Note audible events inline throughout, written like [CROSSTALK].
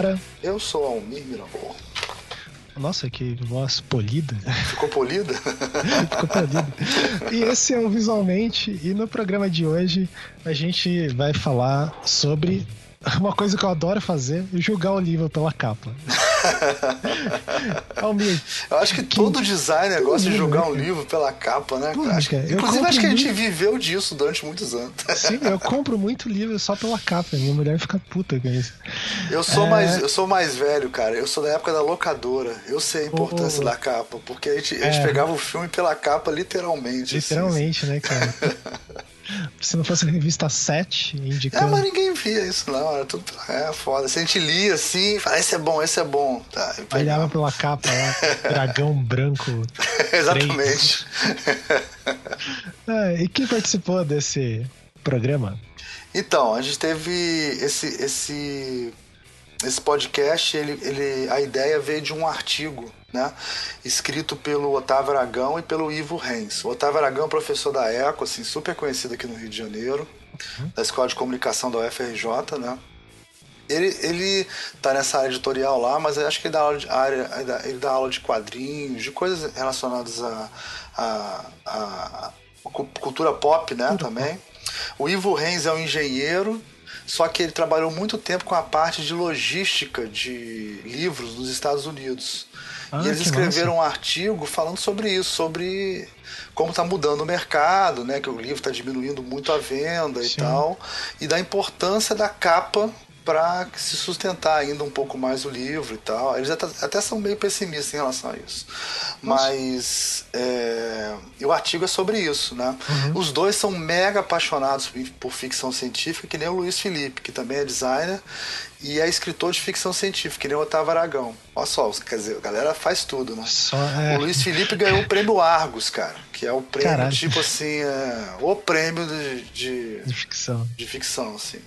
Nara. Eu sou Almir Mirabor. Nossa, que voz polida. Ficou polida? [LAUGHS] Ficou polida. E esse é o Visualmente. E no programa de hoje a gente vai falar sobre uma coisa que eu adoro fazer: julgar o livro pela capa. Almir. Eu acho que, que todo designer gosta de julgar um livro pela capa, né, cara? Acho, inclusive, acho que a gente muito... viveu disso durante muitos anos. Sim, eu compro muito livro só pela capa. Minha mulher fica puta com isso. Eu sou, é... mais, eu sou mais velho, cara. Eu sou da época da locadora. Eu sei a importância oh. da capa, porque a gente, a gente é... pegava o filme pela capa, literalmente. Literalmente, assim. né, cara? [LAUGHS] Se não fosse a revista 7 indicando. É, mas ninguém via isso, não. Era tudo. É foda. Se a gente lia assim, fala, esse é bom, esse é bom. Tá, Olhava pela capa lá, dragão branco. [LAUGHS] Exatamente. é, e quem participou desse programa? Então, a gente teve esse, esse, esse podcast, ele, ele, a ideia veio de um artigo né? escrito pelo Otávio Aragão e pelo Ivo Reis. O Otávio Aragão é professor da ECO, assim, super conhecido aqui no Rio de Janeiro, uhum. da Escola de Comunicação da UFRJ, né? Ele, ele tá nessa área editorial lá, mas eu acho que ele dá aula de, área, ele dá aula de quadrinhos, de coisas relacionadas a, a, a, a cultura pop, né, cultura também. O Ivo Reis é um engenheiro, só que ele trabalhou muito tempo com a parte de logística de livros nos Estados Unidos. Ah, e eles escreveram massa. um artigo falando sobre isso, sobre como está mudando o mercado, né? Que o livro está diminuindo muito a venda Sim. e tal, e da importância da capa para se sustentar ainda um pouco mais o livro e tal. Eles até, até são meio pessimistas em relação a isso. Mas é, o artigo é sobre isso, né? Uhum. Os dois são mega apaixonados por ficção científica, que nem o Luiz Felipe, que também é designer e é escritor de ficção científica, que nem o Otávio Aragão. Olha só, quer dizer, a galera faz tudo, né? Só, é... O Luiz Felipe ganhou o prêmio Argos, cara, que é o prêmio, Caralho. tipo assim, é, o prêmio de, de, de ficção. De ficção, assim.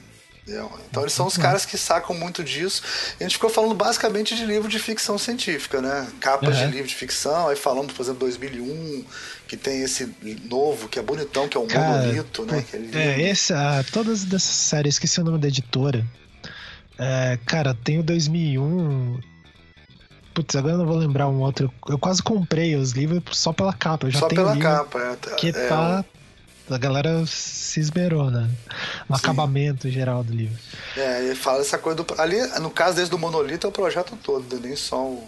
Então eles são os caras que sacam muito disso. A gente ficou falando basicamente de livro de ficção científica, né? Capas uhum. de livro de ficção, aí falando, por exemplo, 2001, que tem esse novo, que é bonitão, que é o Cara, Monolito, né? É, é esse, ah, todas dessas séries, esqueci o nome da editora. É, cara, tem o 2001. Putz, agora eu não vou lembrar um outro. Eu quase comprei os livros só pela capa. Eu já só tenho pela capa, é. Que é, tá. A galera se esmerou, né? No Sim. acabamento geral do livro. É, ele fala essa coisa do. Ali, no caso desse do monolito, é o projeto todo, nem só o.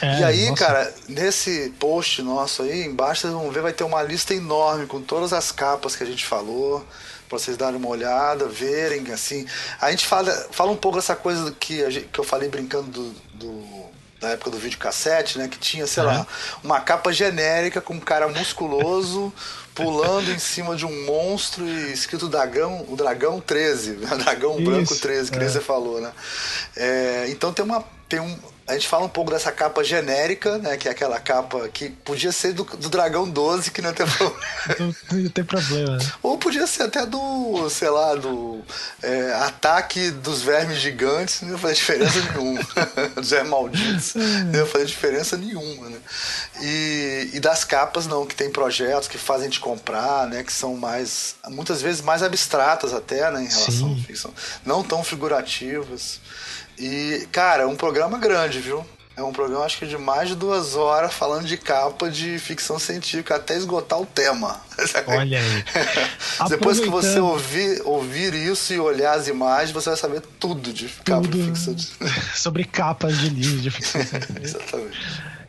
É, e aí, nossa. cara, nesse post nosso aí, embaixo vocês vão ver, vai ter uma lista enorme com todas as capas que a gente falou para vocês darem uma olhada, verem, assim. A gente fala, fala um pouco dessa coisa que, gente, que eu falei brincando do, do da época do videocassete, né? Que tinha, sei uhum. lá, uma capa genérica com um cara musculoso [LAUGHS] pulando em cima de um monstro e escrito dragão, o dragão 13, o [LAUGHS] dragão Isso, branco 13, que é. nem você falou, né? É, então tem uma tem um a gente fala um pouco dessa capa genérica, né? Que é aquela capa que podia ser do, do Dragão 12, que não tem problema. Não, tem problema. Né? Ou podia ser até do, sei lá, do é, ataque dos vermes gigantes, não ia fazer diferença nenhuma. [LAUGHS] dos vermes malditos, não ia fazer diferença nenhuma, né? E, e das capas, não, que tem projetos que fazem gente comprar, né? Que são mais, muitas vezes mais abstratas até, né? Em relação Sim. à ficção. Não tão figurativas. E, cara, é um programa grande, viu? É um programa, acho que de mais de duas horas, falando de capa de ficção científica, até esgotar o tema. [LAUGHS] Olha aí. [LAUGHS] Depois que você ouvir, ouvir isso e olhar as imagens, você vai saber tudo de capa tudo de ficção científica. [LAUGHS] Sobre capas de livros de ficção científica. Exatamente.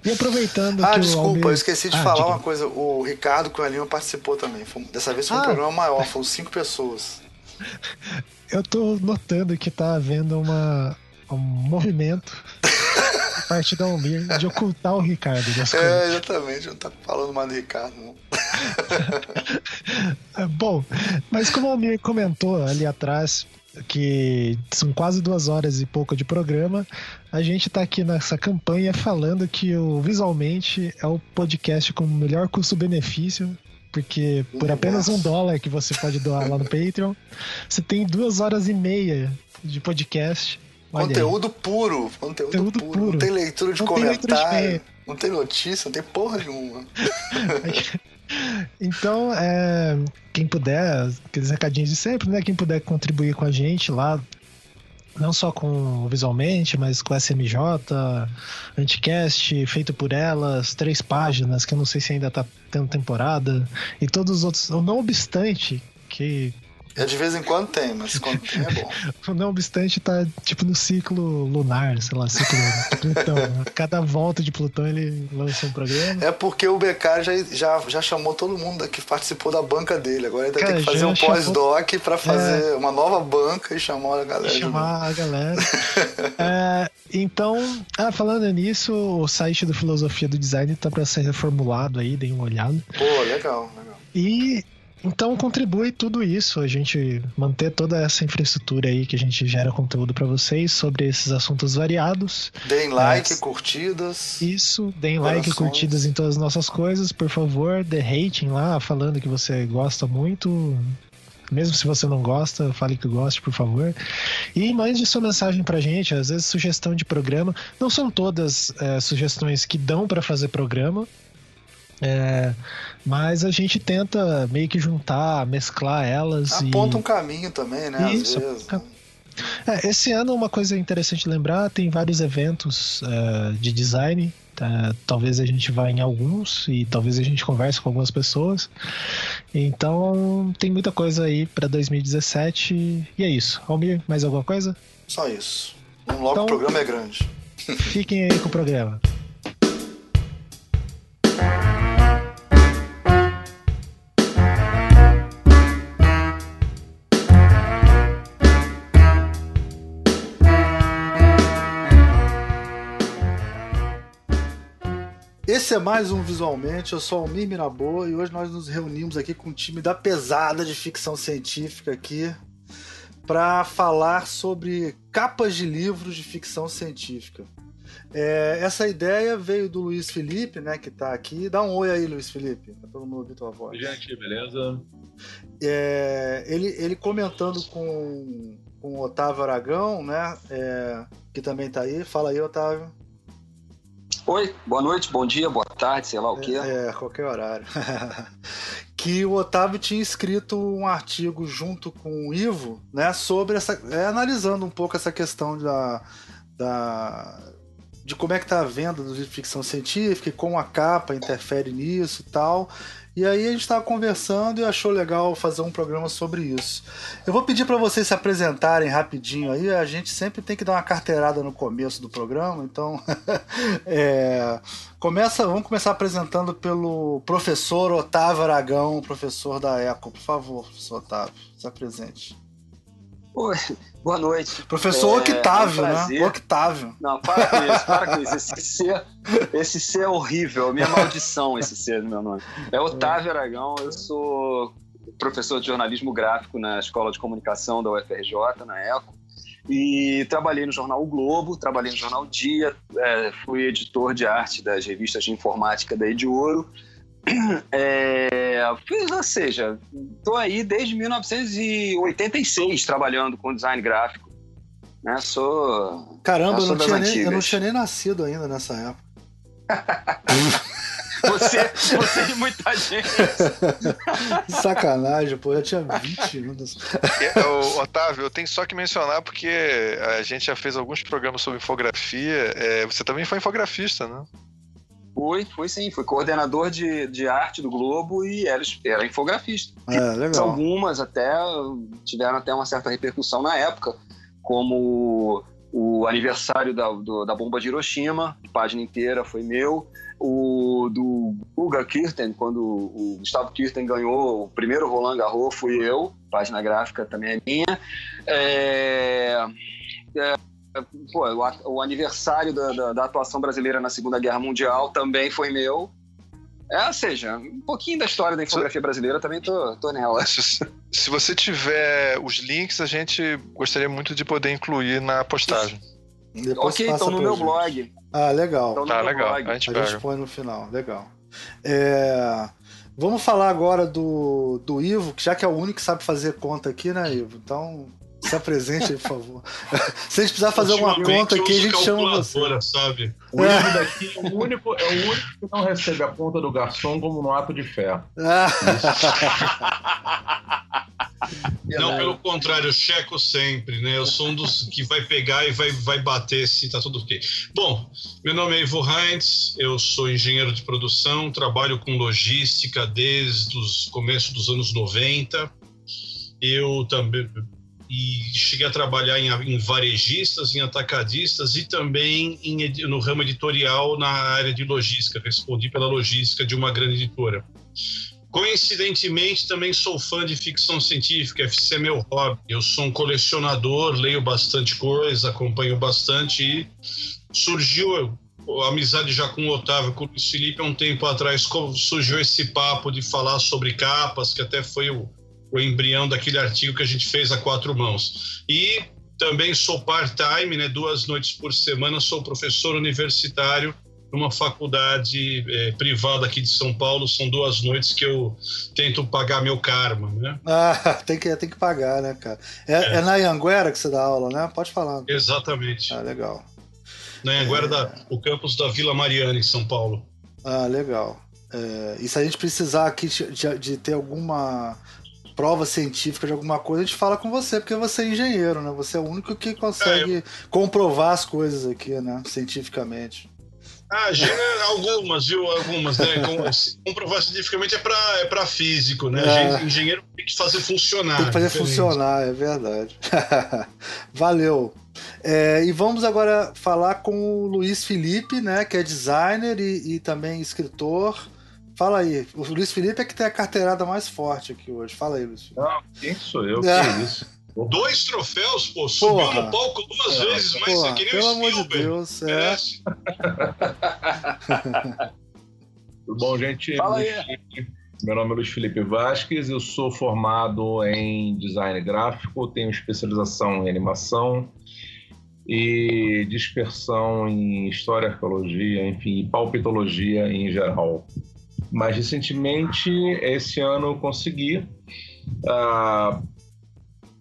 E aproveitando ah, desculpa, eu esqueci de ah, falar diga. uma coisa. O Ricardo Coelhinho participou também. Foi, dessa vez foi um ah. programa maior, foram cinco pessoas. Eu tô notando que tá havendo uma, um movimento [LAUGHS] a partir da Almir de ocultar o Ricardo das é, coisas. exatamente, não tá falando mais do Ricardo, não. [LAUGHS] É, bom, mas como o Almir comentou ali atrás, que são quase duas horas e pouco de programa, a gente está aqui nessa campanha falando que o Visualmente é o podcast com o melhor custo-benefício porque por apenas um dólar que você pode doar lá no Patreon, você tem duas horas e meia de podcast Conteúdo puro. Conteúdo, conteúdo puro. puro. Não tem leitura de não comentário. Não tem notícia, não tem porra nenhuma. [LAUGHS] então, é, quem puder, aqueles recadinhos de sempre, né? Quem puder contribuir com a gente lá não só com visualmente, mas com SMJ, Anticast, feito por elas, três páginas, que eu não sei se ainda tá tendo temporada, e todos os outros. Não obstante que é de vez em quando tem, mas quando tem é bom. [LAUGHS] Não obstante, tá tipo no ciclo lunar, sei lá, ciclo [LAUGHS] Plutão. Né? Cada volta de Plutão ele lança um programa. É porque o BK já, já, já chamou todo mundo que participou da banca dele. Agora ele tem que fazer um pós-doc para fazer é... uma nova banca e chamar a galera. Chamar a galera. [LAUGHS] é, então, ah, falando nisso, o site do Filosofia do Design tá para ser reformulado aí, dei uma olhada. Pô, legal, legal. E então contribui tudo isso, a gente manter toda essa infraestrutura aí que a gente gera conteúdo para vocês sobre esses assuntos variados. Deem like, é, curtidas. Isso, deem like, curtidas em todas as nossas coisas, por favor, dê rating lá, falando que você gosta muito. Mesmo se você não gosta, fale que goste, por favor. E mande sua mensagem pra gente, às vezes sugestão de programa. Não são todas é, sugestões que dão para fazer programa. É, mas a gente tenta meio que juntar, mesclar elas. Aponta e... um caminho também, né? Isso. É, esse ano, uma coisa interessante lembrar: tem vários eventos uh, de design. Uh, talvez a gente vá em alguns e talvez a gente converse com algumas pessoas. Então, tem muita coisa aí para 2017 e é isso. Almir, mais alguma coisa? Só isso. Um logo então, o programa é grande. [LAUGHS] Fiquem aí com o programa. Esse é mais um Visualmente, eu sou Almir Mirabô e hoje nós nos reunimos aqui com o time da pesada de ficção científica aqui para falar sobre capas de livros de ficção científica. É, essa ideia veio do Luiz Felipe, né, que está aqui. Dá um oi aí, Luiz Felipe, para todo mundo ouvir tua voz. Oi, gente, beleza? É, ele, ele comentando com, com o Otávio Aragão, né, é, que também está aí. Fala aí, Otávio. Oi, boa noite, bom dia, boa tarde, sei lá o que. É, é, qualquer horário. [LAUGHS] que o Otávio tinha escrito um artigo junto com o Ivo, né, sobre essa. É, analisando um pouco essa questão da. da de como é que tá a venda de ficção científica e como a capa interfere nisso e tal. E aí a gente estava conversando e achou legal fazer um programa sobre isso. Eu vou pedir para vocês se apresentarem rapidinho aí. A gente sempre tem que dar uma carteirada no começo do programa, então [LAUGHS] é, começa, vamos começar apresentando pelo professor Otávio Aragão, professor da ECO. Por favor, professor Otávio, se apresente. Oi, boa noite. Professor é, Octávio, é um né? Octávio. Não, para com isso, para com isso. Esse C, esse C é horrível, minha [LAUGHS] maldição esse C do meu nome. É Otávio Aragão, eu sou professor de jornalismo gráfico na Escola de Comunicação da UFRJ, na ECO. E trabalhei no jornal o Globo, trabalhei no jornal Dia, é, fui editor de arte das revistas de informática da Ediouro. [CLEARS THROAT] É, ou seja, estou aí desde 1986 trabalhando com design gráfico. Né? Sou. Caramba, eu não, tinha nem, eu não tinha nem nascido ainda nessa época. [LAUGHS] Você, você e muita gente. [LAUGHS] Sacanagem, pô, já tinha 20 anos. É, Otávio, eu tenho só que mencionar porque a gente já fez alguns programas sobre infografia. É, você também foi infografista, né? Fui, fui sim. Fui coordenador de, de arte do Globo e era, era infografista. É, legal. Algumas até tiveram até uma certa repercussão na época, como o aniversário da, do, da bomba de Hiroshima, página inteira foi meu. O do Guga Kirten, quando o Gustavo Kirten ganhou o primeiro Roland Garros, fui eu, página gráfica também é minha. É, é, pô, o, o aniversário da, da, da, atuação brasileira na Segunda Guerra Mundial também foi meu. É, ou seja, um pouquinho da história da infografia brasileira também tô, tô nela. Se, se você tiver os links, a gente gostaria muito de poder incluir na postagem. Depois ok, estão no meu gente. blog. Ah, legal. Tá, legal. Blog. A gente, a gente põe no final. Legal. É... Vamos falar agora do, do Ivo, que já que é o único que sabe fazer conta aqui, né, Ivo? Então, se apresente, por favor. [LAUGHS] Se a gente precisar fazer alguma conta aqui, a gente chama você. Sabe? O é. daqui é o, único, é o único que não recebe a conta do garçom como no ato de fé. Ah. Não, pelo contrário, eu checo sempre, né? Eu sou um dos que vai pegar e vai, vai bater se tá tudo ok. Bom, meu nome é Ivo Heinz, eu sou engenheiro de produção, trabalho com logística desde os começos dos anos 90. Eu também e cheguei a trabalhar em, em varejistas, em atacadistas e também em, no ramo editorial na área de logística. Respondi pela logística de uma grande editora. Coincidentemente, também sou fã de ficção científica, esse é meu hobby. Eu sou um colecionador, leio bastante coisa, acompanho bastante e surgiu a amizade já com o Otávio, com o Felipe, há um tempo atrás surgiu esse papo de falar sobre capas, que até foi o, o embrião daquele artigo que a gente fez a quatro mãos. E também sou part-time, né, duas noites por semana, sou professor universitário numa faculdade é, privada aqui de São Paulo. São duas noites que eu tento pagar meu karma, né? [LAUGHS] Ah, tem que, tem que pagar, né, cara? É, é. é na Anguera que você dá aula, né? Pode falar. Exatamente. Ah, legal. Na Anguera, é... da, o campus da Vila Mariana, em São Paulo. Ah, legal. É, e se a gente precisar aqui de, de ter alguma prova científica de alguma coisa, a gente fala com você, porque você é engenheiro, né? Você é o único que consegue é, eu... comprovar as coisas aqui, né? Cientificamente. Ah, gênero, algumas, viu? Algumas, né? Comprovar cientificamente é para é pra físico, né? É. Engenheiro tem que fazer funcionar. Tem que fazer diferente. funcionar, é verdade. [LAUGHS] Valeu. É, e vamos agora falar com o Luiz Felipe, né? Que é designer e, e também escritor. Fala aí, o Luiz Felipe é que tem a carteirada mais forte aqui hoje. Fala aí, Luiz Felipe. Não, quem sou eu? Que é isso? Dois troféus, pô, subiu porra. no palco duas porra. vezes, mas porra, que nem pelo amor de Deus, é. Tudo [LAUGHS] bom, gente? Fala aí. Meu nome é Luiz Felipe Vasques, eu sou formado em design gráfico, tenho especialização em animação e dispersão em história, arqueologia, enfim, palpitologia em geral. Mais recentemente, esse ano eu consegui uh,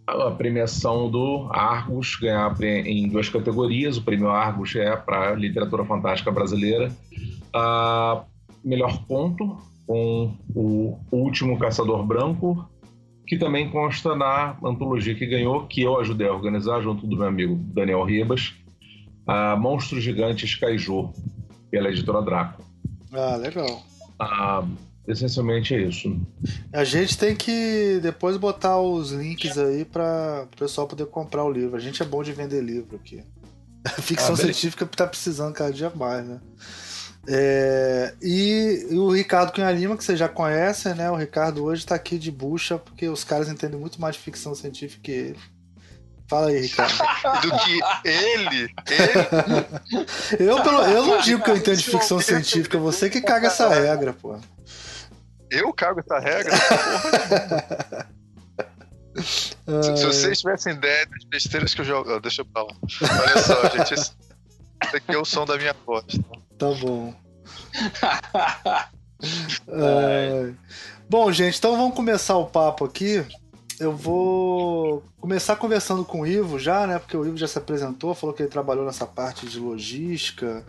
a premiação do Argos, ganhar em duas categorias. O prêmio Argos é para literatura fantástica brasileira. A melhor ponto com o último Caçador Branco, que também consta na antologia que ganhou, que eu ajudei a organizar junto do meu amigo Daniel Ribas, a Monstros Gigantes Kaiju, pela editora Draco. Ah, legal. Ah, Essencialmente é isso. A gente tem que depois botar os links aí para o pessoal poder comprar o livro. A gente é bom de vender livro aqui. A [LAUGHS] ficção ah, científica está precisando cada dia mais, né? É, e, e, o Ricardo Cunha Lima, que vocês já conhecem, né? O Ricardo hoje está aqui de bucha, porque os caras entendem muito mais de ficção científica que ele. Fala aí, Ricardo. [LAUGHS] Do que ele? ele? eu, pelo, eu não digo que eu entendo de ficção científica, você que caga essa regra, pô. Eu cago essa regra? se, se, vocês tivessem ideia das besteiras que eu jogo. Deixa eu falar. Olha só, gente. Esse, esse aqui é o som da minha voz. Tá, tá bom. é... Bom, gente, então vamos começar o papo aqui. Eu vou começar conversando com o Ivo já, né? Porque o Ivo já se apresentou, falou que ele trabalhou nessa parte de logística,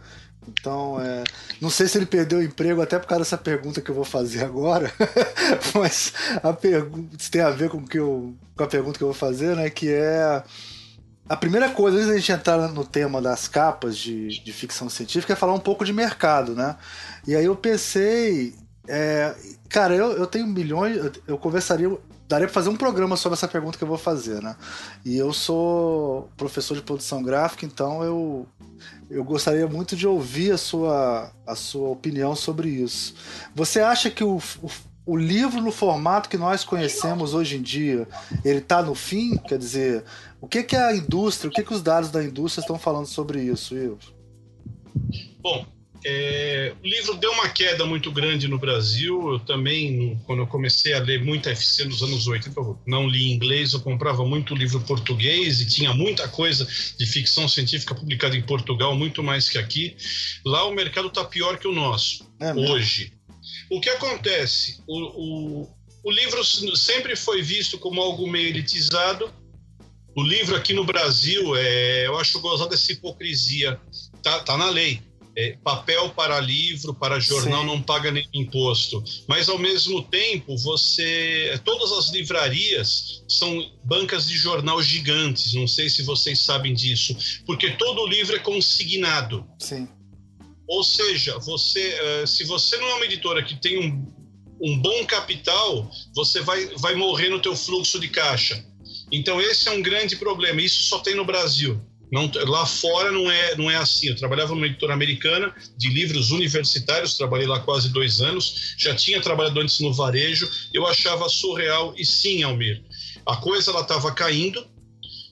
então, é, não sei se ele perdeu o emprego até por causa dessa pergunta que eu vou fazer agora, [LAUGHS] mas a pergunta tem a ver com, que eu, com a pergunta que eu vou fazer, né? Que é a primeira coisa, antes da gente entrar no tema das capas de, de ficção científica, é falar um pouco de mercado, né? E aí eu pensei, é, cara, eu, eu tenho milhões, eu, eu conversaria, daria para fazer um programa sobre essa pergunta que eu vou fazer, né? E eu sou professor de produção gráfica, então eu eu gostaria muito de ouvir a sua, a sua opinião sobre isso. Você acha que o, o, o livro no formato que nós conhecemos hoje em dia, ele está no fim? Quer dizer, o que, que a indústria, o que, que os dados da indústria estão falando sobre isso, Ivo? Bom, é, o livro deu uma queda muito grande no Brasil. Eu também, quando eu comecei a ler muita FC nos anos 80, eu não li inglês, eu comprava muito livro português e tinha muita coisa de ficção científica publicada em Portugal, muito mais que aqui. Lá o mercado está pior que o nosso, é hoje. O que acontece? O, o, o livro sempre foi visto como algo meio elitizado. O livro aqui no Brasil, é, eu acho gozado dessa hipocrisia. Tá, tá na lei é, papel para livro, para jornal Sim. não paga nenhum imposto. Mas ao mesmo tempo, você, todas as livrarias são bancas de jornal gigantes. Não sei se vocês sabem disso, porque todo livro é consignado. Sim. Ou seja, você, eh, se você não é uma editora que tem um, um bom capital, você vai, vai morrer no teu fluxo de caixa. Então esse é um grande problema. Isso só tem no Brasil. Não, lá fora não é, não é assim. Eu trabalhava numa editora americana de livros universitários, trabalhei lá quase dois anos, já tinha trabalhado antes no varejo, eu achava surreal, e sim, Almir, a coisa ela estava caindo,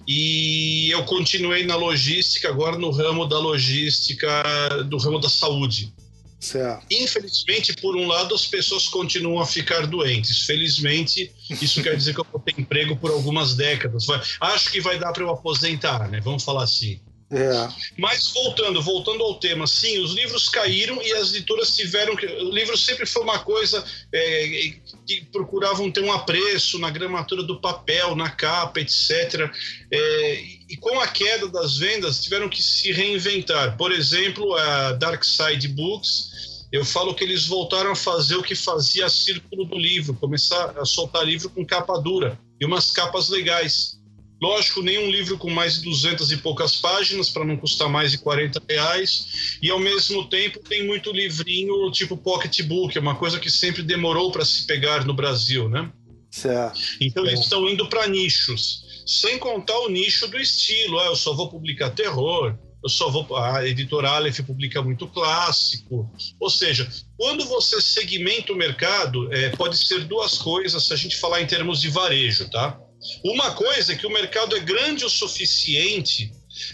e eu continuei na logística, agora no ramo da logística, do ramo da saúde. Certo. Infelizmente, por um lado, as pessoas continuam a ficar doentes. Felizmente, isso quer dizer que eu vou ter emprego por algumas décadas. Acho que vai dar para eu aposentar, né? Vamos falar assim. É. Mas voltando, voltando ao tema, sim, os livros caíram e as editoras tiveram que. O livro sempre foi uma coisa é, que procuravam ter um apreço na gramatura do papel, na capa, etc. É, e com a queda das vendas, tiveram que se reinventar. Por exemplo, a Dark Side Books. Eu falo que eles voltaram a fazer o que fazia a Círculo do Livro, começar a soltar livro com capa dura e umas capas legais. Lógico, nenhum livro com mais de 200 e poucas páginas, para não custar mais de 40 reais. E ao mesmo tempo tem muito livrinho tipo pocketbook, é uma coisa que sempre demorou para se pegar no Brasil, né? Certo. Então eles estão indo para nichos, sem contar o nicho do estilo. Ah, eu só vou publicar terror, eu só vou. A editora Aleph publica muito clássico. Ou seja, quando você segmenta o mercado, é, pode ser duas coisas se a gente falar em termos de varejo, tá? Uma coisa é que o mercado é grande o suficiente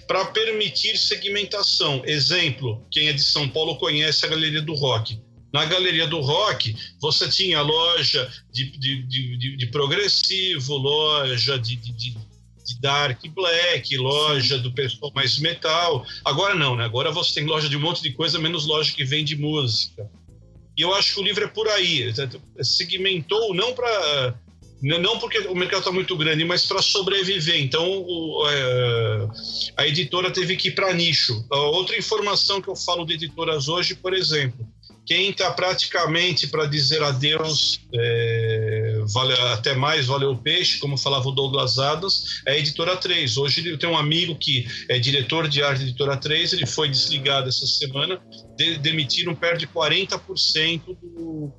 para permitir segmentação. Exemplo, quem é de São Paulo conhece a Galeria do Rock. Na Galeria do Rock, você tinha loja de, de, de, de progressivo, loja de, de, dark black, loja do pessoal mais metal. Agora não, né? Agora você tem loja de um monte de coisa, menos loja que vende música. E eu acho que o livro é por aí. Segmentou não para não porque o mercado está muito grande, mas para sobreviver. Então, o, é, a editora teve que ir para nicho. Outra informação que eu falo de editoras hoje, por exemplo, quem está praticamente para dizer adeus, é, vale, até mais, valeu o peixe, como falava o Douglas Adams, é a Editora 3. Hoje eu tenho um amigo que é diretor de arte da Editora 3, ele foi desligado essa semana, de, demitiram perto de 40% do,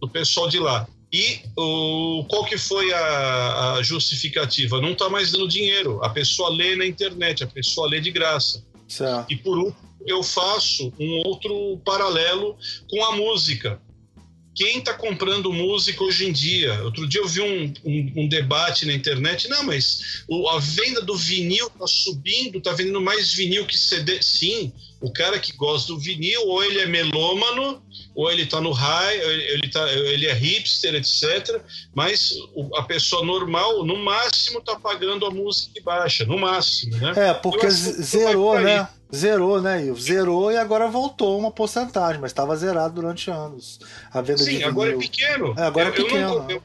do pessoal de lá. E o, qual que foi a, a justificativa? Não está mais dando dinheiro. A pessoa lê na internet, a pessoa lê de graça. Certo. E por último, eu faço um outro paralelo com a música. Quem está comprando música hoje em dia? Outro dia eu vi um, um, um debate na internet. Não, mas o, a venda do vinil está subindo, está vendendo mais vinil que CD. Sim, o cara que gosta do vinil, ou ele é melômano, ou ele está no high, ele, tá, ele é hipster, etc. Mas a pessoa normal, no máximo, está pagando a música que baixa, no máximo, né? É, porque zerou, né? Zerou, né, Ivo? Zerou e agora voltou uma porcentagem, mas estava zerado durante anos. A venda Sim, de agora é pequeno. É, agora é pequeno. Eu não, eu,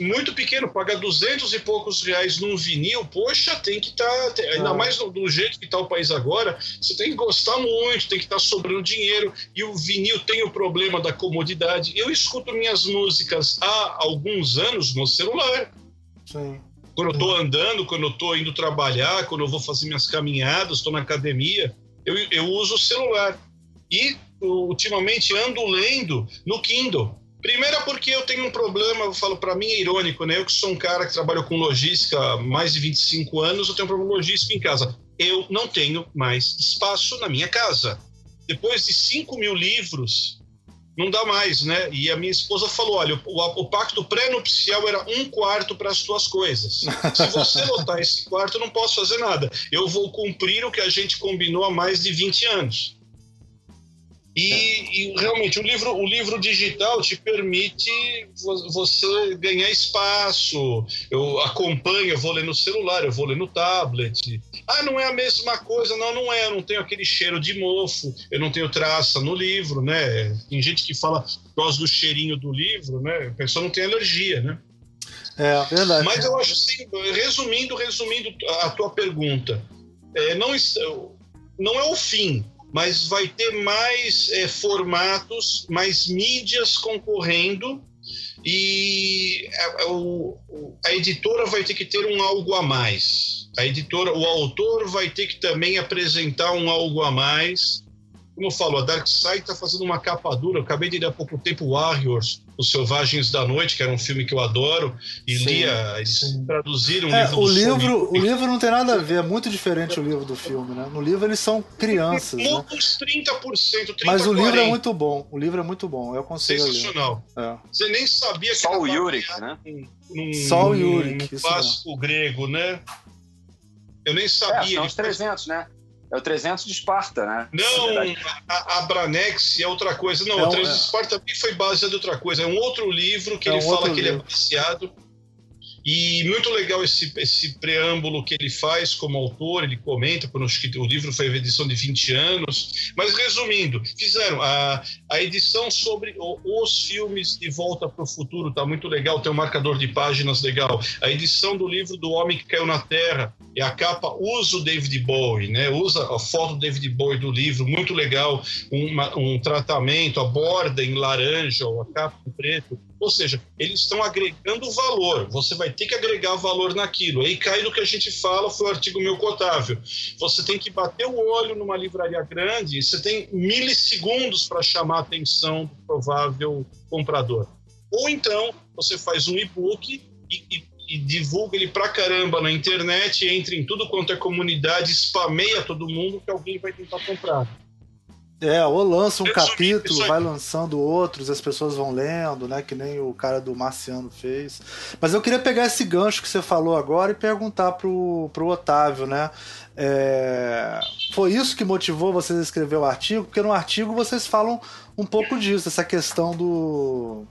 muito pequeno, paga duzentos e poucos reais num vinil, poxa, tem que estar, tá, ainda ah. mais do, do, jeito que está o país agora, você tem que gostar muito, tem que estar tá sobrando dinheiro, e o vinil tem o problema da comodidade. Eu escuto minhas músicas há alguns anos no celular. Sim. Quando eu estou andando, quando eu estou indo trabalhar, quando eu vou fazer minhas caminhadas, estou na academia, eu, eu uso o celular. E ultimamente ando lendo no Kindle. Primeiro porque eu tenho um problema, eu falo para mim é irônico, né? Eu que sou um cara que trabalha com logística há mais de 25 anos, eu tenho um problema logístico em casa. Eu não tenho mais espaço na minha casa. Depois de 5 mil livros, não dá mais, né? E a minha esposa falou: olha, o, o pacto pré-nupcial era um quarto para as tuas coisas. Se você [LAUGHS] lotar esse quarto, eu não posso fazer nada. Eu vou cumprir o que a gente combinou há mais de 20 anos. E, e, realmente o livro, o livro digital te permite você ganhar espaço. Eu acompanho, eu vou ler no celular, eu vou ler no tablet. Ah, não é a mesma coisa, não, não é. Eu não tenho aquele cheiro de mofo, eu não tenho traça no livro, né? Tem gente que fala gosta do cheirinho do livro, né? A pessoa não tem alergia, né? É, verdade. Mas eu acho assim, resumindo, resumindo a tua pergunta, é, não, não é o fim, mas vai ter mais é, formatos, mais mídias concorrendo e a, a, a, editora vai ter que ter um algo a mais. A editora, o autor vai ter que também apresentar um algo a mais como eu falo, a Dark Side está fazendo uma capa dura. Eu acabei de ler há pouco tempo Warriors, Os Selvagens da Noite, que era um filme que eu adoro, e Sim. lia, eles traduziram é, livro o livro. O livro não tem nada a ver, é muito diferente o livro do filme, né? No livro eles são crianças. Né? Uns 30%, 30%. Mas o livro é muito bom. O livro é muito bom, eu aconselho. Sensacional. É. Você nem sabia que Só o Yurik, né? Num, Só o Yurik. Um clássico grego, né? Eu nem sabia. É, são os 300, né? É o 300 de Esparta, né? Não, a, a Branex é outra coisa. Não, é o 300 de Esparta também foi baseado em outra coisa. É um outro livro que é ele um fala que livro. ele é apreciado e muito legal esse, esse preâmbulo que ele faz como autor, ele comenta, quando o livro foi a edição de 20 anos. Mas resumindo, fizeram a, a edição sobre os filmes de Volta para o Futuro, tá muito legal, tem um marcador de páginas legal. A edição do livro do Homem que Caiu na Terra, e a capa usa o David Bowie, né? usa a foto do David Bowie do livro, muito legal, uma, um tratamento, a borda em laranja ou a capa em preto ou seja, eles estão agregando valor. Você vai ter que agregar valor naquilo. Aí cai no que a gente fala, foi o artigo meu cotável. Você tem que bater o olho numa livraria grande, você tem milissegundos para chamar a atenção do provável comprador. Ou então, você faz um e-book e, e, e divulga ele pra caramba na internet, entra em tudo quanto é comunidade, spameia todo mundo que alguém vai tentar comprar. É, ou lança um capítulo, vai lançando outros, as pessoas vão lendo, né? Que nem o cara do Marciano fez. Mas eu queria pegar esse gancho que você falou agora e perguntar pro, pro Otávio, né? É... Foi isso que motivou vocês a escrever o artigo? Porque no artigo vocês falam um pouco disso, essa questão do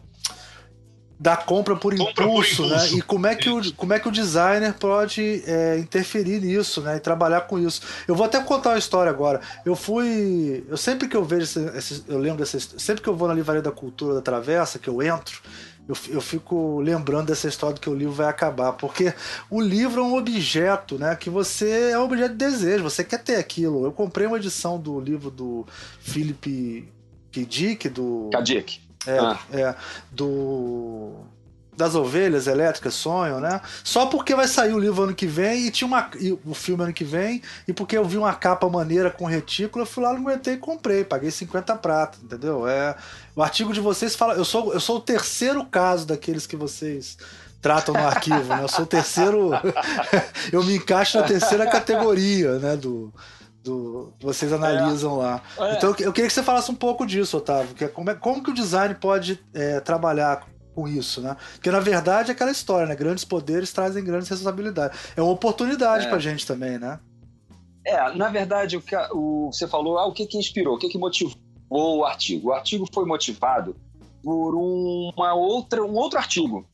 da compra por, compra impulso, por impulso, né? E como é que, o, como é que o designer pode é, interferir nisso, né? E trabalhar com isso. Eu vou até contar uma história agora. Eu fui. Eu sempre que eu vejo esse, esse, eu lembro dessa sempre que eu vou na livraria da cultura da Travessa, que eu entro, eu, eu fico lembrando dessa história que o livro vai acabar, porque o livro é um objeto, né? Que você é um objeto de desejo, você quer ter aquilo. Eu comprei uma edição do livro do Philip K. Dick, do. K. Dick é, ah. é, do das ovelhas elétricas sonham, né? Só porque vai sair o livro ano que vem e tinha uma, e o filme ano que vem e porque eu vi uma capa maneira com retículo, eu fui lá, não aguentei e comprei, paguei 50 prata, entendeu? É, o artigo de vocês fala, eu sou eu sou o terceiro caso daqueles que vocês tratam no arquivo, né? Eu sou o terceiro, [LAUGHS] eu me encaixo na terceira categoria, né, do do, vocês analisam é. lá. É. Então eu queria que você falasse um pouco disso, Otávio, que é como, é, como que o design pode é, trabalhar com isso, né? Porque na verdade é aquela história, né? Grandes poderes trazem grandes responsabilidades. É uma oportunidade é. pra gente também, né? É, na verdade, o que o, você falou, ah, o que, que inspirou, o que, que motivou o artigo? O artigo foi motivado por uma outra, um outro artigo.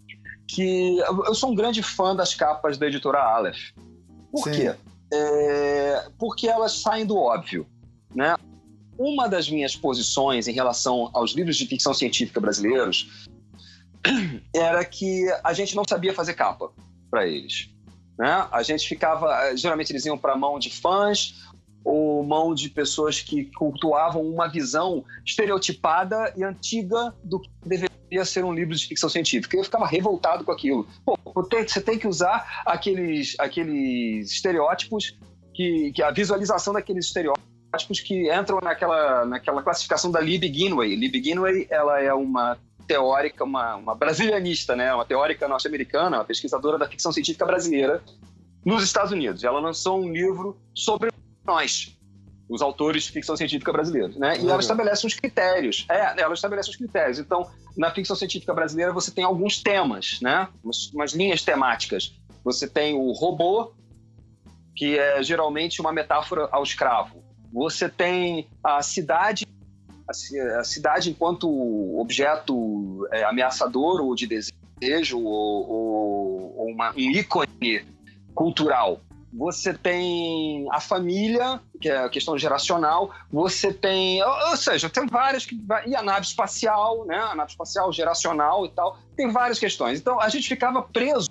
Que eu sou um grande fã das capas da editora Aleph. Por Sim. quê? É, porque elas saem do óbvio. Né? Uma das minhas posições em relação aos livros de ficção científica brasileiros [CLEARS THROAT] era que a gente não sabia fazer capa para eles. Né? A gente ficava, geralmente eles iam para mão de fãs ou mão de pessoas que cultuavam uma visão estereotipada e antiga do que deveria ser um livro de ficção científica. Eu ficava revoltado com aquilo. Pô, você tem que usar aqueles, aqueles estereótipos que, que a visualização daqueles estereótipos que entram naquela, naquela classificação da Lee Ginway. Lee Ginway ela é uma teórica, uma, uma brasilianista, né? uma teórica norte-americana, uma pesquisadora da ficção científica brasileira nos Estados Unidos. Ela lançou um livro sobre nós, os autores de ficção científica brasileiros, né? E ela estabelece uns critérios. É, ela estabelece uns critérios. Então, na ficção científica brasileira, você tem alguns temas, né? Umas, umas linhas temáticas. Você tem o robô, que é geralmente uma metáfora ao escravo. Você tem a cidade, a, cidade enquanto objeto é, ameaçador ou de desejo ou, ou, ou uma, um ícone cultural você tem a família, que é a questão geracional, você tem, ou, seja, tem várias, e a nave espacial, né, a nave espacial geracional e tal, tem várias questões. Então a gente ficava preso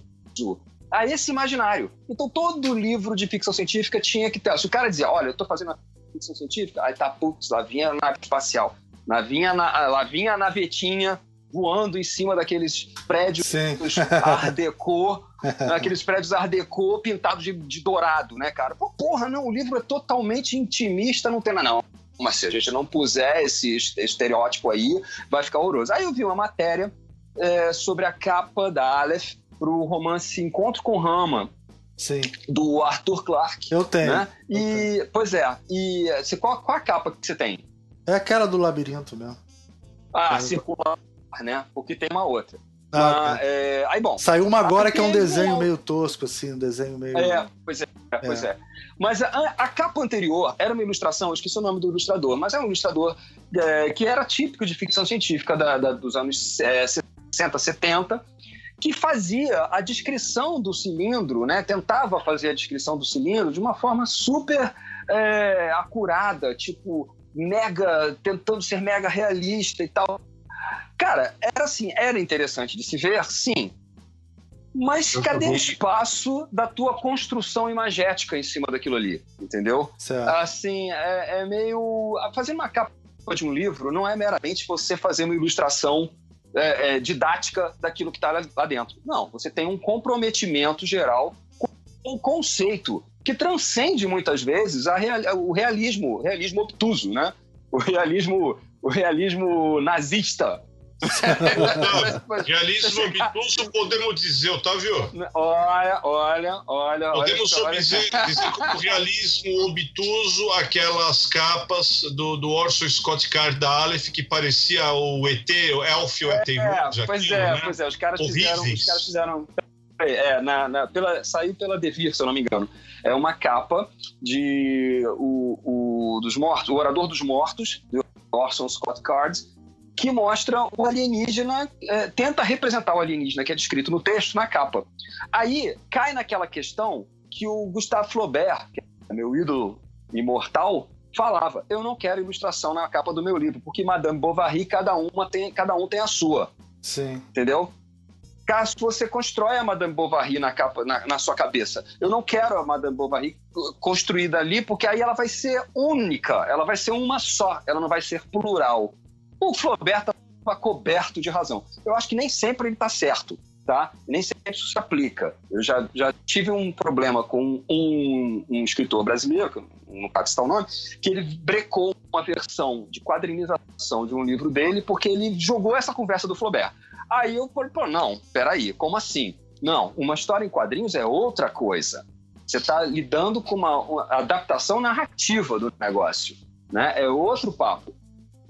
a esse imaginário. Então todo livro de ficção científica tinha que ter, se o cara dizia, olha, eu estou fazendo ficção científica? Aí tá, putz, lá vinha a nave espacial. Lá vinha, na, lá vinha a navetinha voando em cima daqueles prédios Sim. Art Deco, aqueles prédios Art Deco pintados de, de dourado, né, cara? Pô, porra, não, o livro é totalmente intimista, não tem nada, não. Mas se a gente não puser esse estereótipo aí, vai ficar horroroso. Aí eu vi uma matéria é, sobre a capa da Aleph pro romance Encontro com Rama, Sim. do Arthur Clarke. Eu tenho. Né? Eu E, pois é, e você, qual, qual a capa que você tem? É aquela do labirinto mesmo. Ah, Eu- circular, né? Porque tem uma outra. Ah, é, aí, bom, Saiu uma agora que é um Porque desenho meio tosco, assim, um desenho meio. É, pois é, pois é. Mas a, a capa anterior era uma ilustração, eu esqueci o nome do ilustrador, mas é um ilustrador é, que era típico de ficção científica da- da- dos anos é, 60, 70, que fazia a descrição do cilindro, né? Tentava fazer a descrição do cilindro de uma forma super é, acurada, tipo, mega, tentando ser mega realista e tal. Cara, era assim, era interessante de se ver, sim. Mas Eu cadê o espaço da tua construção imagética em cima daquilo ali? Entendeu? Certo. Assim, é, é meio. Fazer uma capa de um livro não é meramente você fazer uma ilustração é, é, didática daquilo que está lá, dentro. Não, você tem um comprometimento geral com um conceito que transcende muitas vezes a real- o realismo, o realismo obtuso, né? O realismo, o realismo nazista. [LAUGHS] Realismo obtuso, podemos dizer, Otávio? Olha, olha, olha. Podemos olha, dizer, dizer como [LAUGHS] realismo obtuso aquelas capas do, do Orson Scott Card da Aleph que parecia o ET, o Elf ou ET É, pois aquilo, é, né? pois é, os caras fizeram, os Horríveis. caras fizeram é, na, na- pela, saiu pela Devir, se eu não me engano. É uma capa de o, o dos mortos, o orador dos mortos, do Orson Scott Card, que mostra o alienígena, é, tenta representar o alienígena que é descrito no texto na capa. Aí cai naquela questão que o Gustave Flaubert, que é meu ídolo imortal, falava: eu não quero ilustração na capa do meu livro, porque Madame Bovary cada uma tem, cada um tem a sua Sim. entendeu? Caso você constrói a Madame Bovary na, capa, na, na sua cabeça. Eu não quero a Madame Bovary construída ali, porque aí ela vai ser única, ela vai ser uma só, ela não vai ser plural. O Flaubert estava coberto de razão. Eu acho que nem sempre ele está certo, tá? Nem sempre isso se aplica. Eu já, já tive um problema com um, um escritor brasileiro, que não pode citar o nome, que ele brecou uma versão de quadrinização de um livro dele porque ele jogou essa conversa do Flaubert. Aí eu falei, pô, não, peraí, como assim? Não, uma história em quadrinhos é outra coisa. Você está lidando com uma, uma adaptação narrativa do negócio, né? É outro papo.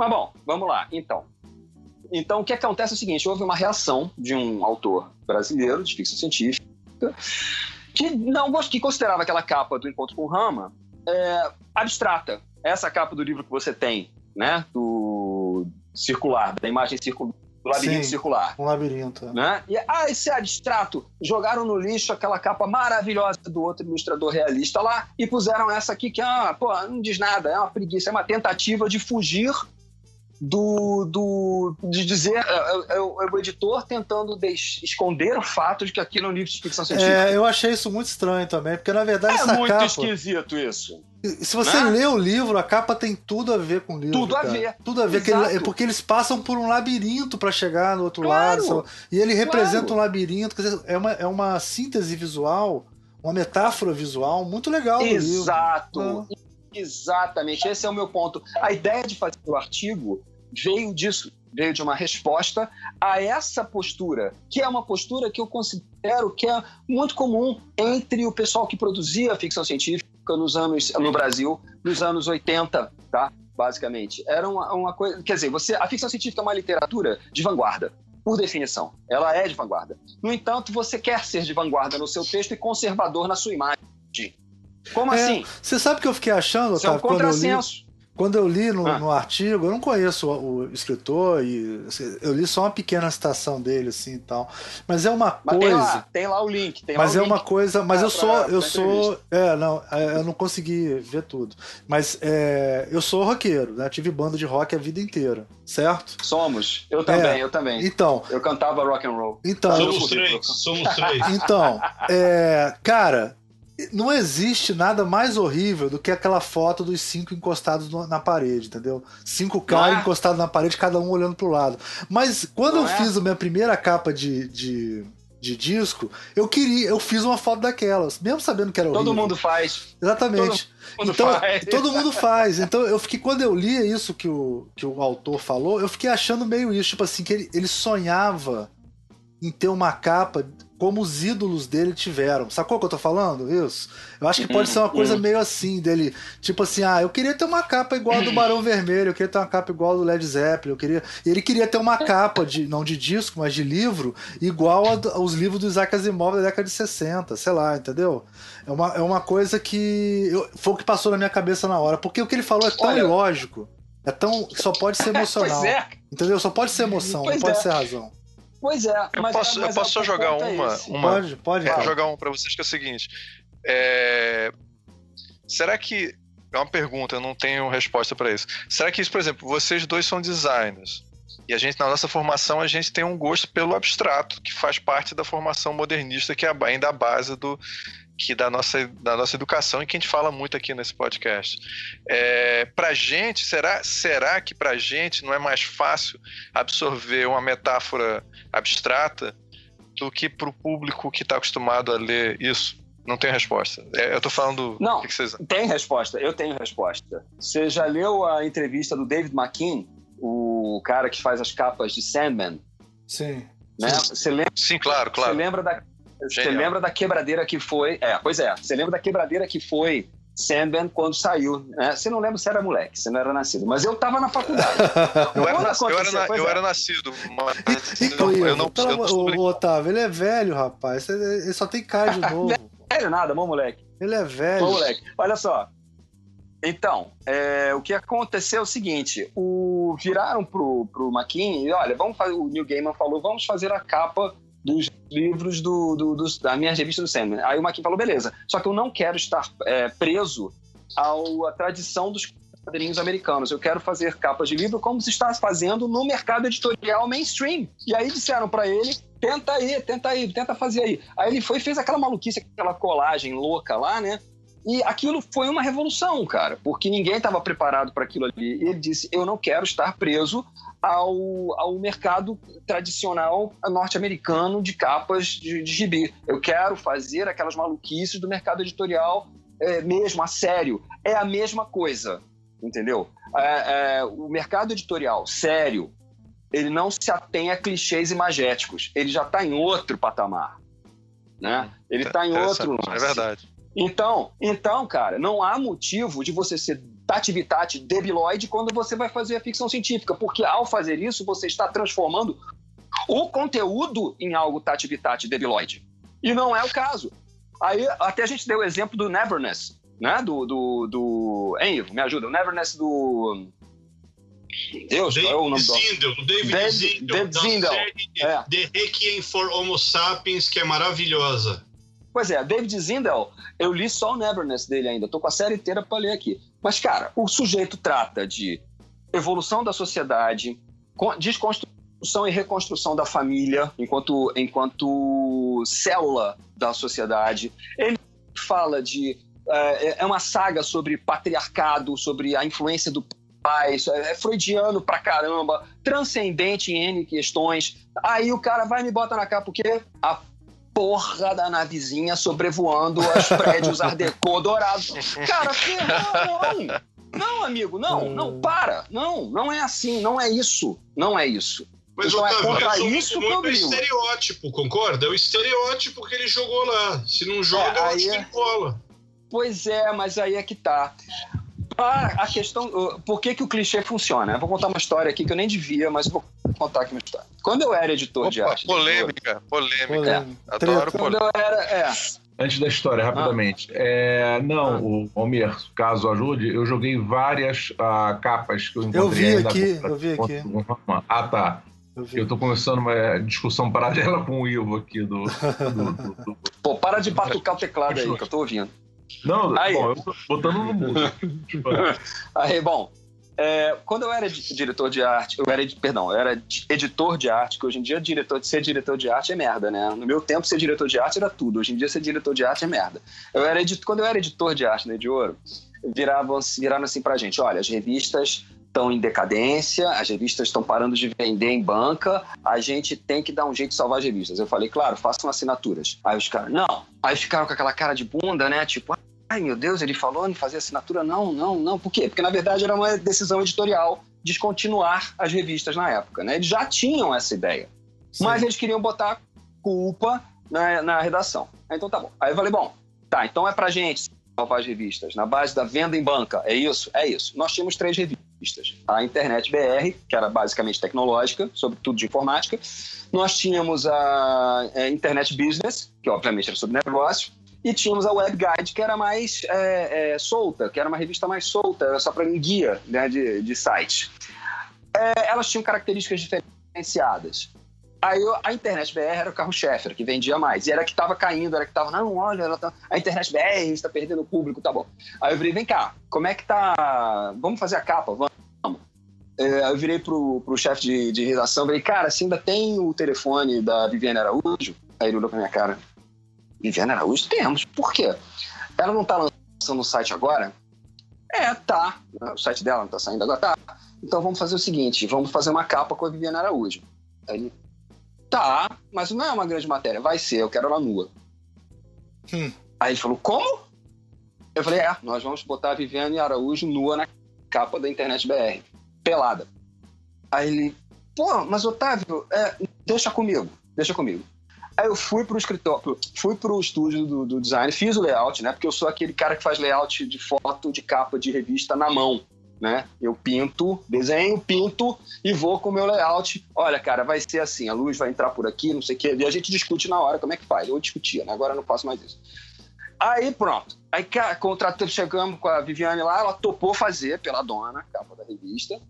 Mas bom, vamos lá, então. Então, o que acontece é o seguinte, houve uma reação de um autor brasileiro de ficção científica que não que considerava aquela capa do Encontro com Rama é, abstrata. Essa capa do livro que você tem, né? Do circular, da imagem circular, do labirinto Sim. circular. Um labirinto. Né? E, ah, esse é abstrato. Jogaram no lixo aquela capa maravilhosa do outro ilustrador realista lá e puseram essa aqui que, ah, pô, não diz nada, é uma preguiça, é uma tentativa de fugir do, do de dizer é, é, é o é o editor tentando esconder o fato de que aquilo é um livro de ficção científica. É, eu achei isso muito estranho também, porque na verdade É essa muito capa. esquisito isso. Se você Né? lê o livro, a capa tem tudo a ver com o livro. Tudo a cara. ver. Tudo a ver. ele- é porque eles passam por um labirinto para chegar no outro Claro. lado. E ele representa Claro. um labirinto. Quer dizer, é uma, é uma síntese visual, uma metáfora visual muito legal do livro. Exato. Ah. Exatamente. Esse é o meu ponto. A ideia de fazer o artigo veio disso. Veio de uma resposta a essa postura, que é uma postura que eu considero que é muito comum entre o pessoal que produzia ficção científica nos anos no Brasil, nos anos 80, tá? Basicamente. Era uma, uma coisa. Quer dizer, você, a ficção científica é uma literatura de vanguarda. Por definição, ela é de vanguarda. No entanto, você quer ser de vanguarda no seu texto e conservador na sua imagem. Como É, assim? Você sabe o que eu fiquei achando, Isso é um Otávio, contrassenso. Quando eu li no, Ah. no artigo, eu não conheço o, o escritor e assim, eu li só uma pequena citação dele assim e tal. Mas é uma Mas tem coisa. lá, tem lá o link. Tem Mas lá é o uma link. coisa. Mas pra- eu sou. pra- Eu pra sou. É, não, é, eu não consegui ver tudo. Mas é, eu sou roqueiro, né? Tive banda de rock a vida inteira, certo? Somos. Eu também, É. eu também. Então, Eu cantava rock and roll. então, Somos eu- três, somos três. então, é, cara, não existe nada mais horrível do que aquela foto dos cinco encostados no- na parede, entendeu? Cinco caras é? encostados na parede, cada um olhando pro lado. Mas quando Não eu é? fiz a minha primeira capa de, de, de disco, eu queria, eu fiz uma foto daquelas, mesmo sabendo que era horrível. Todo mundo faz. Exatamente. Todo mundo então, faz. todo mundo faz. Então eu fiquei, quando eu lia isso que o, que o autor falou, eu fiquei achando meio isso, tipo assim, que ele, ele sonhava em ter uma capa como os ídolos dele tiveram. Sacou o que eu tô falando? Isso. Eu acho que pode ser uma coisa meio assim dele, tipo assim, ah, eu queria ter uma capa igual a do Barão Vermelho, eu queria ter uma capa igual a do Led Zeppelin, eu queria, ele queria ter uma capa de não de disco, mas de livro igual a aos livros do Isaac Asimov da década de 60, sei lá, entendeu? É uma, é uma coisa que eu- foi o que passou na minha cabeça na hora, porque o que ele falou é tão Olha- ilógico, é tão só pode ser [LAUGHS] emocional. É, Entendeu? Só pode ser emoção, Pois não pode é. ser razão. Pois é. Eu mas- posso, eu mas posso só jogar é uma, esse. uma, Pode, pode. Cara. jogar um pra vocês que é o seguinte. É, Será que. É uma pergunta, eu não tenho resposta pra isso. Será que isso, por exemplo, vocês dois são designers? E a gente, na nossa formação, a gente tem um gosto pelo abstrato, que faz parte da formação modernista, que é ainda a base do, que da nossa, da nossa educação e que a gente fala muito aqui nesse podcast. É, pra gente, será, será que pra gente não é mais fácil absorver uma metáfora abstrata do que pro público que está acostumado a ler isso? Não tem resposta. É, eu tô falando. Não. O que que vocês Tem resposta, eu tenho resposta. Você já leu a entrevista do David McKean, o cara que faz as capas de Sandman? Sim. Né? Você lembra, Sim, claro, você claro. lembra da você lembra da quebradeira que foi? É, pois é. Você lembra da quebradeira que foi Sandman quando saiu? Né? Você não lembra se era moleque, você não era nascido, mas eu tava na faculdade. [LAUGHS] Eu era, Quando nas- eu era, na- eu é. era nascido, mas E, eu, não- eu não. pelo eu o, o Otávio, ele é velho, rapaz. Ele, só tem cara de [LAUGHS] novo. Sério, nada, bom moleque. Ele é velho. Bom, moleque. Olha só. Então, é, o que aconteceu é o seguinte: o, viraram pro, pro McKinney e olha, vamos fazer. O Neil Gaiman falou, vamos fazer a capa dos livros do, do, dos- da minha revista do Sandman. Aí o McKinney falou, beleza. Só que eu não quero estar é, preso ao, à tradição dos quadrinhos americanos. Eu quero fazer capas de livro como se está fazendo no mercado editorial mainstream. E aí disseram para ele, tenta aí, tenta aí, tenta fazer aí. Aí ele foi e fez aquela maluquice, aquela colagem louca lá, né? E aquilo foi uma revolução, cara, porque ninguém estava preparado para aquilo ali. Ele disse: Eu não quero estar preso ao, ao mercado tradicional norte-americano de capas de, de gibi. Eu quero fazer aquelas maluquices do mercado editorial é, mesmo, a sério. É a mesma coisa, entendeu? É, é, o mercado editorial sério, ele não se atém a clichês imagéticos. Ele já está em outro patamar. Né? Ele está em outro Interessante, lance. É verdade. Então, então, cara, não há motivo de você ser tativitate debiloide quando você vai fazer a ficção científica, porque ao fazer isso você está transformando o conteúdo em algo tativitate debiloide. E não é o caso. Aí até a gente deu o exemplo do Neverness, né? Do do, do... Hein, Ivo, me ajuda. O Neverness do Deus, qual é o nome David do Zindel, o David, David- Zindel, David da Zindel, série é. The Requiem for Homo Sapiens, que é maravilhosa. Pois é, David Zindel, eu li só o Neverness dele ainda, tô com a série inteira para ler aqui. Mas, cara, o sujeito trata de evolução da sociedade, con- desconstrução e reconstrução da família enquanto, enquanto célula da sociedade. Ele fala de. É é uma saga sobre patriarcado, sobre a influência do pai, é é freudiano pra caramba, transcendente em N questões. Aí o cara vai e me bota na capa o quê? A porra da navezinha sobrevoando os prédios Art Deco dourados. Cara, [LAUGHS] ferrou, não! Não, amigo, não, não, para! Não, não é assim, não é isso. Não é isso. Mas, Então é Otávio, contra eu sou isso que muito eu brigo. estereótipo, concorda? É o estereótipo que ele jogou lá. Se não joga, É, eu aí acho que é- cola. Pois é, mas aí é que tá. Para a questão. Por que, que o clichê funciona? Eu vou contar uma história aqui que eu nem devia, mas vou contar aqui uma história. Quando eu era editor de Opa, arte. polêmica, polêmica. Polêmica. Adoro Treta. Quando polêmica. eu era. É, Antes da história, rapidamente. É, não, o Almir, caso ajude, eu joguei várias ah, capas que eu encontrei. Eu vi aqui, eu vi aqui. Ah, tá. Eu. Eu tô começando uma discussão paralela com o Ivo aqui do. do- do- do- pô, para de batucar o teclado aí, que eu tô ouvindo. Não, Aí. bom, eu botando no mundo. [LAUGHS] Aí, bom. É, quando eu era diretor de arte, eu era, perdão, eu era editor de arte, que hoje em dia diretor, ser diretor de arte é merda, né? No meu tempo, ser diretor de arte era tudo. Hoje em dia, ser diretor de arte é merda. Eu era quando eu era editor de arte na de Ouro, viravam, viraram assim pra gente: olha, as revistas estão em decadência, as revistas estão parando de vender em banca, a gente tem que dar um jeito de salvar as revistas. Eu falei, claro, façam assinaturas. Aí os caras, não. Aí ficaram com aquela cara de bunda, né? Tipo, Ai, meu Deus, ele falou em fazer assinatura? Não, não, não. Por quê? Porque, na verdade, era uma decisão editorial descontinuar as revistas na época. Né? Eles já tinham essa ideia. Sim. Mas eles queriam botar culpa na, na redação. Então tá bom. Aí eu falei, bom, tá, então é pra gente salvar as revistas na base da venda em banca. É isso? É isso. Nós tínhamos três revistas. A Internet BR, que era basicamente tecnológica, sobretudo de informática. Nós tínhamos a, a Internet Business, que obviamente era sobre negócio. E tínhamos a Web Guide, que era mais é, é, solta, que era uma revista mais solta, era só para um guia né, de, de site. É, elas tinham características diferenciadas. Aí a Internet BR era o carro-chefe, que vendia mais. E era que estava caindo, era que estava, não, olha, tá... a Internet BR está perdendo o público, tá bom. Aí eu virei, vem cá, como é que tá. Vamos fazer a capa, vamos. É, eu virei pro, pro chefe de, de redação, falei, cara, se ainda tem o telefone da Viviane Araújo? Aí ele olhou pra minha cara, Viviane Araújo? Temos. Por quê? Ela não está lançando o site agora? É, tá. O site dela não está saindo agora? Tá. Então vamos fazer o seguinte: vamos fazer uma capa com a Viviane Araújo. Aí ele, tá, mas não é uma grande matéria. Vai ser, eu quero ela nua. Hum. Aí ele falou, como? Eu falei, é, nós vamos botar a Viviane Araújo nua na capa da Internet BR. Pelada. Aí ele, pô, mas Otávio, é, deixa comigo, deixa comigo. Aí eu fui pro escritório, fui pro estúdio do, do, design, fiz o layout, né? Porque eu sou aquele cara que faz layout de foto de capa de revista na mão, né? Eu pinto, desenho, pinto e vou com o meu layout. Olha, cara, vai ser assim, a luz vai entrar por aqui, não sei o quê. E a gente discute na hora como é que faz. Eu discutia, né? Agora eu não faço mais isso. Aí pronto. Aí contratamos, chegamos com a Viviane lá, ela topou fazer pela dona, capa da revista.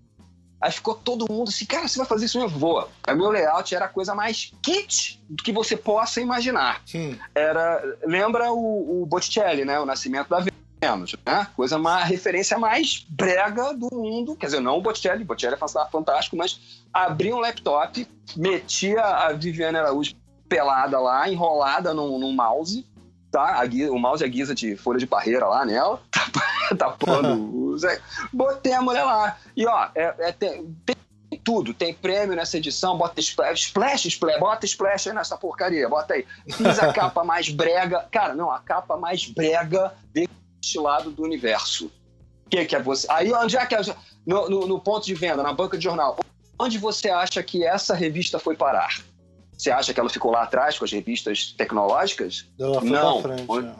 Aí ficou todo mundo assim, cara, você vai fazer isso? Eu vou. Aí meu layout era a coisa mais kit do que você possa imaginar. Sim. Era, lembra o, o Botticelli, né? O Nascimento da Vênus, né? Coisa, uma referência mais brega do mundo. Quer dizer, não o Botticelli, o Botticelli é fantástico, mas abria um laptop, metia a Viviane Araújo pelada lá, enrolada num, num mouse, tá? A, o mouse é guisa de folha de parreira lá nela, tapando tá os. [LAUGHS] Botei a mulher lá. E ó, é, é tem, tem, tudo, tem prêmio nessa edição, bota splash, splash, splash, bota splash aí nessa porcaria, bota aí. Fiz a capa mais brega. Cara, não, a capa mais brega deste lado do universo. O que, que é você? Aí onde é que é? No, no, no ponto de venda, na banca de jornal. Onde você acha que essa revista foi parar? Você acha que ela ficou lá atrás com as revistas tecnológicas? Ela foi não. Pra frente,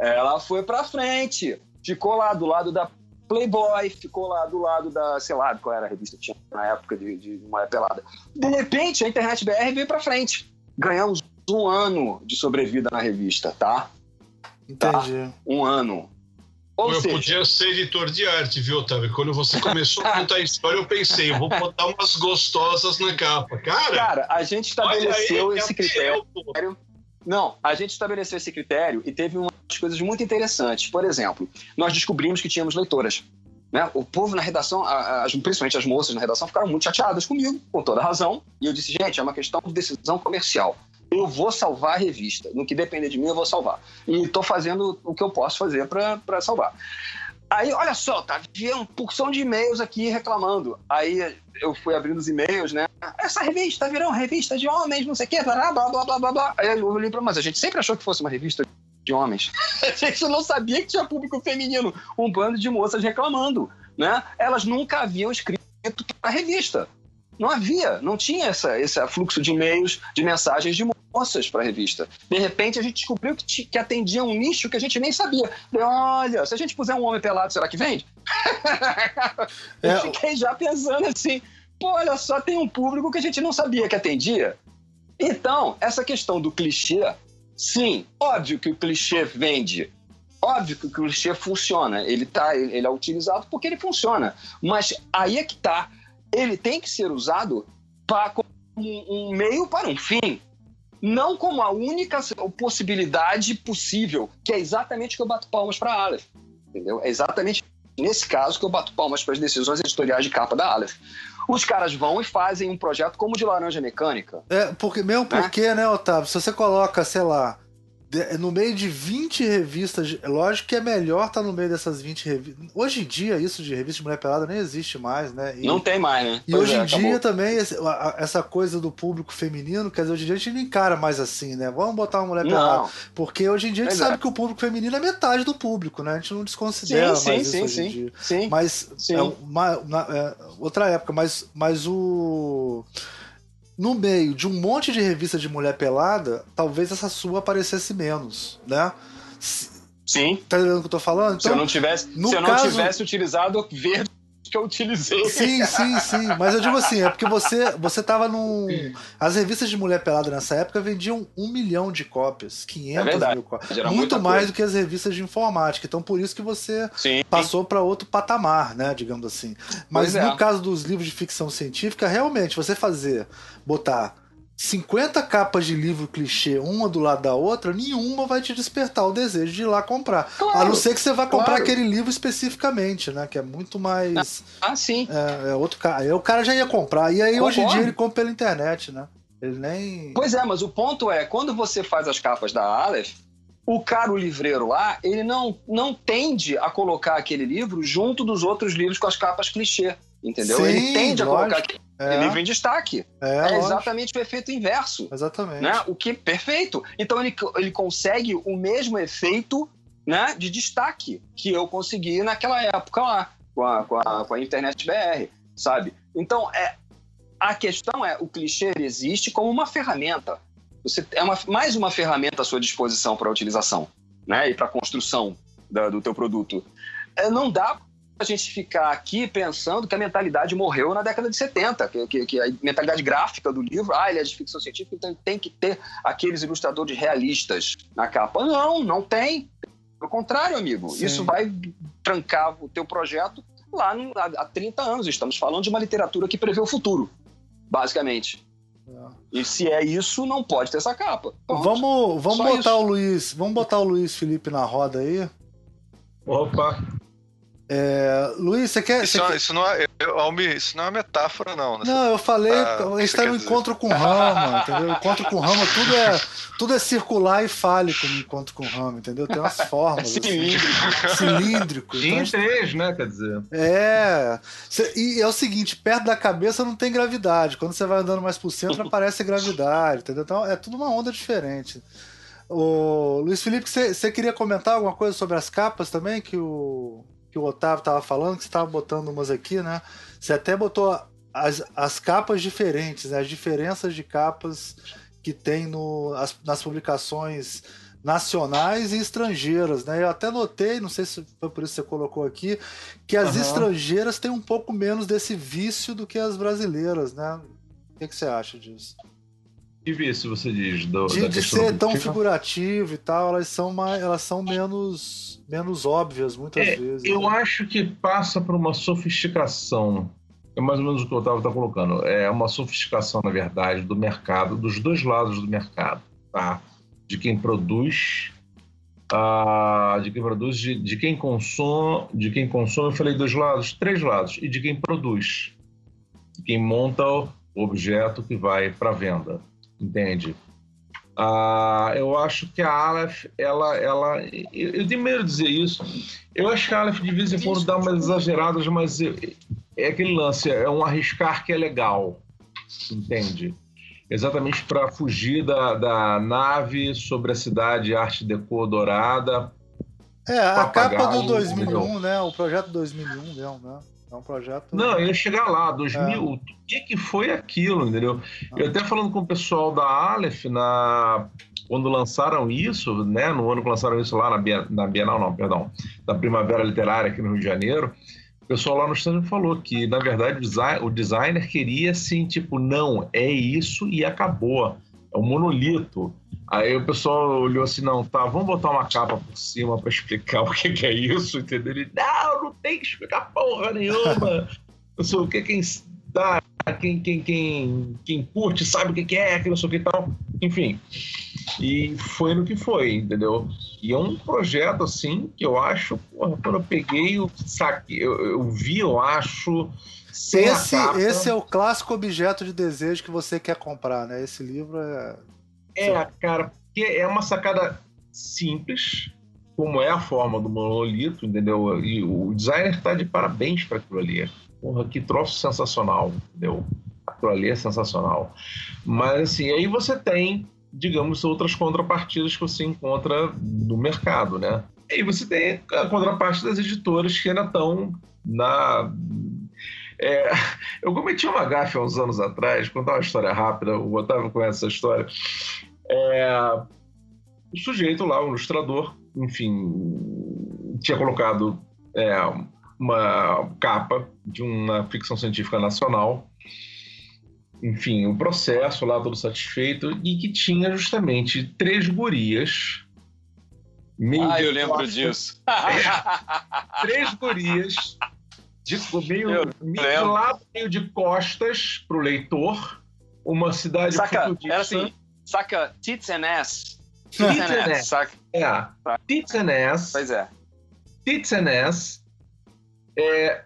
é. Ela foi para frente. Ficou lá do lado da Playboy, ficou lá do lado da, sei lá, qual era a revista que tinha na época de, de Mulher Pelada. De repente, a Internet BR veio para frente. Ganhamos um ano de sobrevida na revista, tá? Entendi. Tá? Um ano. Ou eu seja... podia ser editor de arte, viu, Otávio? Quando você começou a contar a história, eu pensei, eu vou botar umas gostosas na capa. Cara, Cara a gente estabeleceu aí, esse critério. Eu, não, a gente estabeleceu esse critério e teve umas coisas muito interessantes. Por exemplo, nós descobrimos que tínhamos leitoras. Né? O povo na redação, as, principalmente as moças na redação, ficaram muito chateadas comigo, com toda razão. E eu disse, gente, é uma questão de decisão comercial eu vou salvar a revista. No que depender de mim, eu vou salvar. E estou fazendo o que eu posso fazer para salvar. Aí, olha só, tá, havia uma porção de e-mails aqui reclamando. Aí eu fui abrindo os e-mails, né? Essa revista virou uma revista de homens, não sei o quê, blá, blá, blá, blá, blá, blá. Aí eu olhei para mas a gente sempre achou que fosse uma revista de homens. [LAUGHS] a gente não sabia que tinha público feminino. Um bando de moças reclamando, né? Elas nunca haviam escrito para a revista. Não havia, não tinha essa, esse fluxo de e-mails, de mensagens de moças para a revista. De repente a gente descobriu que, que atendia um nicho que a gente nem sabia. Olha, se a gente puser um homem pelado, será que vende? [LAUGHS] é. Eu fiquei já pensando assim, pô, olha só, tem um público que a gente não sabia que atendia. Então, essa questão do clichê, sim, óbvio que o clichê vende. Óbvio que o clichê funciona. Ele, tá, ele é utilizado porque ele funciona. Mas aí é que tá ele tem que ser usado para, como um meio para um fim, não como a única possibilidade possível, que é exatamente o que eu bato palmas para Aleph. Entendeu? É exatamente nesse caso, que eu bato palmas para as decisões editoriais de capa da Aleph. Os caras vão e fazem um projeto como o de Laranja Mecânica. É, porque, mesmo porque, né, Otávio, se você coloca, sei lá, no meio de 20 revistas, lógico que é melhor estar tá no meio dessas 20 revistas. Hoje em dia, isso de revista de mulher pelada nem existe mais, né? E, não tem mais, né? E pois hoje é, em acabou. dia também, essa coisa do público feminino, quer dizer, hoje em dia a gente não encara mais assim, né? Vamos botar uma mulher pelada. Não. Porque hoje em dia a gente pois sabe é. que o público feminino é metade do público, né? A gente não desconsidera sim, mais sim, isso sim, hoje em dia. Sim, mas sim. É uma, uma, é outra época, mas, mas o no meio de um monte de revista de mulher pelada, talvez essa sua aparecesse menos, né? Sim. Tá entendendo o que eu tô falando? Então, se eu então, não tivesse, se eu não caso... tivesse utilizado verde que eu utilizei. Sim, sim, sim. Mas eu digo assim, é porque você, você tava num. As revistas de mulher pelada nessa época vendiam um milhão de cópias, 500 é mil cópias. Muito mais coisa. do que as revistas de informática. Então por isso que você sim. passou para outro patamar, né? Digamos assim. Mas no caso dos livros de ficção científica, realmente, você fazer, botar 50 capas de livro clichê, uma do lado da outra, nenhuma vai te despertar o desejo de ir lá comprar. Claro, a não ser que você vá comprar claro. aquele livro especificamente, né? Que é muito mais. Ah, ah sim. É, é, outro cara. Aí o cara já ia comprar. E aí Concordo. hoje em dia ele compra pela internet, né? Ele nem. Pois é, mas o ponto é, quando você faz as capas da Aleph, o cara, o livreiro lá, ele não, não tende a colocar aquele livro junto dos outros livros com as capas clichê. Entendeu? Sim, ele tende a colocar aquele é. livro em destaque. É, é exatamente o efeito inverso. Exatamente. Né? O que perfeito. Então ele, ele consegue o mesmo efeito né, de destaque que eu consegui naquela época lá, com a, com a, com a internet BR, sabe? Então, é, a questão é, o clichê existe como uma ferramenta. Você é uma, mais uma ferramenta à sua disposição para utilização, né? E para construção da, do teu produto. É, não dá a gente ficar aqui pensando que a mentalidade morreu na década de 70, que, que, que, a mentalidade gráfica do livro, ah, ele é de ficção científica, então tem que ter aqueles ilustradores realistas na capa. Não, não tem. Pelo contrário, amigo, Sim. isso vai trancar o teu projeto lá no, há, há 30 anos. Estamos falando de uma literatura que prevê o futuro, basicamente. É. E se é isso, não pode ter essa capa. Ponto. Vamos, vamos botar isso. o Luiz, vamos botar o Luiz Felipe na roda aí. Opa. É, Luiz, você quer. Isso, você não, quer... isso, não é, isso não é metáfora, não. Né? Não, eu falei, ah, a gente está no encontro com Rama, entendeu? Encontro com Rama, tudo é, tudo é circular e fálico no encontro com Rama, entendeu? Tem umas formas. É cilíndrico. Assim, cilíndrico. Então, em três, né? Quer dizer. É. E é o seguinte: perto da cabeça não tem gravidade. Quando você vai andando mais pro centro, aparece gravidade, entendeu? Então é tudo uma onda diferente. O Luiz Felipe, você, você queria comentar alguma coisa sobre as capas também? Que o que o Otávio estava falando, que você estava botando umas aqui, né? Você até botou as, as capas diferentes, né? as diferenças de capas que tem no, as, nas publicações nacionais e estrangeiras, né? Eu até notei, não sei se foi por isso que você colocou aqui, que as uhum. estrangeiras têm um pouco menos desse vício do que as brasileiras, né? O que, que você acha disso? Que vício você diz? Do, de, de ser tão figurativo e tal, elas são, mais, elas são menos menos óbvias muitas é, vezes. Eu né? acho que passa por uma sofisticação. É mais ou menos o que o Otávio está colocando. É uma sofisticação, na verdade, do mercado, dos dois lados do mercado, tá? De quem produz, uh, de quem produz, de, de, quem consome, de quem consome. Eu falei dois lados, três lados, e de quem produz, de quem monta o objeto que vai para venda, entende? Ah, eu acho que a Aleph, ela, ela, eu, eu tenho medo de dizer isso. Eu acho que a Aleph de vez em quando dá umas exageradas, mas é aquele lance, é um arriscar que é legal, entende? Exatamente para fugir da, da nave sobre a cidade Arte Deco Dourada. É, a capa do 2001, né? O projeto 2001 mesmo, né? É um projeto. Não, eu ia chegar lá, 2000. É. O que, que foi aquilo, entendeu? Ah. Eu até falando com o pessoal da Aleph, na, quando lançaram isso, né? No ano que lançaram isso lá na, Bienal, na Bienal, não, perdão, na Primavera Literária aqui no Rio de Janeiro. O pessoal lá no stand falou que, na verdade, o designer queria assim, tipo, não, é isso e acabou. É um monolito. Aí o pessoal olhou assim, não, tá, vamos botar uma capa por cima para explicar [LAUGHS] o que, que, é isso, entendeu? Ele, não, não tem que explicar porra nenhuma. não sei o que, quem dá, quem, quem, quem, quem curte sabe o que, que é, que não sei o que e tal. Enfim. E foi no que foi, entendeu? E é um projeto, assim, que eu acho, porra, quando eu peguei, eu, saque, eu, eu vi, eu acho. Esse, esse é o clássico objeto de desejo que você quer comprar, né? Esse livro é. É, cara, porque é uma sacada simples, como é a forma do monolito, entendeu? E o designer está de parabéns para aquilo ali. Porra, que troço sensacional, entendeu? Aquilo ali é sensacional. Mas assim, aí você tem, digamos, outras contrapartidas que você encontra no mercado, né? E aí você tem a contraparte das editoras que ainda estão na. É, [LAUGHS] eu cometi uma gafe há uns anos atrás, contar uma história rápida, o Otávio conhece essa história. É, o sujeito lá, o ilustrador, enfim, tinha colocado é, uma capa de uma ficção científica nacional enfim, o processo lá todo satisfeito e que tinha justamente três gurias. ah, eu lembro disso. [LAUGHS] três gurias de, meio, lado, meio de costas pro leitor, uma cidade saca, futurista. Era assim, saca, tits and ass. Tits and ass, saca? É, tits and ass. Pois é. Tits and ass. É,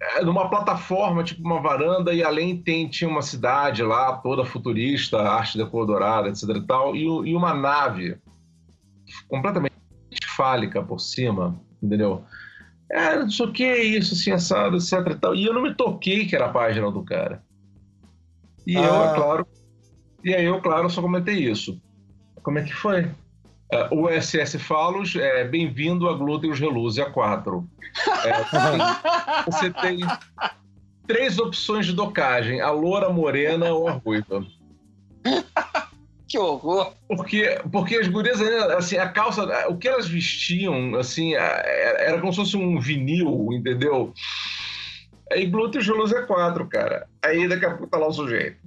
é, numa plataforma, tipo uma varanda, e além tem, tinha uma cidade lá, toda futurista, arte da cor dourada, etc e tal, e, e uma nave completamente fálica por cima, entendeu? É, não sei o que, isso, assim, assado, etc e tal. E eu não me toquei que era a página do cara. E ah. eu, é claro, e aí eu, claro, só comentei isso. Como é que foi? Uh, o SS Falos é bem-vindo a Glúteos Reluzia 4. É, assim, [LAUGHS] você tem três opções de docagem: a loura, a morena ou a ruiva. [LAUGHS] que horror! Porque, porque as gurias, assim, a calça, o que elas vestiam, assim, era como se fosse um vinil, entendeu? Aí glúteos Reluzia 4, cara. Aí daqui a pouco tá lá o sujeito.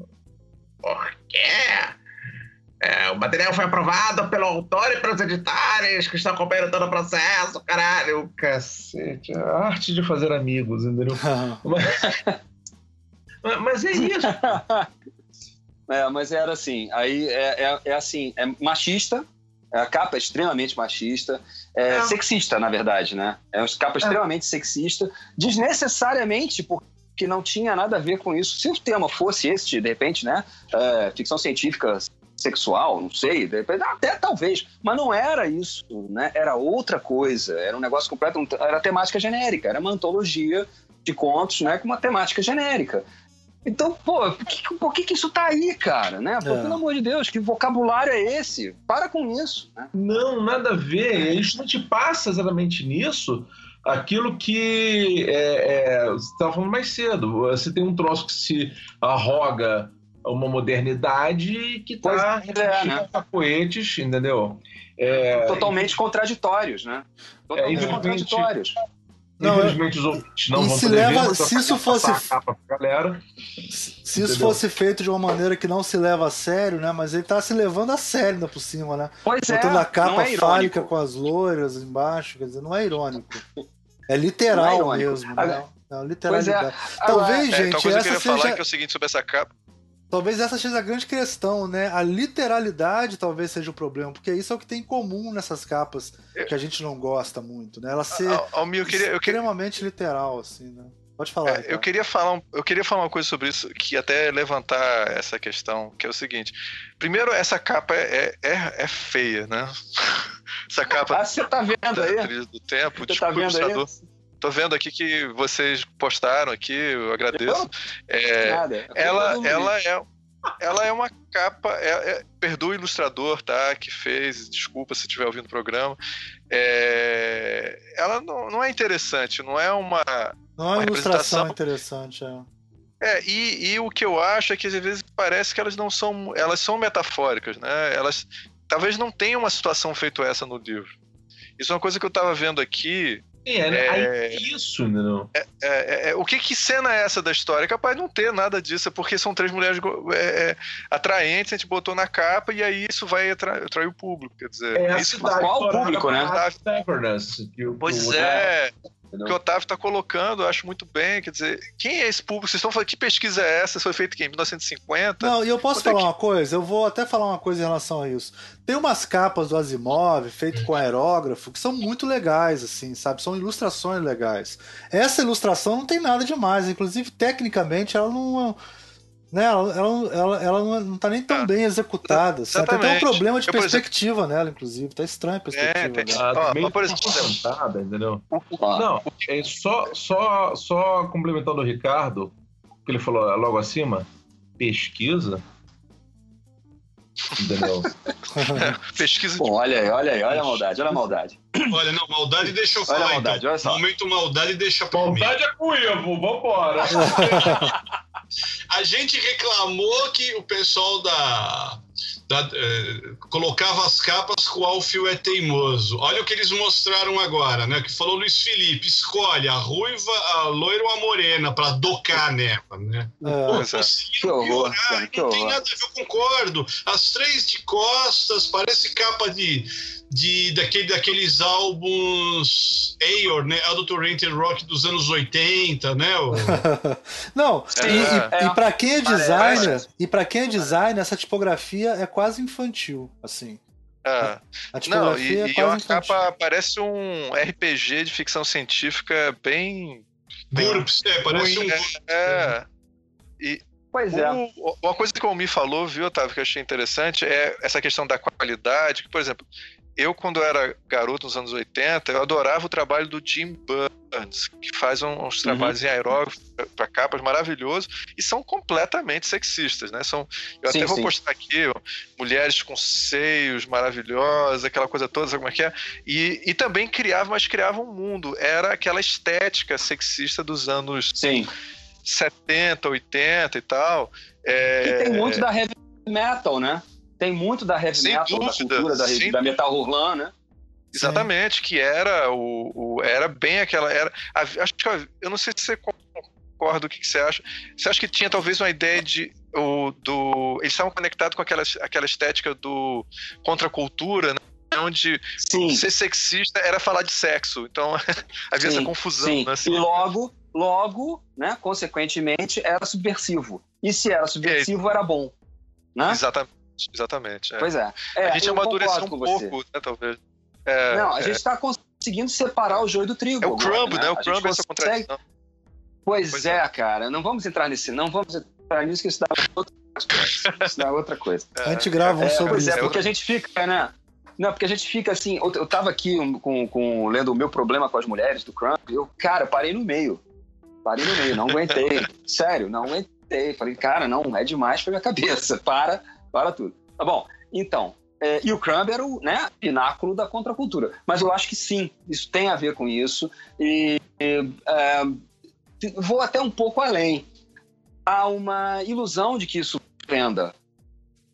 Por quê? É, o material foi aprovado pelo autor e pelos editores que estão acompanhando todo o processo, caralho. Cacete, a arte de fazer amigos, entendeu? [LAUGHS] mas, mas é isso. [LAUGHS] É, mas era assim, aí é, é, é, assim, é machista, a capa é extremamente machista, é, é. sexista, na verdade, né? É uma capa é. extremamente sexista, desnecessariamente, porque não tinha nada a ver com isso. Se o tema fosse esse, de repente, né? É, ficção científica sexual, não sei, até talvez, mas não era isso, né? Era outra coisa, era um negócio completo, era temática genérica, era uma antologia de contos, né, com uma temática genérica. Então, pô, por que, por que, que isso tá aí, cara? Né? Pô, é. Pelo amor de Deus, que vocabulário é esse? Para com isso. Né? Não, nada a ver. Isso não te passa exatamente nisso aquilo que é, é, você estava falando mais cedo. Você tem um troço que se arroga uma modernidade que está é, né? capoetes, entendeu? É, Totalmente contraditórios, né? Totalmente é, contraditórios. Não, Infelizmente os ouvintes não vão se poder leva, ver, se isso fosse galera, se isso fosse feito de uma maneira que não se leva a sério, né? Mas ele tá se levando a sério ainda por cima, né? Pois Botando é, a capa é fálica com as loiras embaixo, quer dizer, não é irônico. É literal é mesmo, né? Não, literalidade. É. Talvez, gente, então, coisa essa que eu queria seja... falar que é o seguinte sobre essa capa. Talvez essa seja a grande questão, né? A literalidade talvez seja o problema, porque isso é o que tem em comum nessas capas que a gente não gosta muito, né? Ela ser eu queria, eu extremamente literal, assim, né? Pode falar. É, eu, queria falar um, eu queria falar uma coisa sobre isso, que até levantar essa questão, que é o seguinte. Primeiro, essa capa é, é, é feia, né? [LAUGHS] essa capa. Ah, você tá vendo aí? Do tempo, você tá vendo aí? Tô vendo aqui que vocês postaram aqui, eu agradeço. É, Nada. Ela, ela é ela é uma capa. É, é, perdoa o ilustrador, tá? Que fez, desculpa se estiver ouvindo o programa. É, ela não, não, é interessante, não é uma. Não é uma, uma ilustração interessante, é. É, e, e, o que eu acho é que às vezes parece que elas não são. Elas são metafóricas, né? Elas talvez não tenham uma situação feito essa no livro. Isso é uma coisa que eu estava vendo aqui é, é, isso, não. É, é, é, o que, que cena é essa da história? É capaz não ter nada disso, é porque são três mulheres atraentes, a gente botou na capa e aí isso vai atrair, atrair o público. Quer dizer, é isso qual o público, né? Pois é. O que o Otávio está colocando, eu acho muito bem. Quer dizer, quem é esse público? Vocês estão falando que pesquisa é essa? Isso foi feito em 1950? Não, e eu posso é falar que- uma coisa? Eu vou até falar uma coisa em relação a isso. Tem umas capas do Asimov, feito com aerógrafo, que são muito legais, assim, sabe? São ilustrações legais. Essa ilustração não tem nada demais, inclusive, tecnicamente, ela não. Né, ela, ela, ela, ela não- não tá nem tão Ah, bem executada. assim. Tem até um problema de Eu, por exemplo- perspectiva nela, inclusive. Tá estranha a perspectiva tem- dela. Ah, Ó, meio por exemplo, entendeu? Não, é só, só, só complementando o Ricardo, que ele falou logo acima, pesquisa. Entendeu? [LAUGHS] Pesquisa de Pô, olha aí, olha aí, olha a maldade, olha a maldade. Olha, não, maldade deixa eu Olha a falar maldade, então. olha só. Momento maldade deixa pra mim. Vontade é com Ivo, vambora. [LAUGHS] A gente reclamou que o pessoal da, da, eh, colocava as capas com o Alfio é teimoso. Olha o que eles mostraram agora, né? Que falou Luiz Felipe, escolhe a ruiva, a loira ou a morena pra docar nela, né? É. Pô, é. conseguiram Que horror, piorar, cara, que não tem nada a ver, eu concordo. As três de costas, parece capa de, de daquele, daqueles álbuns Ayor, né? Adulterate Rock dos anos 80, né? O- [LAUGHS] Não, Sim, e, é. e, e para quem é Parece. designer, e para quem é designer, essa tipografia é quase infantil, assim. É. A Não, tipografia e, é e uma infantil. capa parece um RPG de ficção científica bem. GURPS, é, parece um né? É. Pois é. O- uma coisa que o Me falou, viu, Otávio, que eu achei interessante é essa questão da qualidade. Que, por exemplo, eu, quando era garoto nos anos 80, eu adorava o trabalho do Jim Burns, que faz um- uns trabalhos em aerógrafo para capas maravilhosos e são completamente sexistas, né? São, eu Sim, até vou sim. postar aqui, ó, mulheres com seios maravilhosos, aquela coisa toda, sabe como é que é? E, e também criava, mas criava um mundo. Era aquela estética sexista dos anos Sim. 70, 80 e tal. É, E tem muito da heavy metal, né? Tem muito da heavy metal, da dúvida, cultura da, da metal hurlan, né? Exatamente, que era o, o- era bem aquela era a- acho que a- eu não sei se você concorda o que, que você acha. Você acha que tinha talvez uma ideia de o, do eles estavam conectados com aquela, aquela estética do contracultura, né? onde Sim. ser sexista era falar de sexo. Então [LAUGHS] havia Sim, essa confusão, Sim. né? assim. E logo, logo, né, consequentemente, era subversivo. E se era subversivo, era bom. Né? Exatamente, exatamente. é. Pois é. é a gente eu amadureceu um pouco, né, talvez. É, Não, a é. gente está conseguindo separar o joio do trigo. É o crumb, né? O A gente crumb é essa consegue- contradição. Pois, Pois é, é. cara. Não vamos entrar nesse. Não vamos entrar nisso, que isso dá outra coisa. Isso dá outra coisa. A gente grava um É, sobre pois isso. é, porque a gente fica, né? Não, porque a gente fica assim. Eu, eu tava aqui com, com, lendo o meu problema com as mulheres do Crump. Eu, cara, parei no meio. Parei no meio, não aguentei. [LAUGHS] Sério, não aguentei. Falei, cara, não, é demais pra minha cabeça. Para, para tudo. Tá bom, então. é, e o Crumb era o né, pináculo da contracultura. Mas eu acho que sim, isso tem a ver com isso. E é, vou até um pouco além. Há uma ilusão de que isso venda.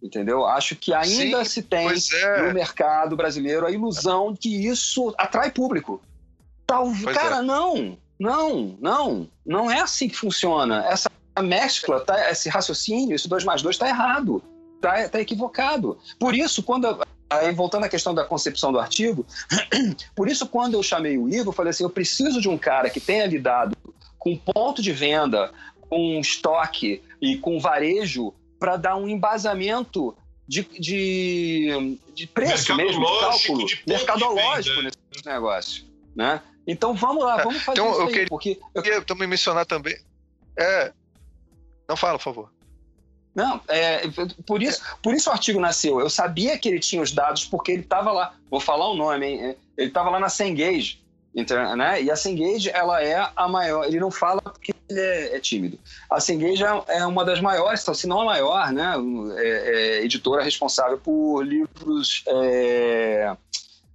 Entendeu? Acho que ainda Sim, se tem é. no mercado brasileiro a ilusão de que isso atrai público. Tal, Pois cara, não, não, não, não é assim que funciona. Essa mescla, tá, esse raciocínio, esse 2 mais 2 está errado, está tá equivocado. Por isso, quando aí, voltando à questão da concepção do artigo, [CLEARS THROAT] por isso quando eu chamei o Ivo, eu falei assim, eu preciso de um cara que tenha lidado com ponto de venda, com estoque e com varejo para dar um embasamento de, de, de preço mesmo, de cálculo, de mercadológico venda. nesse negócio, né? Então vamos lá, vamos fazer Então, isso eu aí, queria- porque eu- Eu queria também mencionar também. É. Não fala, por favor. Não, é, por isso, por isso o artigo nasceu. Eu sabia que ele tinha os dados porque ele estava lá. Vou falar o nome, hein? Ele estava lá na Cengage, né? E a Cengage, ela é a maior. Ele não fala porque ele é, é tímido. A Cengage é, é uma das maiores, se não a maior, né? É, é, editora responsável por livros é,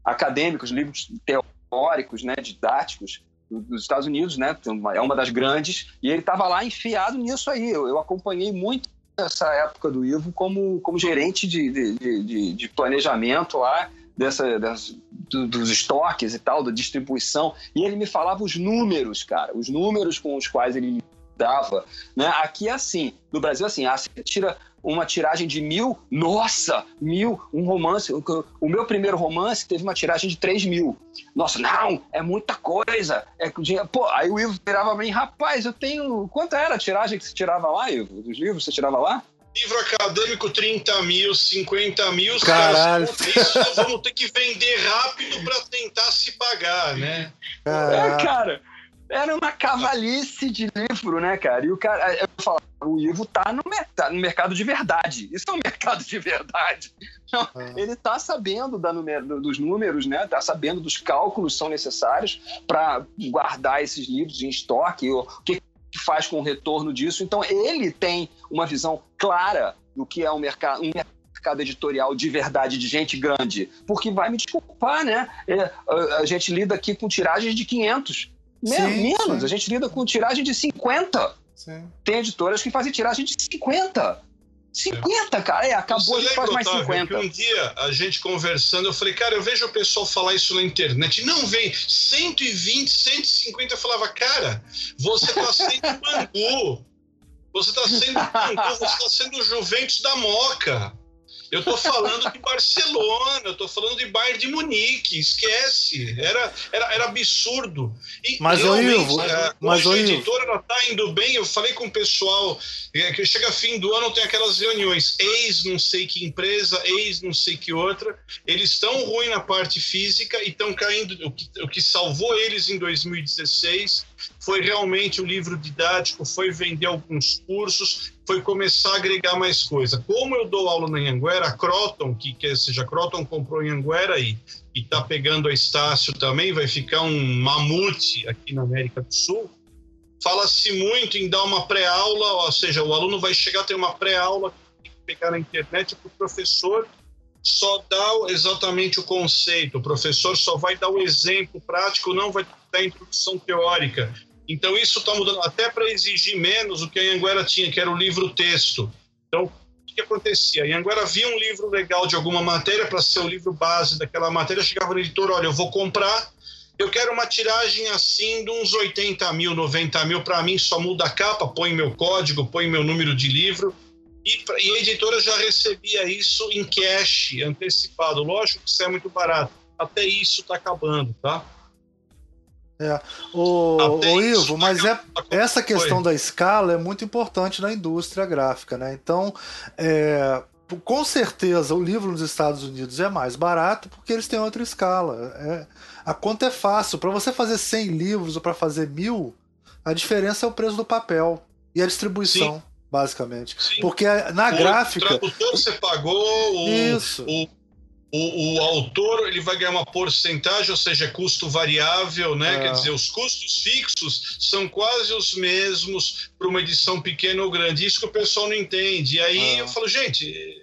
acadêmicos, livros teóricos, né? Didáticos do- dos Estados Unidos, né? É uma das grandes. E ele estava lá enfiado nisso aí. Eu, eu acompanhei muito essa época do Ivo como, como gerente de, de, de- de- planejamento lá dessa, dessa- do- dos estoques e tal, da distribuição. E ele me falava os números, cara, os números com os quais ele dava. Né? Aqui é assim, no Brasil é assim, ah, você tira uma tiragem de mil, nossa, mil, um romance. O meu primeiro romance teve uma tiragem de três mil. Nossa, não, é muita coisa. É, pô, aí o Ivo virava pra mim, rapaz, eu tenho. Quanto era a tiragem que você tirava lá, Ivo? Dos livros que você tirava lá? Livro acadêmico, 30 mil, 50 mil. Caralho. Caras, isso vamos ter que vender rápido para tentar se pagar, né? É, cara era uma cavalice de livro, né, cara? E o cara, eu falo, o Ivo tá no, no mercado de verdade. Isso é um [LAUGHS] mercado de verdade. Não, é. Ele tá sabendo da dos números, né? Tá sabendo dos cálculos que são necessários para guardar esses livros em estoque, o que faz com o retorno disso. Então, ele tem uma visão clara do que é um mercado, um mercado editorial de verdade, de gente grande. Porque vai me desculpar, né? É, a gente lida aqui com tiragens de 500 Sim, menos, sim. a gente lida com tiragem de 50. Sim. Tem editoras que fazem tiragem de 50. 50, é. cara, é, acabou de fazer mais 50. um dia a gente conversando, eu falei, cara, eu vejo o pessoal falar isso na internet. Não vem 120, 150. Eu falava, cara, você tá sendo Bangu. Você tá sendo Bangu, você tá sendo o Juventus da Moca. Eu tô falando de Barcelona, eu tô falando de Bayern de Munique, esquece. Era, era, era absurdo. E mas, Ivo, é, mas hoje a editora ela tá indo bem. Eu falei com o pessoal é, que chega fim do ano, tem aquelas reuniões, ex não sei que empresa, ex não sei que outra. Eles estão ruim na parte física e estão caindo. O que, o que salvou eles em 2016 foi realmente o livro didático, foi vender alguns cursos, foi começar a agregar mais coisa. Como eu dou aula na Anhanguera, a Croton, que quer seja, a Croton comprou Anhanguera e está pegando a Estácio também, vai ficar um mamute aqui na América do Sul. Fala-se muito em dar uma pré-aula, ou seja, o aluno vai chegar a ter uma pré-aula, pegar na internet para o professor só dá exatamente o conceito, o professor só vai dar o exemplo prático, não vai dar introdução teórica. Então isso está mudando até para exigir menos o que a Anguera tinha, que era o livro-texto. Então, o que acontecia? A Anguera via um livro legal de alguma matéria para ser o livro base daquela matéria, chegava no editor, olha, eu vou comprar, eu quero uma tiragem assim de uns 80 mil, 90 mil, para mim só muda a capa, põe meu código, põe meu número de livro, e, e a editora já recebia isso em cash, antecipado. Lógico que isso é muito barato. Até isso está acabando, tá? É. O, o Ivo, mas é, essa questão da escala é muito importante na indústria gráfica, né? Então, é, com certeza, o livro nos Estados Unidos é mais barato porque eles têm outra escala. É, a conta é fácil. Para você fazer 100 livros ou para fazer mil, a diferença é o preço do papel e a distribuição. Sim. Basicamente. Sim. Porque na o gráfica. O tradutor você pagou, o, Isso. O o, o, autor ele vai ganhar uma porcentagem, ou seja, custo variável, né? É. Quer dizer, os custos fixos são quase os mesmos para uma edição pequena ou grande. Isso que o pessoal não entende. E aí é. eu falo, gente,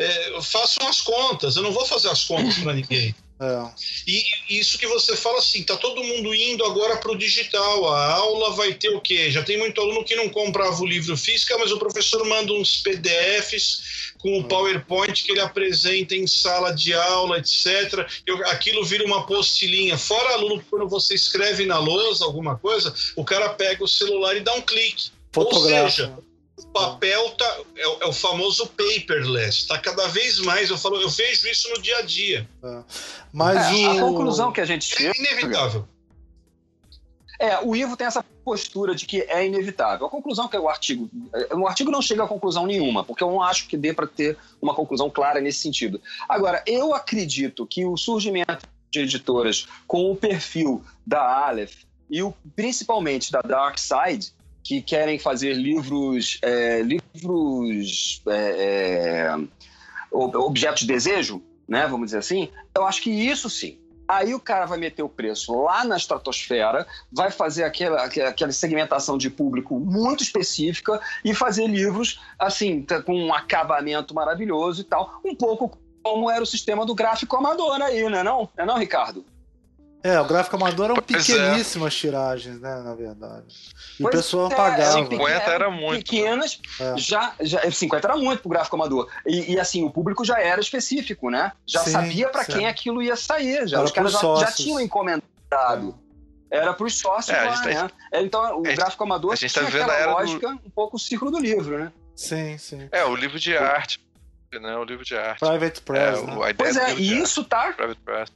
é, façam as contas. Eu não vou fazer as contas para ninguém. [LAUGHS] É. E isso que você fala assim, tá todo mundo indo agora para o digital. A aula vai ter o quê? Já tem muito aluno que não comprava o livro físico, mas o professor manda uns PDFs com o PowerPoint que ele apresenta em sala de aula, etc. Eu, aquilo vira uma postilhinha. Fora aluno quando você escreve na lousa alguma coisa, o cara pega o celular e dá um clique. Ou seja, o papel tá, é, é, o famoso paperless. Está cada vez mais. Eu falo, eu vejo isso no dia a dia. É. Mas é, o... a conclusão que a gente é inevitável. É, o Ivo tem essa postura de que é inevitável. A conclusão que é o artigo. É, o artigo não chega a conclusão nenhuma, porque eu não acho que dê para ter uma conclusão clara nesse sentido. Agora, eu acredito que o surgimento de editoras com o perfil da Aleph e o, principalmente da Dark Side, que querem fazer livros, é, livros é, é, objetos de desejo, né, vamos dizer assim, eu acho que isso sim Aí o cara vai meter o preço lá na estratosfera, vai fazer aquela, aquela segmentação de público muito específica e fazer livros assim, tá, com um acabamento maravilhoso e tal, um pouco como era o sistema do gráfico amador aí, né não? É não, Ricardo? É, o gráfico amador eram pois é. pequeníssimas é. tiragens, né, na verdade. E pois o pessoal é, pagava. 50 era muito. Pequenas, né? já, já, 50 era muito pro gráfico amador. E, e, assim, o público já era específico, né? Já Sim, sabia para quem aquilo ia sair. Já, os caras já, já, tinham encomendado. Era para os sócios é, lá, tá, né? Então, o gráfico amador a gente tá tinha aquela lógica, do... um pouco o ciclo do livro, né? Sim, sim. É, o livro de arte, né? O livro de arte. Private Press, é, né? Pois é, e arte, isso tá Private Press.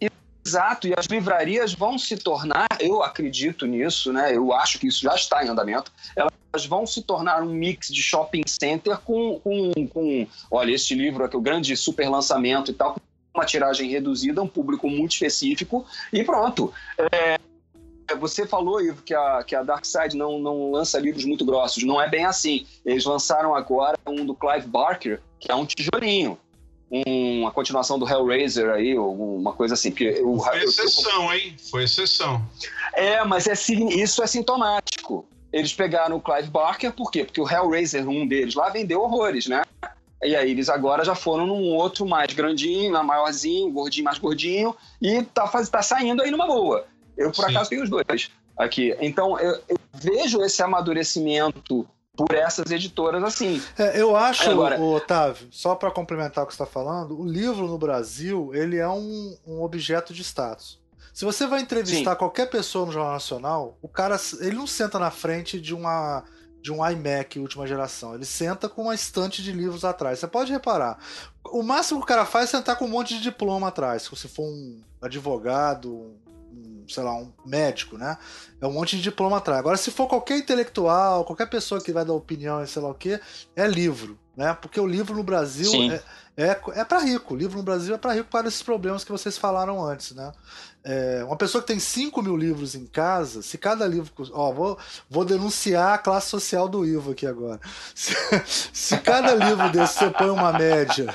Exato, e as livrarias vão se tornar, eu acredito nisso, né? Eu acho que isso já está em andamento. Elas vão se tornar um mix de shopping center com, com, com olha, este livro aqui, o grande super lançamento e tal, com uma tiragem reduzida, um público muito específico, e pronto. É, você falou, Ivo, que a, que a Dark Side não, não lança livros muito grossos. Não é bem assim. Eles lançaram agora um do Clive Barker, que é um tijolinho. Um, uma continuação do Hellraiser aí, ou uma coisa assim. Porque o, Foi eu- eu- exceção, hein? Foi exceção. é, mas é, isso é sintomático. Eles pegaram o Clive Barker, por quê? Porque o Hellraiser, um deles lá, vendeu horrores, né? E aí eles agora já foram num outro mais grandinho, maiorzinho, gordinho, mais gordinho, e tá, faz, tá saindo aí numa boa. Eu, por Sim. acaso, tenho os dois aqui. Então, eu, eu vejo esse amadurecimento por essas editoras assim. É, eu acho, Agora- Otávio, só para complementar o que você está falando, o livro no Brasil ele é um, um objeto de status. Se você vai entrevistar qualquer pessoa no Jornal Nacional, o cara ele não senta na frente de uma de um iMac última geração. Ele senta com uma estante de livros atrás. Você pode reparar. O máximo que o cara faz é sentar com um monte de diploma atrás. Se for um advogado, um, sei lá, um médico, né? É um monte de diploma atrás. Agora, se for qualquer intelectual, qualquer pessoa que vai dar opinião e sei lá o que, é livro, né? Porque o livro no Brasil Sim. é, é, é para rico. O livro no Brasil é para rico para esses problemas que vocês falaram antes, né? É, uma pessoa que tem 5 mil livros em casa, se cada livro. Ó, vou, vou denunciar a classe social do Ivo aqui agora. [LAUGHS] Se, se cada livro desse você põe uma média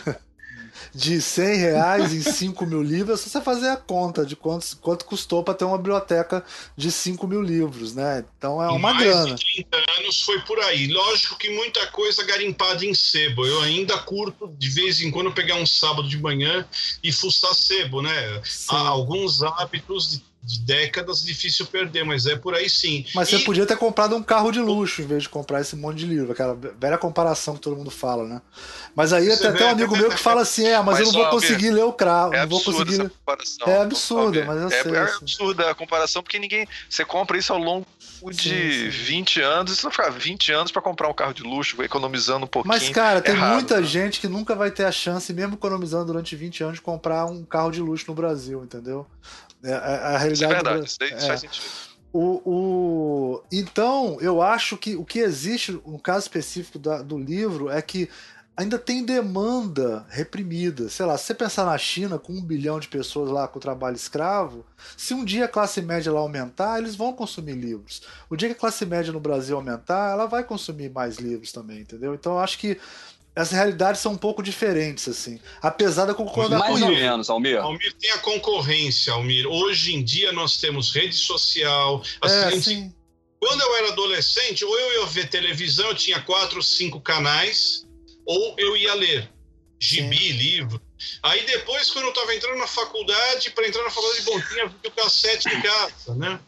de 100 reais em 5 mil livros, é só você fazer a conta de quanto, quanto custou para ter uma biblioteca de 5 mil livros, né? Então é uma mais grana. de 30 anos foi por aí. Lógico que muita coisa garimpada em sebo. Eu ainda curto de vez em quando pegar um sábado de manhã e fuçar sebo, né? Sim. Há alguns hábitos de, de décadas difícil perder, mas é por aí sim. Mas E- você podia ter comprado um carro de luxo em vez de comprar esse monte de livro, aquela velha comparação que todo mundo fala, né? Mas aí tem até vê- um amigo meu que fala assim: é, mas, Mas, eu não vou conseguir ler o cravo, É não vou absurda conseguir. É absurda, mas eu é, sei, É assim. absurda a comparação, porque ninguém. Você compra isso ao longo de Sim, sim. 20 anos, e você vai ficar 20 anos pra comprar um carro de luxo, economizando um pouquinho. Mas, cara, tem raro, muita né? gente que nunca vai ter a chance, mesmo economizando durante 20 anos, de comprar um carro de luxo no Brasil, entendeu? É, é- a realidade Isso é verdade, isso, daí- é. faz sentido. O, o- Então, eu acho que o que existe, no caso específico da- do livro, é que ainda tem demanda reprimida. Sei lá, se você pensar na China, com um bilhão de pessoas lá com trabalho escravo, se um dia a classe média lá aumentar, eles vão consumir livros. O dia que a classe média no Brasil aumentar, ela vai consumir mais livros também, entendeu? Então, eu acho que as realidades são um pouco diferentes, assim. Apesar eu concordar Mais com ou menos, Almir. Almir tem a concorrência, Almir. Hoje em dia nós temos rede social. Assim, É, gente- sim. Quando eu era adolescente, ou eu ia ver televisão, eu tinha quatro, cinco canais, ou eu ia ler gibi, livro. Aí depois, quando eu estava entrando na faculdade, para entrar na faculdade, bom, tinha videocassete em casa, né?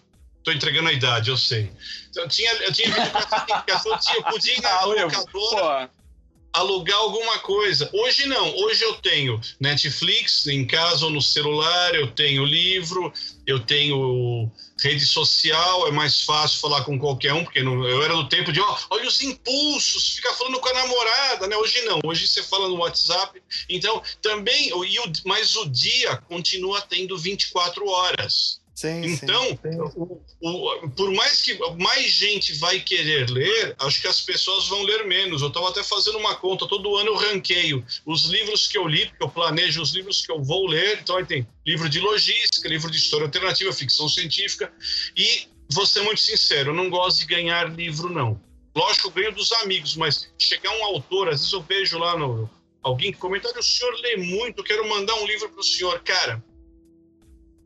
Tô entregando a idade, eu sei. Então, eu tinha, eu tinha videocassete em casa, eu, tinha, eu podia ir na [LAUGHS] Ah, locadora alugar alguma coisa. Hoje não, hoje eu tenho Netflix em casa ou no celular, eu tenho livro, eu tenho rede social, é mais fácil falar com qualquer um, porque não- eu era do tempo de, ó, olha os impulsos, ficar falando com a namorada, né? Hoje não, hoje você fala no WhatsApp. Então, também, mas o dia continua tendo 24 horas. Sim, Então, sim. o- o- por mais que mais gente vai querer ler, acho que as pessoas vão ler menos. Eu estava até fazendo uma conta, todo ano eu ranqueio os livros que eu li, porque eu planejo os livros que eu vou ler. Então, aí tem livro de logística, livro de história alternativa, ficção científica. E, vou ser muito sincero, eu não gosto de ganhar livro, não. Lógico, eu ganho dos amigos, mas chegar um autor, às vezes eu vejo lá no. Alguém que comenta, "Olha, o senhor lê muito, eu quero mandar um livro para o senhor. Cara,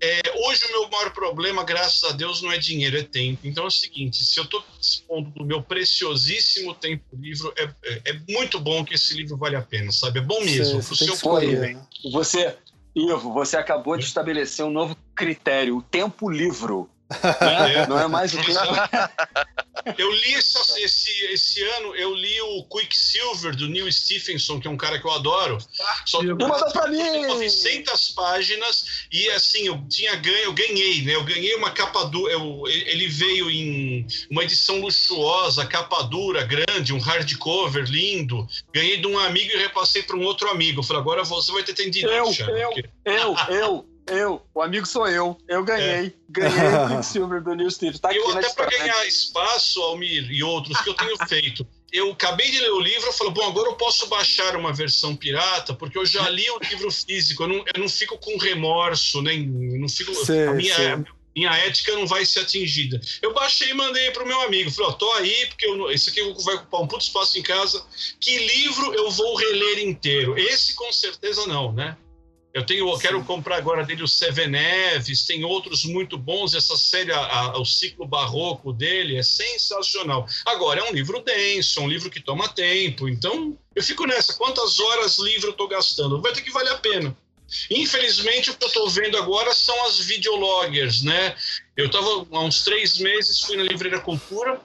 é, hoje o meu maior problema, graças a Deus, não é dinheiro, é tempo. Então é o seguinte: se eu estou dispondo do meu preciosíssimo tempo livre, é, é, é muito bom que esse livro vale a pena, sabe? É bom mesmo. Você- pro você tem seu escolher, né? você, Ivo, você acabou de estabelecer um novo critério, o tempo livro. Né? Não é mais o tempo. [LAUGHS] Eu li essa- esse, esse ano, eu li o Quicksilver do Neil Stephenson, que é um cara que eu adoro. Só que mandou pra mim! 900 páginas E assim, eu tinha ganho, eu ganhei, né? Eu ganhei uma capa dura. Eu, ele veio em uma edição luxuosa, capa dura, grande, um hardcover lindo. Ganhei de um amigo e repassei para um outro amigo. Eu falei, agora você vai ter tendido. Eu, eu, eu, eu, eu, o amigo sou eu. Eu ganhei. É. Ganhei [LAUGHS] o Quicksilver do Neil Steve. Tá eu até para ganhar espaço, Almir, e outros que eu tenho feito. Eu acabei de ler o livro, eu falo, bom, agora eu posso baixar uma versão pirata, porque eu já li o livro físico, eu não, eu não fico com remorso, nem não fico. a minha, minha ética não vai ser atingida. Eu baixei e mandei para o meu amigo. Falei, ó, tô aí, porque eu, esse aqui vai ocupar um puto espaço em casa. Que livro eu vou reler inteiro? Esse com certeza não, né? Eu tenho, eu quero comprar agora dele o Seven Neves, tem outros muito bons. Essa série, a, a, o ciclo barroco dele é sensacional. Agora, é um livro denso, é um livro que toma tempo. Então, eu fico nessa. Quantas horas livro eu estou gastando? Vai ter que valer a pena. Infelizmente, o que eu estou vendo agora são as videologgers, né? Eu estava há uns três meses, fui na Livreira Cultura,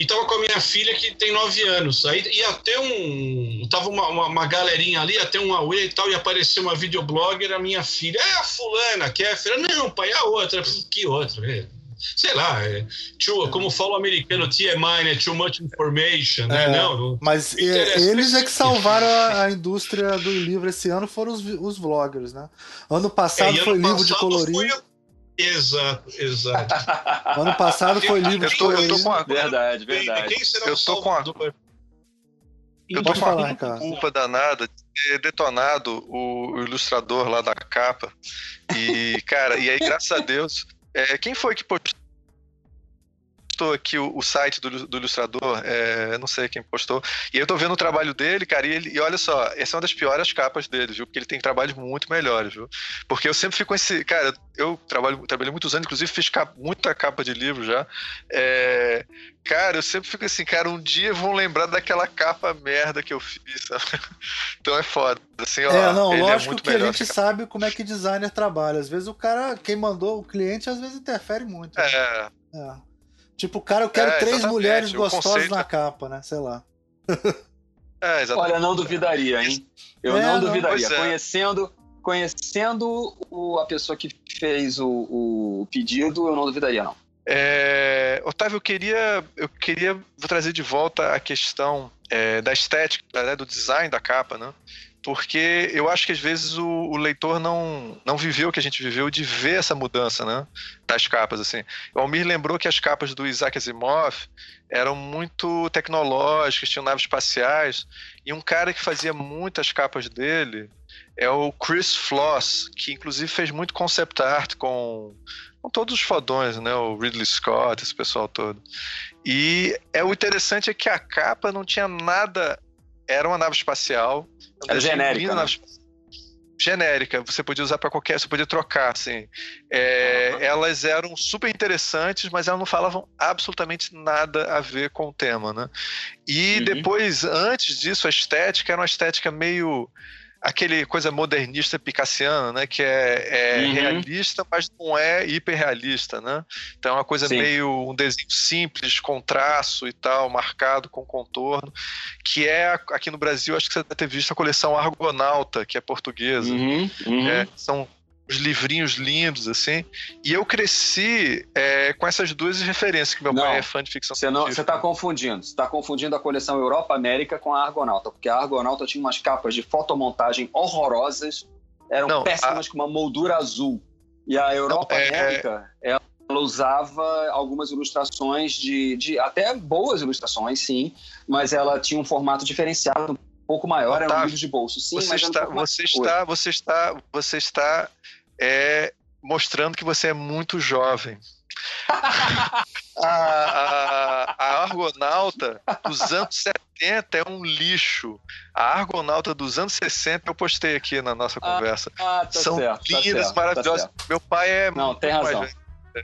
e tava com a minha filha que tem nove anos. Aí ia ter um. Tava uma, uma, uma galerinha ali, ia ter um Aue e tal, e apareceu uma videoblogger, a minha filha. É a fulana, que é a filha. Não, pai, é a outra. Que outra? É, sei lá, é, too, como fala o americano, TMI, né? Too much information, né? É, não, não, mas eles é que salvaram a, a, indústria do livro esse ano foram os, os vloggers, né? Ano passado é, foi livro de colorir. Foi Exato, exato. [LAUGHS] ano passado foi livro de colorir. Eu tô com a... Verdade, verdade. Quem será eu tô com a... Eu tô com falar, a culpa danada de ter detonado o, o ilustrador lá da capa. E, cara, e aí, graças a Deus, é, quem foi que postou postou aqui o, o site do, do ilustrador, é, não sei quem postou, e eu tô vendo o trabalho dele, cara, e, ele, e olha só, essa é uma das piores capas dele, viu? Porque ele tem trabalhos muito melhores, viu? Porque eu sempre fico com esse. Cara, eu trabalho, trabalhei muitos anos, inclusive fiz capa, muita capa de livro já. É, cara, eu sempre fico assim, cara, um dia vão lembrar daquela capa merda que eu fiz, sabe? [LAUGHS] Então é foda. Assim, ó, é, não, é lógico é que a gente sabe como é que designer trabalha. Às vezes o cara, quem mandou o cliente, às vezes interfere muito. É. é. Tipo, cara, eu quero é, três mulheres gostosas conceito... na capa, né? Sei lá. [LAUGHS] É, Olha, não duvidaria, hein? Eu é, não duvidaria. Não. É. Conhecendo, conhecendo o, a pessoa que fez o, o pedido, eu não duvidaria, não. É, Otávio, eu queria, eu queria vou trazer de volta a questão é, da estética, né, do design da capa, né? Porque eu acho que às vezes o, o, leitor não, não viveu o que a gente viveu de ver essa mudança, né? Das capas, assim. O Almir lembrou que as capas do Isaac Asimov eram muito tecnológicas, tinham naves espaciais, e um cara que fazia muitas capas dele é o Chris Floss, que inclusive fez muito concept art com, com todos os fodões, né? O Ridley Scott, esse pessoal todo. E é o interessante é que a capa não tinha nada era uma nave espacial. Era genérica. Né? genérica, você podia usar para qualquer, você podia trocar, assim. É, uhum. Elas eram super interessantes, mas elas não falavam absolutamente nada a ver com o tema, né? E uhum. depois, antes disso, a estética era uma estética meio aquele coisa modernista picassiana, né? Que é, é uhum. realista, mas não é hiperrealista, né? Então é uma coisa Sim. meio um desenho simples, com traço e tal, marcado com contorno, que é aqui no Brasil, acho que você deve ter visto a coleção Argonauta, que é portuguesa. Uhum. Uhum. É, são os livrinhos lindos, assim. E eu cresci é, com essas duas referências, que meu não, pai é fã de ficção científica. Você está confundindo. Você está confundindo a coleção Europa-América com a Argonauta, porque a Argonauta tinha umas capas de fotomontagem horrorosas, eram não, péssimas, a... com uma moldura azul. E a Europa-América, é... ela usava algumas ilustrações de, de. até boas ilustrações, sim, mas ela tinha um formato diferenciado, um pouco maior, Otávio, era um livro de bolso, sim, você está, um você está, você está, você está é mostrando que você é muito jovem. [LAUGHS] a, a, a, Argonauta dos anos 70 é um lixo. A Argonauta dos anos 60 eu postei aqui na nossa ah, conversa. Ah, tá São certo, tá lindas, tá maravilhosas. Tá Meu pai é Não, tem razão.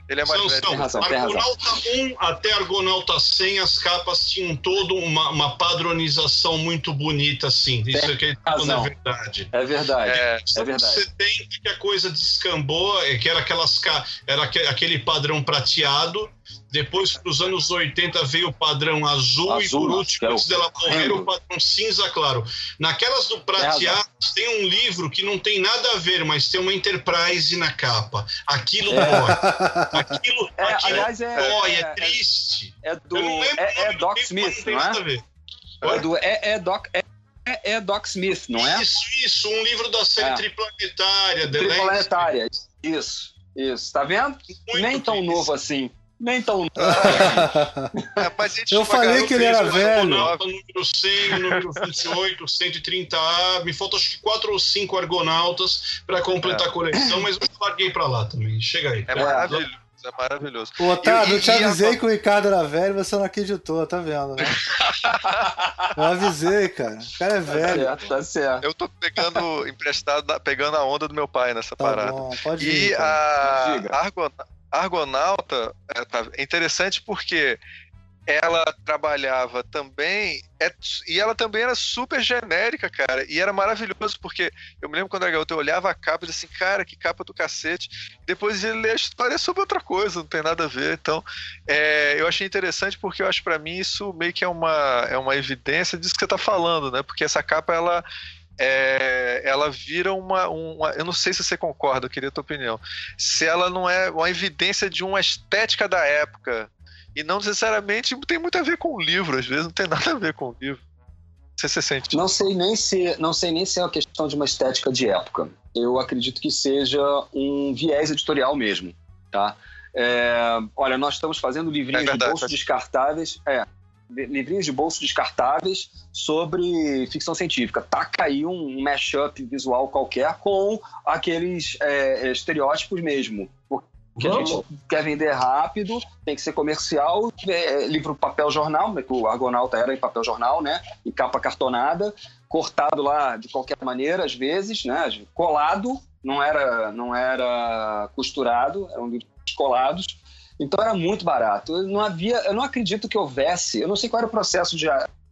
Ele é mais são, velho. São. Tem razão, Argonauta 1 até Argonauta 100, as capas tinham toda uma, uma padronização muito bonita, assim. Tem Isso aqui é verdade. É verdade. É, é verdade. 70 que a coisa descambou, é que era aquelas era aquele padrão prateado Depois, para os anos 80, veio o padrão azul, azul e por último, antes dela morrer, o padrão cinza claro. Naquelas do prateado, é, tem um livro que não tem nada a ver, mas tem uma Enterprise na capa. Aquilo é. dói. [LAUGHS] Aquilo, é, aquilo aliás, é, dói, é, é triste. É do. É, é Doc Smith, não, não é? É, do, é, é Doc. É, é Doc Smith, não é? Isso, isso, um livro da série é. Triplanetária. Triplanetária, isso, isso. Tá vendo? Muito Nem tão triste. novo assim. Nem tão. [LAUGHS] é, eu falei que ele era velho. número 100, número 28, 130A. Me faltam acho que 4 ou 5 argonautas para completar é. a coleção, mas eu larguei para lá também. Chega aí. É maravilhoso é maravilhoso. O Otávio, eu te avisei a... que o Ricardo era velho, você não acreditou, tá vendo, né? [LAUGHS] eu avisei, cara. O cara é tá velho. Tá certo, tá certo. Eu tô pegando emprestado, pegando a onda do meu pai nessa tá parada. Bom, pode ir, e a Argon... Argonauta é, tá, é interessante porque ela trabalhava também, é, e ela também era super genérica, cara, e era maravilhoso, porque eu me lembro quando era garoto, eu olhava a capa e dizia assim, cara, que capa do cacete, depois ele lê a história sobre outra coisa, não tem nada a ver, então é, eu achei interessante porque eu acho para mim isso meio que é uma, é uma evidência disso que você tá falando, né, porque essa capa, ela é, ela vira uma, uma, Eu não sei se você concorda, eu queria a tua opinião. Se ela não é uma evidência de uma estética da época, e não necessariamente tem muito a ver com o livro, às vezes não tem nada a ver com o livro. Você se sente? Não sei nem se não sei nem se é uma questão de uma estética de época. Eu acredito que seja um viés editorial mesmo, tá? É, olha, nós estamos fazendo livrinhos é verdade, de bolso descartáveis. É, livrinhos de bolso descartáveis sobre ficção científica. Taca aí um mashup visual qualquer com aqueles é, estereótipos mesmo. Porque Vamos. a gente quer vender rápido, tem que ser comercial, é, livro papel jornal, né, que o Argonauta era em papel jornal, né? E capa cartonada, cortado lá de qualquer maneira, às vezes, né? Colado, não era, não era costurado, eram livros colados. Então era muito barato. Eu não havia, eu não acredito que houvesse, eu não sei qual era o processo de,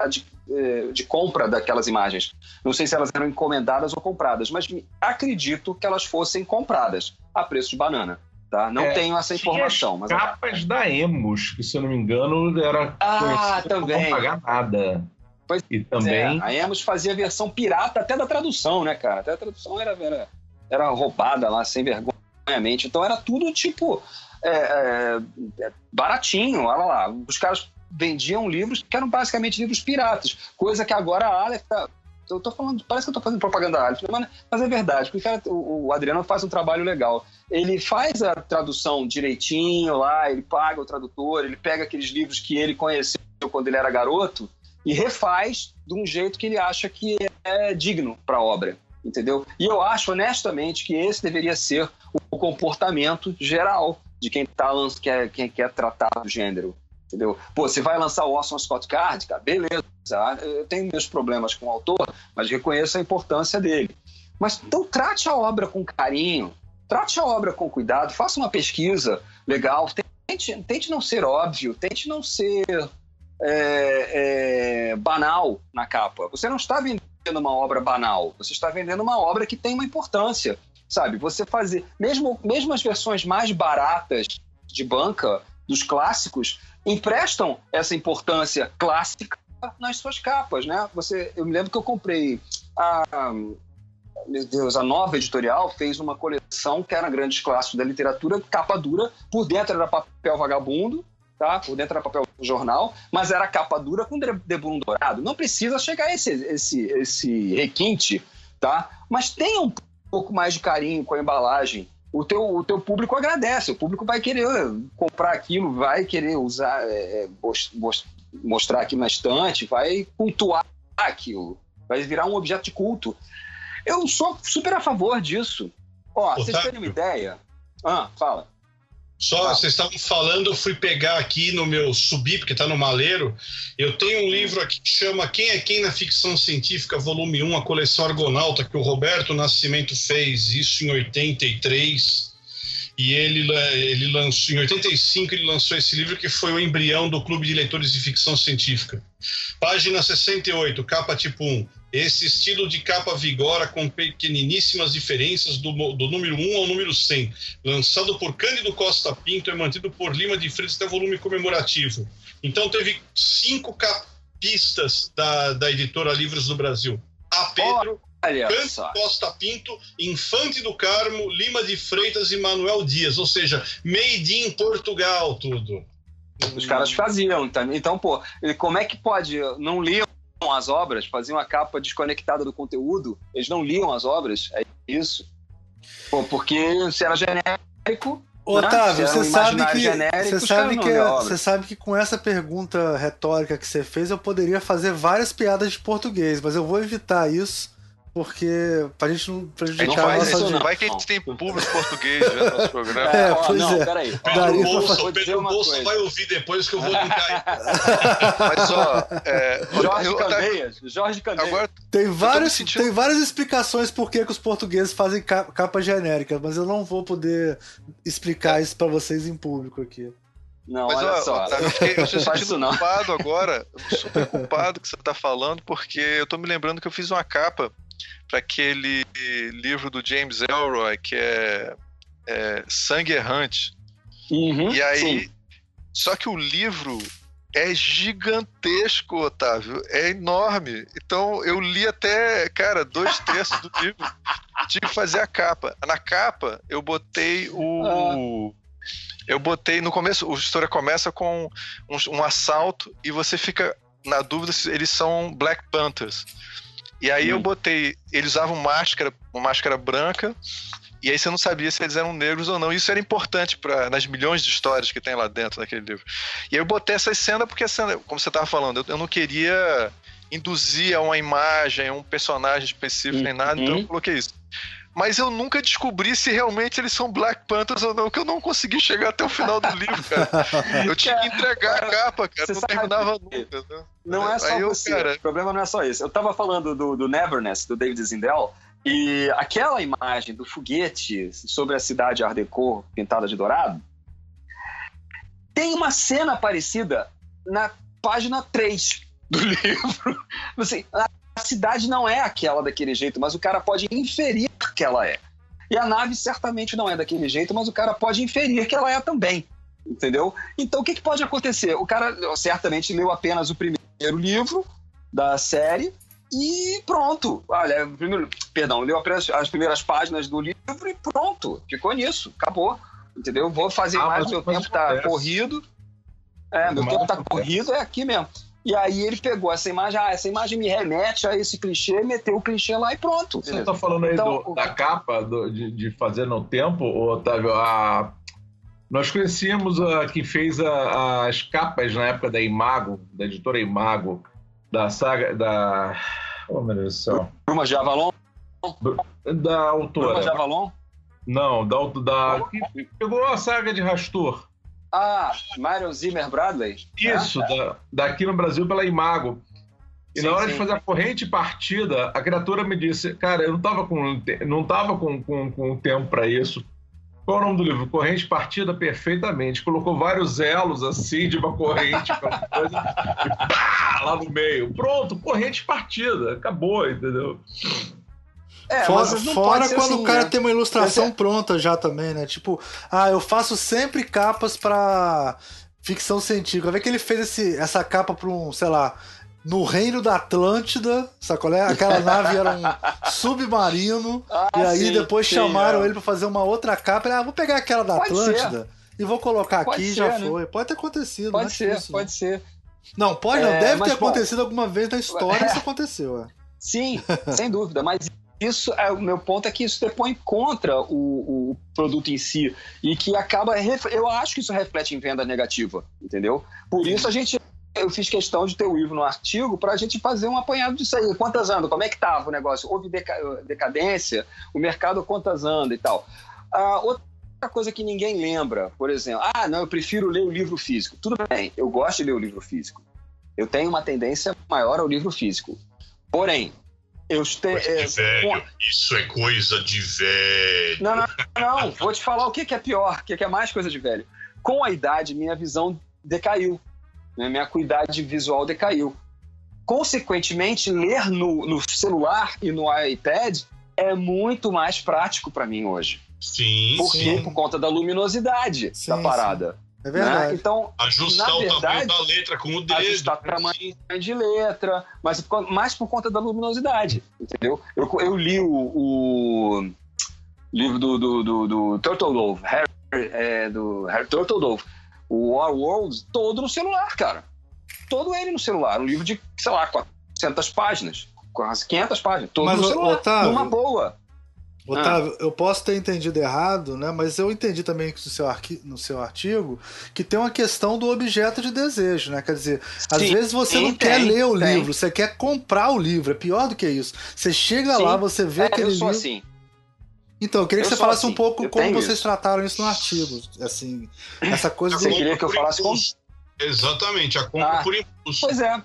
de, eh, de, compra daquelas imagens. Não sei se elas eram encomendadas ou compradas, mas acredito que elas fossem compradas a preço de banana. Tá? Não é, tenho essa informação. Mas capas da Emos, que se eu não me engano era ah, também. não pagar nada. Pois e também é, a Emos fazia a versão pirata até da tradução, né, cara? Até a tradução era, era, era roubada lá, sem vergonhamente. Então era tudo tipo é, é, é, baratinho, olha lá. Os caras vendiam livros que eram basicamente livros piratas, coisa que agora a Aleph tá, eu tô falando, parece que eu tô fazendo propaganda da Aleph, mas, é verdade, porque cara, o, o, Adriano faz um trabalho legal. Ele faz a tradução direitinho lá, ele paga o tradutor, ele pega aqueles livros que ele conheceu quando ele era garoto e refaz de um jeito que ele acha que é digno para a obra, entendeu? E eu acho honestamente que esse deveria ser o comportamento geral de quem, tá, quer, quem quer tratar do gênero. Entendeu? Pô, você vai lançar o Orson Scott Card, cara, beleza. Eu tenho meus problemas com o autor, mas reconheço a importância dele. Mas então trate a obra com carinho, trate a obra com cuidado, faça uma pesquisa legal, tente, tente não ser óbvio, tente não ser é, é, banal na capa. Você não está vendendo uma obra banal, você está vendendo uma obra que tem uma importância sabe? Você fazer, mesmo, mesmo as versões mais baratas de banca dos clássicos emprestam essa importância clássica nas suas capas, né? Você, eu me lembro que eu comprei a meu Deus, a nova editorial fez uma coleção que era grandes clássicos da literatura, capa dura, por dentro era papel vagabundo, tá? Por dentro era papel jornal, mas era capa dura com debulho dourado. Não precisa chegar a esse, esse, esse requinte, tá? Mas tenha um pouco mais de carinho com a embalagem, o teu, o teu público agradece, o público vai querer comprar aquilo, vai querer usar, é, é mostrar aqui na estante, vai cultuar aquilo, vai virar um objeto de culto. Eu sou super a favor disso. Ó, vocês terem uma ideia. Ah, fala. Só, ah. vocês estavam falando, eu fui pegar aqui no meu subir, porque está no maleiro. Eu tenho um livro aqui que chama Quem é Quem na Ficção Científica, volume 1, a coleção Argonauta, que o Roberto Nascimento fez, isso em 83. E ele, ele lançou, em 85, ele lançou esse livro que foi o embrião do Clube de Leitores de Ficção Científica. Página 68, capa tipo 1. Esse estilo de capa vigora com pequeniníssimas diferenças do, do número 1 ao número 100. Lançado por Cândido Costa Pinto e mantido por Lima de Freitas até volume comemorativo. Então teve cinco capistas da, da editora Livros do Brasil. A Pedro, Cândido. Costa Pinto, Infante do Carmo, Lima de Freitas e Manuel Dias. Ou seja, made in Portugal tudo. Os caras faziam. Então, pô, como é que pode? Não liam as obras, faziam a capa desconectada do conteúdo, eles não liam as obras, é isso. Pô, porque se era genérico. Otávio, Né? Era você um sabe que genérico, você sabe que obra. você sabe que com essa pergunta retórica que você fez, eu poderia fazer várias piadas de português, mas eu vou evitar isso porque pra gente não A gente prejudicar Não a faz isso, audiência. não. vai que a gente tem público português vendo nosso programa. É, ó, pois não, é. peraí. Pedro Daria pra Bolsa, Vou o dizer Pedro coisa. vai ouvir depois que eu vou linkar. [LAUGHS] Mas ó, é, Jorge eu- Candeias, Jorge Candeias. agora Tem, vários, sentindo- tem várias explicações por que, que os portugueses fazem ca- capa genérica, mas eu não vou poder explicar isso pra vocês em público aqui. Não, Mas, olha ó, só. Otávio, eu fiquei- eu sentindo culpado agora, super culpado que você está falando, porque eu tô me lembrando que eu fiz uma capa para aquele livro do James Elroy, que é, é Sangue Errante. Uhum, E aí. sim. Só que o livro é gigantesco, Otávio. É enorme. Então eu li até, cara, dois terços do livro. Tive que fazer a capa. Na capa, eu botei o. Eu botei no começo, a história começa com um, um assalto e você fica na dúvida se eles são Black Panthers. E aí eu Hum. botei, eles usavam máscara, uma máscara branca, e aí você não sabia se eles eram negros ou não. Isso era importante para nas milhões de histórias que tem lá dentro daquele livro. E aí eu botei essa cena porque a cena, como você estava falando, eu, eu não queria induzir a uma imagem, a um personagem específico nem nada, então eu Uhum. coloquei isso. Mas eu nunca descobri se realmente eles são Black Panthers ou não, que eu não consegui chegar até o final do livro, cara. [LAUGHS] Eu tinha que entregar a capa, cara, Você não terminava que- nunca. né? Não é só eu, você. cara- O problema não é só isso. Eu tava falando do, do Neverness, do David Zindel, e aquela imagem do foguete sobre a cidade Art Deco pintada de dourado tem uma cena parecida na página 3 do [LAUGHS] livro. Assim, a cidade não é aquela daquele jeito, mas o cara pode inferir que ela é. E a nave certamente não é daquele jeito, mas o cara pode inferir que ela é também. Entendeu? Então o que, que pode acontecer? O cara certamente leu apenas o primeiro livro da série e pronto. Olha, primeiro, perdão, leu apenas as primeiras páginas do livro e pronto. Ficou nisso, acabou. Entendeu? Vou fazer Ah, mais, meu tempo tá acontece. corrido. É, meu tempo tá acontece. corrido, é aqui mesmo. E aí ele pegou essa imagem, ah, essa imagem me remete a esse clichê, meteu o clichê lá e pronto. Você está falando aí Então, do- da capa do- de, de fazer no tempo, Otávio? A, nós conhecíamos a que fez a- as capas na época da Imago, da editora Imago, da saga da. Oh, meu Deus do céu. Bruma de Avalon? Da Bruma de autora. Avalon? Não, da, da. que pegou a saga de Rastor. Ah, Marion Zimmer Bradley? Isso, da, daqui no Brasil pela Imago. E Sim, na hora sim. de fazer a corrente partida, a criatura me disse, cara, eu não tava com, não tava com, com, com tempo para isso. Qual é o nome do livro? Corrente partida perfeitamente. Colocou vários elos assim de uma corrente, coisa, e pá, lá no meio. Pronto, corrente partida. Acabou, entendeu? É, fora não fora ser quando assim, o cara né? tem uma ilustração Esse pronta já também, né? Tipo, ah, eu faço sempre capas pra ficção científica. Vê que ele fez esse, essa capa pra um, sei lá, no reino da Atlântida, sacolé? Aquela nave era um [LAUGHS] submarino. Ah, e aí sim, depois sim, chamaram é. ele pra fazer uma outra capa. Ele, ah, vou pegar aquela da Pode Atlântida e vou colocar Pode aqui e ser, já né? foi. Pode ter acontecido, não é Pode ser, difícil, pode ser. Não, não pode não. É, Deve mas, ter bom. acontecido alguma vez na história isso [LAUGHS] aconteceu. É. Sim, sem dúvida, mas isso é o meu ponto é que isso depõe contra o, o produto em si e que acaba eu acho que isso reflete em venda negativa, entendeu? Por isso a gente eu fiz questão de ter o Ivo no artigo para a gente fazer um apanhado disso aí. Quantas andam? Como é que estava o negócio? Houve deca- decadência? O mercado quantas anda e tal? Ah, outra coisa que ninguém lembra, por exemplo, ah, não, eu prefiro ler o livro físico. Tudo bem, eu gosto de ler o livro físico. Eu tenho uma tendência maior ao livro físico. Porém, eu te, é, velho. Isso é coisa de velho. não, não, não, vou te falar o que que é pior, o que que é mais coisa de velho. Com a idade, minha visão decaiu. né? Minha acuidade visual decaiu. consequentemente, ler no, no celular e no iPad é muito mais prático para mim hoje. Sim, Por quê? Por conta da luminosidade Sim, da sim. parada. É né? verdade. Então, Ajustar Na o tamanho verdade, da letra com o dedo. ajustar o tamanho de letra, mas mais por conta da luminosidade, entendeu? Eu, eu li o, o livro do, do, do, do Turtle Dove, Harry, é, do Harry Turtle Dove, o War Worlds, todo no celular, cara. Todo ele no celular. Um livro de, sei lá, 400 páginas, quase 500 páginas, todo Mas, no celular, Otávio, numa boa. Otávio, eu posso ter entendido errado, né? Mas eu entendi também que no seu, arqui- no seu artigo que tem uma questão do objeto de desejo, né? Quer dizer, às Sim, vezes você sim, não quer tem, ler o tem. livro, você quer comprar o livro. É pior do que isso. Você chega Sim. lá, você vê É, aquele eu sou livro. assim. Então, eu queria que Eu você falasse um assim, pouco eu como vocês isso. trataram isso no artigo. Assim, essa coisa Você do. queria que eu falasse como? Exatamente, a compra Ah. por impulso. Pois é.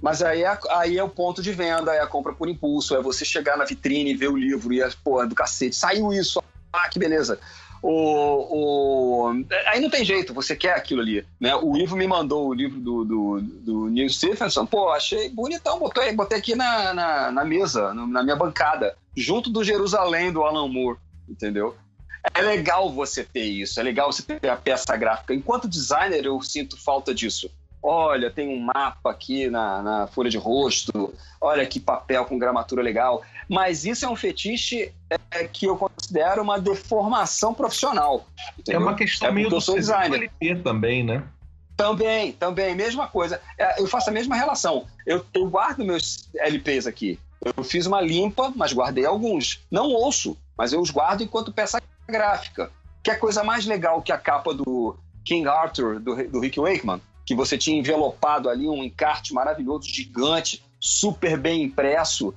Mas aí é, aí é o ponto de venda, é a compra por impulso, é você chegar na vitrine ver o livro e, pô, do cacete, saiu isso, ah, que beleza. O, o... Aí não tem jeito, você quer aquilo ali. Né? O Ivo me mandou o livro do, do, do Neil Stephenson, pô, achei bonitão, botei, botei aqui na, na, na mesa, na minha bancada, junto do Jerusalém do Alan Moore, entendeu? É legal você ter isso, é legal você ter a peça gráfica. Enquanto designer, eu sinto falta disso. Olha, tem um mapa aqui na, na folha de rosto, olha que papel com gramatura legal. Mas isso é um fetiche é, que eu considero uma deformação profissional. É entendeu? uma questão É meio do. LP também, né? Também, também, mesma coisa. É, eu faço a mesma relação. Eu, eu guardo meus LPs aqui. Eu fiz uma limpa, mas guardei alguns. Não ouço, mas eu os guardo enquanto peça gráfica. Que é a coisa mais legal que a capa do King Arthur, do, do Rick Wakeman, que você tinha envelopado ali um encarte maravilhoso, gigante, super bem impresso,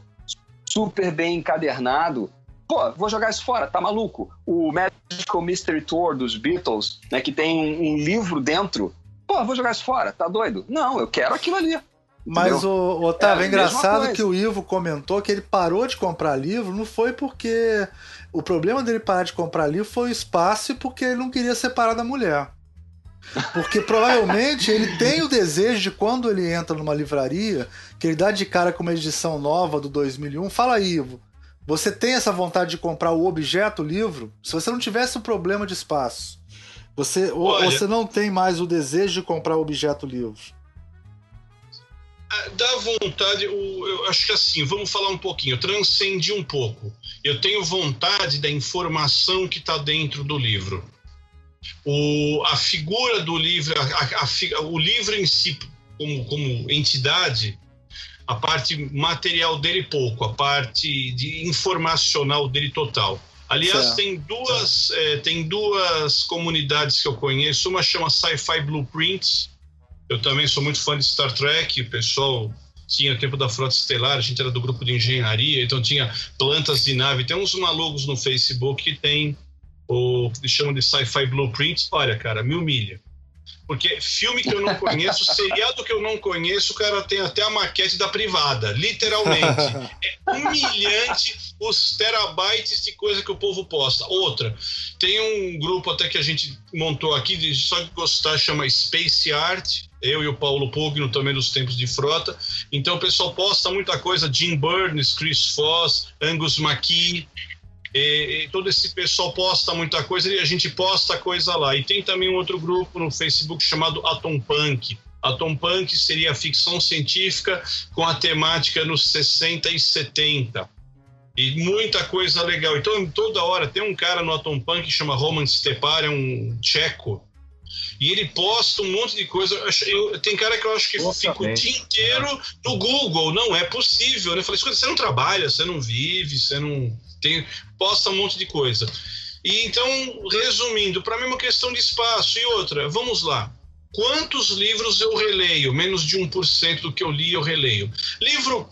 super bem encadernado. Pô, vou jogar isso fora, tá maluco? O Magical Mystery Tour dos Beatles, né, que tem um, um livro dentro. Pô, vou jogar isso fora, tá doido? Não, eu quero aquilo ali. Mas, Entendeu? o Otávio, É é, engraçado que o Ivo comentou que ele parou de comprar livro, não foi porque. O problema dele parar de comprar livro foi o espaço e porque ele não queria separar da mulher. Porque provavelmente ele tem o desejo de quando ele entra numa livraria, que ele dá de cara com uma edição nova do 2001. Fala aí, Ivo, você tem essa vontade de comprar o objeto, o livro? Se você não tivesse um problema de espaço, você, Olha- você não tem mais o desejo de comprar o objeto, livro? Ah, Dá vontade, o- eu acho que assim, vamos falar um pouquinho, eu transcendi um pouco. Eu tenho vontade da informação que está dentro do livro. O, a figura do livro, a- a- o livro em si, como, como entidade, a parte material dele pouco, a parte de informacional dele total. Aliás, Certo. tem duas, eh, tem duas comunidades que eu conheço. Uma chama Sci-Fi Blueprints. Eu também sou muito fã de Star Trek. O pessoal tinha o tempo da Frota Estelar, a gente era do grupo de engenharia, então tinha plantas de nave. Tem uns malucos no Facebook que tem o que eles chamam de Sci-Fi Blueprints. Olha, cara, me humilha. Porque filme que eu não conheço, [LAUGHS] seriado que eu não conheço, o cara tem até a maquete da privada, literalmente. [LAUGHS] É humilhante os terabytes de coisa que o povo posta. Outra, tem um grupo até que a gente montou aqui, de só de gostar, chama Space Art. Eu e o Paulo Pugno também dos tempos de frota. Então o pessoal posta muita coisa, Jim Burns, Chris Foss, Angus McKee, e, e todo esse pessoal posta muita coisa e a gente posta coisa lá. E tem também um outro grupo no Facebook chamado Atom Punk. Atom Punk seria ficção científica com a temática nos 60 e 70. E muita coisa legal. Então, toda hora tem um cara no Atom Punk que chama Roman Stepar, é um tcheco. E ele posta um monte de coisa. Eu tem cara que eu acho que Eu fica o dia inteiro no Google. Não é possível. né? Eu falei, você não trabalha, você não vive, você não. Tem, posta um monte de coisa. E então, resumindo, para mim é uma questão de espaço. E outra, vamos lá. Quantos livros eu releio? Menos de 1% do que eu li eu releio. Livro,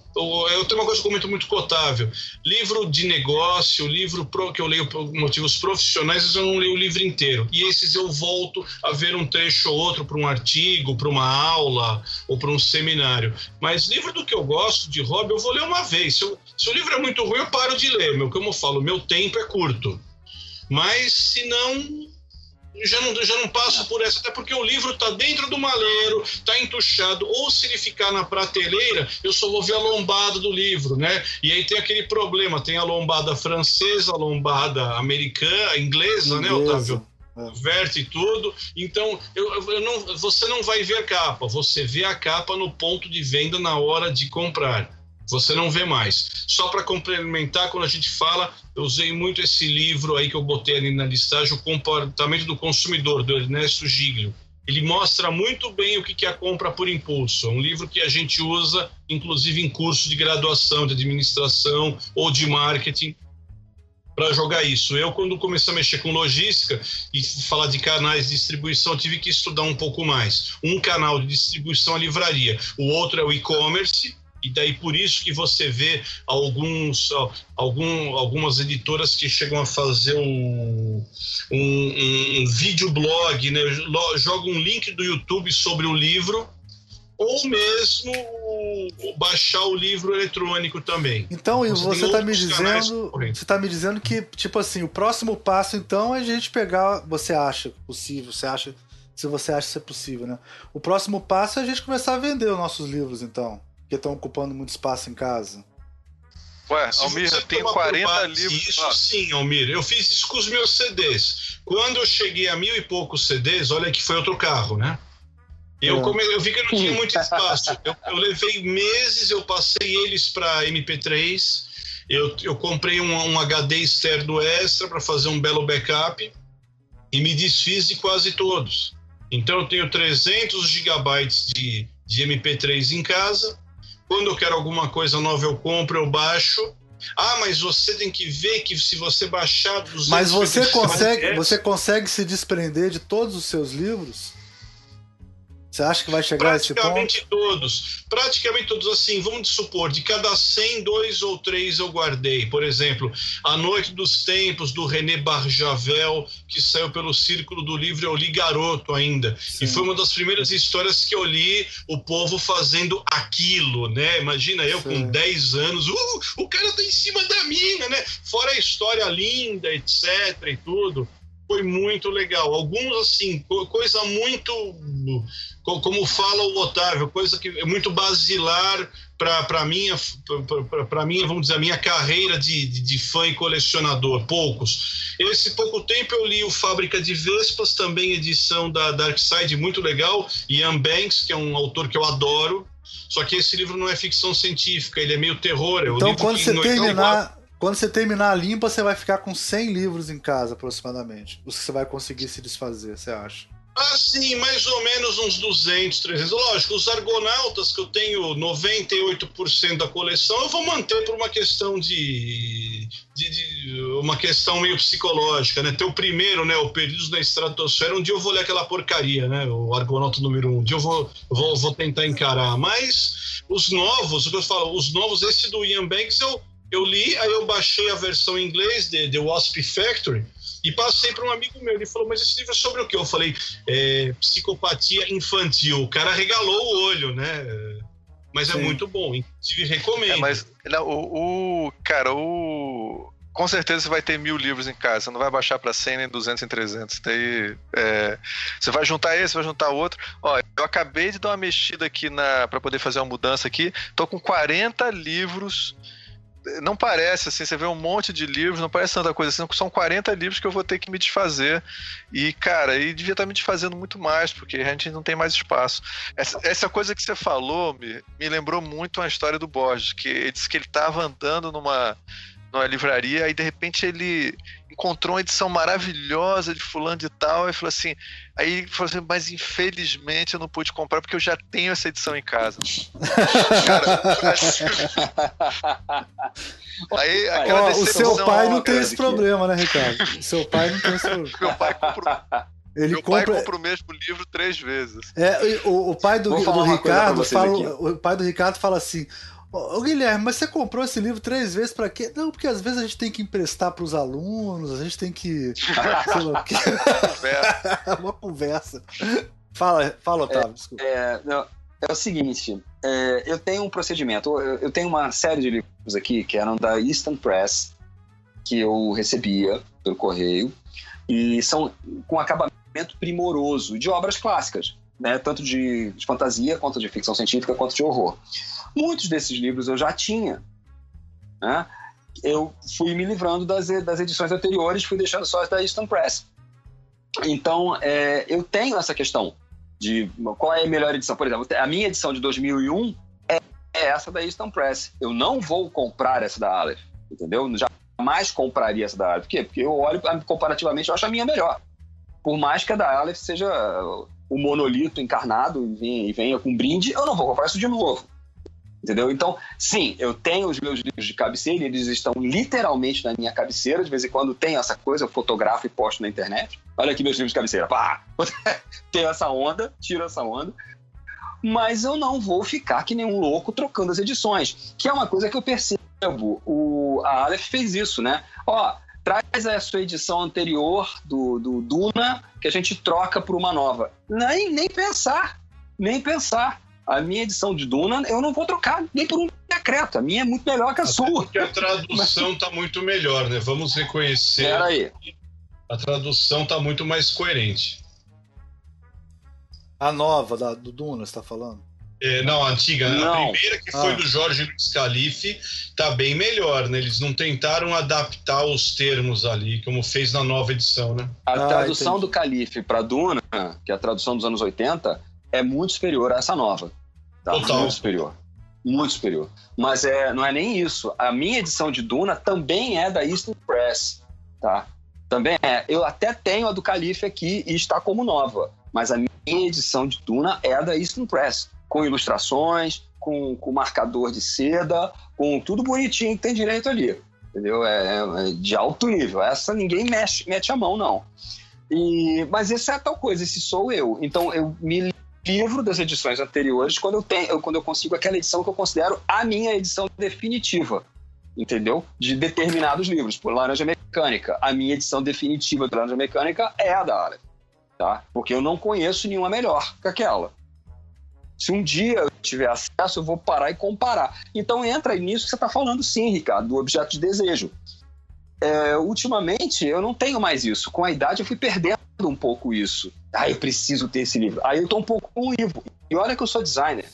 eu tenho uma coisa que eu comento muito cotável. Livro de negócio, livro pro- que eu leio por motivos profissionais, eu não leio o livro inteiro. E esses eu volto a ver um trecho ou outro para um artigo, para uma aula ou para um seminário. Mas livro do que eu gosto, de hobby, eu vou ler uma vez. Se, eu- se o livro é muito ruim, eu paro de ler. Meu, como eu falo, meu tempo é curto. Mas se não, já não, já não passo por essa, até porque o livro está dentro do maleiro, está entuchado, ou se ele ficar na prateleira, eu só vou ver a lombada do livro, né? E aí tem aquele problema, tem a lombada francesa, a lombada americana, inglesa, né, Otávio? É. Verte tudo. Então, eu, eu não, você não vai ver a capa, você vê a capa no ponto de venda na hora de comprar. Você não vê mais. Só para complementar, quando a gente fala, eu usei muito esse livro aí que eu botei ali na listagem, O Comportamento do Consumidor, do Ernesto Giglio. Ele mostra muito bem o que é a compra por impulso. É um livro que a gente usa, inclusive, em cursos de graduação, de administração ou de marketing, para jogar isso. Eu, quando comecei a mexer com logística e falar de canais de distribuição, tive que estudar um pouco mais. Um canal de distribuição é a livraria, o outro é o e-commerce, e daí por isso que você vê alguns, algum, algumas editoras que chegam a fazer um, um, um videoblog, né? jogam um link do YouTube sobre o livro, ou mesmo baixar o livro eletrônico também. Então, você, você está me dizendo, você está me dizendo que tipo assim, o próximo passo então é a gente pegar, você acha possível, você acha se você acha ser possível, né? O próximo passo é a gente começar a vender os nossos livros, então que estão ocupando muito espaço em casa? Ué, Almir, eu tenho 40 livros. Isso ah. sim, Almir. Eu fiz isso com os meus CDs. Quando eu cheguei a mil e poucos CDs, olha que foi outro carro, né? Eu, é. come... eu vi que eu não tinha muito [LAUGHS] espaço. Eu, eu levei meses, eu passei eles para MP3. Eu, eu comprei um, um HD externo extra para fazer um belo backup e me desfiz de quase todos. Então eu tenho 300 gigabytes de, de MP3 em casa quando eu quero alguma coisa nova, eu compro, eu baixo. Ah, mas você tem que ver que se você baixar dos Mas você consegue, você consegue se desprender de todos os seus livros? Você acha que vai chegar a esse ponto? Praticamente todos. Praticamente todos, assim, vamos supor, de cada 100, dois ou três eu guardei. Por exemplo, A Noite dos Tempos, do René Barjavel, que saiu pelo Círculo do Livro, eu li garoto ainda. Sim. E foi uma das primeiras histórias que eu li o povo fazendo aquilo, né? Imagina eu Sim. com 10 anos, uh, o cara tá em cima da mina, né? Fora a história linda, etc e tudo foi muito legal. Alguns, assim, coisa muito. Como fala o Otávio, coisa que é muito basilar para minha, para minha, vamos dizer, a minha carreira de, de, de, fã e colecionador. Poucos. Esse pouco tempo eu li o Fábrica de Vespas, também edição da Dark Side, muito legal. Ian Banks, que é um autor que eu adoro. Só que esse livro não é ficção científica, ele é meio terror. É então, quando você terminar, quando você terminar a limpa, você vai ficar com 100 livros em casa, aproximadamente. Os que você vai conseguir se desfazer, você acha? Ah, sim, mais ou menos uns 200, 300. Lógico, os Argonautas, que eu tenho 98% da coleção, eu vou manter por uma questão de, de, de, uma questão meio psicológica, né? Ter o primeiro, né? O Perdidos na Estratosfera, um dia eu vou ler aquela porcaria, né? O Argonauta número um. Um dia eu vou, vou, vou tentar encarar. Mas os novos, o que eu falo, os novos, esse do Ian Banks, eu eu li, aí eu baixei a versão em inglês de The Wasp Factory e passei para um amigo meu. Ele falou: Mas esse livro é sobre o quê? Eu falei: é, Psicopatia infantil. O cara regalou o olho, né? Mas é Sim. é muito bom, inclusive recomendo. É, mas não, o, o, Cara, o. Com certeza você vai ter mil livros em casa, você não vai baixar para 100 nem 200 em 300. Daí, é, você vai juntar esse, vai juntar outro. Ó, eu acabei de dar uma mexida aqui para poder fazer uma mudança aqui. Tô com 40 livros não parece, assim, você vê um monte de livros, não parece tanta coisa assim, são 40 livros que eu vou ter que me desfazer. E, cara, e devia estar me desfazendo muito mais, porque a gente não tem mais espaço. Essa, essa coisa que você falou me, me lembrou muito uma história do Borges, que ele disse que ele estava andando numa numa livraria, aí de repente ele encontrou uma edição maravilhosa de fulano de tal, e falou assim, aí ele falou assim, mas infelizmente eu não pude comprar porque eu já tenho essa edição em casa. [LAUGHS] Cara, aí aquela O seu pai não tem esse problema, né, Ricardo? O seu pai não tem esse [LAUGHS] problema. Meu pai compra ele Meu compra... pai compra o mesmo livro três vezes. É, o, o pai do, do Ricardo fala, o pai do Ricardo fala assim: Ô, Guilherme, mas você comprou esse livro três vezes para quê? Não, porque às vezes a gente tem que emprestar para os alunos, a gente tem que. [LAUGHS] sei lá o quê. [LAUGHS] Uma conversa. Fala, fala Otávio, é, desculpa. É, não, é o seguinte: é, eu tenho um procedimento, eu, eu, tenho uma série de livros aqui que eram da Easton Press, que eu recebia pelo correio, e são com acabamento primoroso de obras clássicas, né? tanto de, de fantasia, quanto de ficção científica, quanto de horror. Muitos desses livros eu já tinha. Né? Eu fui me livrando das, das edições anteriores, fui deixando só as da Eastern Press. Então, é, eu tenho essa questão de qual é a melhor edição. Por exemplo, a minha edição de 2001 é, é essa da Eastern Press. Eu não vou comprar essa da Aleph, entendeu? Jamais compraria essa da Aleph. Por quê? Porque eu olho comparativamente, eu acho a minha melhor. Por mais que a da Aleph seja o monolito encarnado e venha, e venha com brinde, eu não vou comprar isso de novo. Entendeu? Então, sim, eu tenho os meus livros de cabeceira, eles estão literalmente na minha cabeceira. De vez em quando tem essa coisa, eu fotografo e posto na internet. Olha aqui meus livros de cabeceira. Pá! [LAUGHS] tenho essa onda, tiro essa onda. Mas eu não vou ficar que nem um louco trocando as edições, que é uma coisa que eu percebo. O, a Aleph fez isso, né? Ó, traz a sua edição anterior do, do Duna, que a gente troca por uma nova. Nem, nem pensar, nem pensar a minha edição de Duna eu não vou trocar nem por um decreto. A minha é muito melhor que a Até sua. Porque a tradução está muito melhor, né? Vamos reconhecer. Espera aí. A tradução está muito mais coerente. A nova da, do Duna, você está falando? É, não, a antiga. Não. A primeira, que foi ah. do Jorge Luiz Calife, tá bem melhor, né? Eles não tentaram adaptar os termos ali, como fez na nova edição, né? A ah, tradução entendi. do Calife para Duna, que é a tradução dos anos 80, é muito superior a essa nova. Tá? Total. Muito superior. Muito superior. Mas é, não é nem isso. A minha edição de Duna também é da Eastern Press. Tá? Também é. Eu até tenho a do Calife aqui e está como nova. Mas a minha edição de Duna é a da Eastern Press. Com ilustrações, com, com marcador de seda, com tudo bonitinho que tem direito ali. Entendeu? É, é de alto nível. Essa ninguém mexe, mete a mão, não. E, mas essa é tal coisa, esse sou eu. Então eu me livro das edições anteriores quando eu tenho, quando eu consigo aquela edição que eu considero a minha edição definitiva, entendeu? De determinados livros. Por Laranja Mecânica, a minha edição definitiva de Laranja Mecânica é a da Aleph, tá? Porque eu não conheço nenhuma melhor que aquela. Se um dia eu tiver acesso, eu vou parar e comparar. Então entra nisso que você está falando, sim, Ricardo, do objeto de desejo. É, ultimamente eu não tenho mais isso. Com a idade eu fui perdendo um pouco isso. Ah, eu preciso ter esse livro. Aí eu tô um pouco com o livro. E olha que eu sou designer.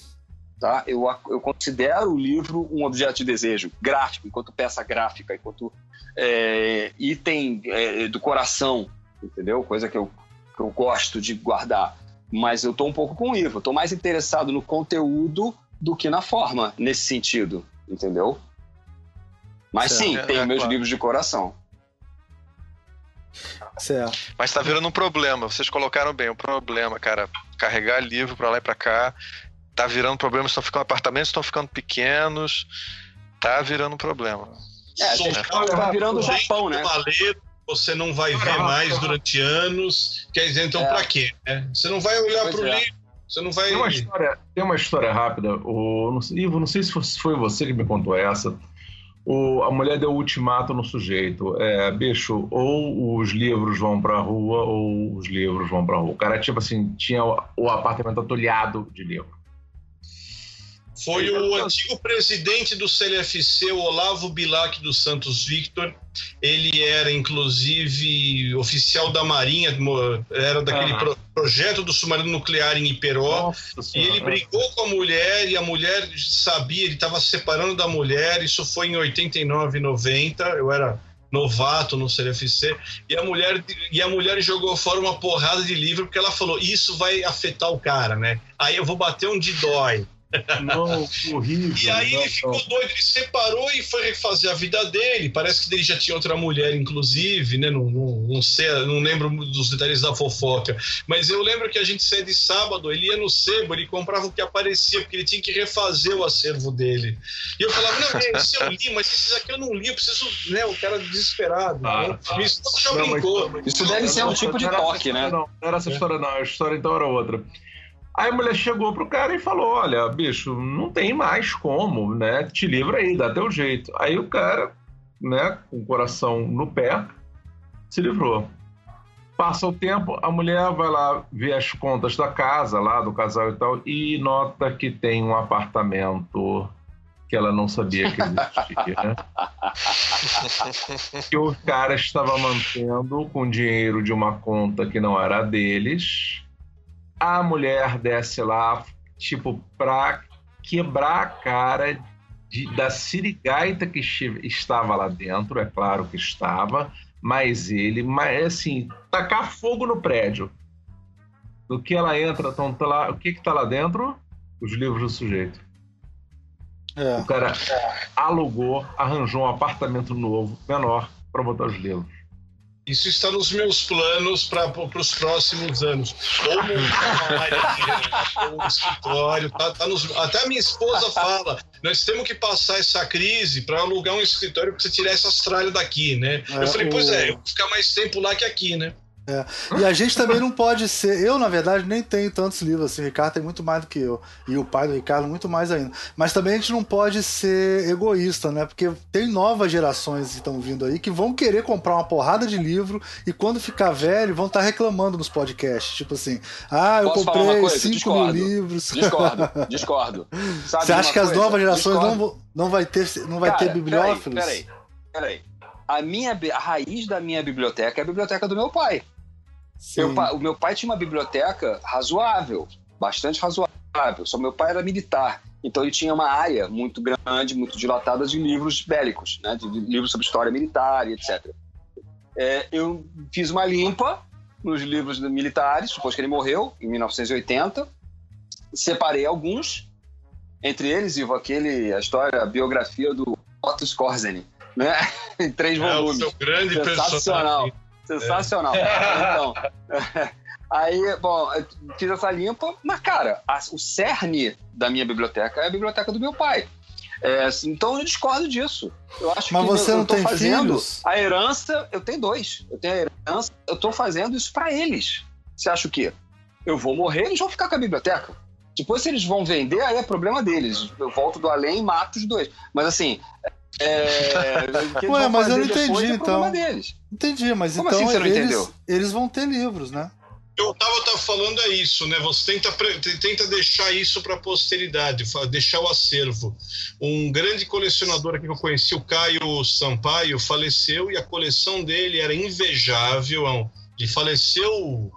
Tá? Eu, eu considero o livro um objeto de desejo gráfico, enquanto peça gráfica, enquanto é, item é, do coração, entendeu? Coisa que eu, que eu gosto de guardar. Mas eu tô um pouco com o livro. Eu tô mais interessado no conteúdo do que na forma, nesse sentido, entendeu? Mas sim, é, tenho é, meus livros de coração. Certo. Mas tá virando um problema. Vocês colocaram bem, um problema, cara. Carregar livro pra lá e pra cá. Tá virando problema, estão ficando apartamentos, estão ficando pequenos. Tá virando um problema. É, Só tá virando o Japão, né? você não vai ver mais durante anos. Quer dizer, então é. pra quê? Né? Você não vai olhar pois pro é. livro. Você não vai. Tem uma história, tem uma história rápida. O, Ivo, não sei se foi você que me contou essa o, a mulher deu o ultimato no sujeito. É, bicho, ou os livros vão pra rua, ou os livros vão pra rua. O cara, tipo assim, tinha o, o apartamento atolhado de livro. Foi o antigo presidente do CLFC, o Olavo Bilac dos Santos Victor. Ele era, inclusive, oficial da Marinha, era daquele ah. pro, projeto do submarino nuclear em Iperó. e ele brigou com a mulher, e a mulher sabia, ele estava separando da mulher. Isso foi em 89, 90. Eu era novato no CLFC, e a mulher e a mulher jogou fora uma porrada de livro porque ela falou: "Isso vai afetar o cara, né? Aí eu vou bater onde dói". Não, horrível. E aí não, ele ficou não. doido, ele separou e foi refazer a vida dele. Parece que ele já tinha outra mulher, inclusive, né? Não, não, não, sei, não lembro dos detalhes da fofoca. Mas eu lembro que a gente saía de sábado, ele ia no sebo, ele comprava o que aparecia, porque ele tinha que refazer o acervo dele. E eu falava, não, esse eu li, mas esses aqui eu não li, eu preciso, né? O cara desesperado. Ah, né? ah, Isso já brincou. Mas... Isso deve ser um tipo de toque, né? Não, não era essa história, não. A história então era outra. Aí a mulher chegou pro cara e falou: Olha, bicho, não tem mais como, né? Te livra aí, dá teu jeito. Aí o cara, né, com o coração no pé, se livrou. Passa o tempo, a mulher vai lá ver as contas da casa, lá do casal e tal, e nota que tem um apartamento que ela não sabia que existia, né? [LAUGHS] que o cara estava mantendo com dinheiro de uma conta que não era deles. A mulher desce lá, tipo, pra quebrar a cara de, da sirigaita que estava lá dentro, é claro que estava, mas ele, mas assim, tacar fogo no prédio. Do que ela entra, então, tá lá, o que que tá lá dentro? Os livros do sujeito. É. O cara alugou, arranjou um apartamento novo, menor, para botar os livros. Isso está nos meus planos para os próximos anos. Ou montar um escritório. Tá, tá nos, até a minha esposa fala: nós temos que passar essa crise para alugar um escritório para você tirar essa tralhas daqui, né? É, eu falei: pois é, eu vou ficar mais tempo lá que aqui, né? É. E a gente também não pode ser. Eu, na verdade, nem tenho tantos livros assim. O Ricardo tem muito mais do que eu. E o pai do Ricardo, muito mais ainda. Mas também a gente não pode ser egoísta, né? Porque tem novas gerações que estão vindo aí que vão querer comprar uma porrada de livro e quando ficar velho vão estar tá reclamando nos podcasts. Tipo assim, ah, eu Posso comprei 5 mil livros. Discordo, [LAUGHS] discordo. Sabe Você acha que as novas gerações não, não vai ter, não vai Cara, ter bibliófilos? Peraí, peraí. A, minha, a raiz da minha biblioteca é a biblioteca do meu pai. Meu pai, o meu pai tinha uma biblioteca razoável, bastante razoável. Só meu pai era militar, então ele tinha uma área muito grande, muito dilatada de livros bélicos, né? de livros sobre história militar e etc. É, eu fiz uma limpa nos livros militares, depois que ele morreu, em 1980. Separei alguns, entre eles, Ivo, aquele, a história, a biografia do Otto Skorzeny, né? [LAUGHS] em três é, volumes. O seu grande Sensacional. personagem. Sensacional. É. Então, [LAUGHS] aí, bom, fiz essa limpa, mas, cara, a, o cerne da minha biblioteca é a biblioteca do meu pai. É, então eu discordo disso. Eu acho mas que você eu, não tô tem fazendo filhos? a herança, eu tenho dois. Eu tenho a herança, eu tô fazendo isso para eles. Você acha o quê? Eu vou morrer, eles vão ficar com a biblioteca. Depois, se eles vão vender, aí é problema deles. Eu volto do além e mato os dois. Mas assim, é, Ué, mas eu não entendi, é então. Entendi, mas Como então assim eles, eles vão ter livros, né? Eu tava, tava falando é isso, né? Você tenta, tenta deixar isso para a posteridade, deixar o acervo. Um grande colecionador aqui que eu conheci, o Caio Sampaio, faleceu e a coleção dele era invejável. Ele faleceu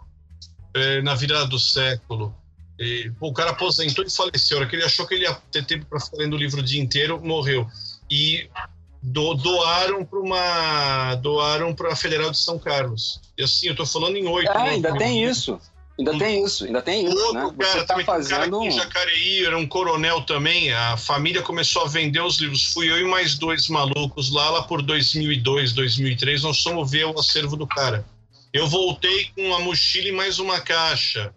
é, na virada do século. E, pô, o cara aposentou e faleceu. que ele achou que ele ia ter tempo para ficar lendo o livro o dia inteiro, morreu e do, doaram para uma doaram para a Federal de São Carlos. E assim, eu estou falando em oito. É, ainda tem isso. Ainda tem isso, ainda tem isso, Outro né? Cara, Você tá fazendo um cara Jacareí, era um coronel também, a família começou a vender os livros. Fui eu e mais dois malucos lá, lá por 2002, 2003, nós fomos ver o acervo do cara. Eu voltei com uma mochila e mais uma caixa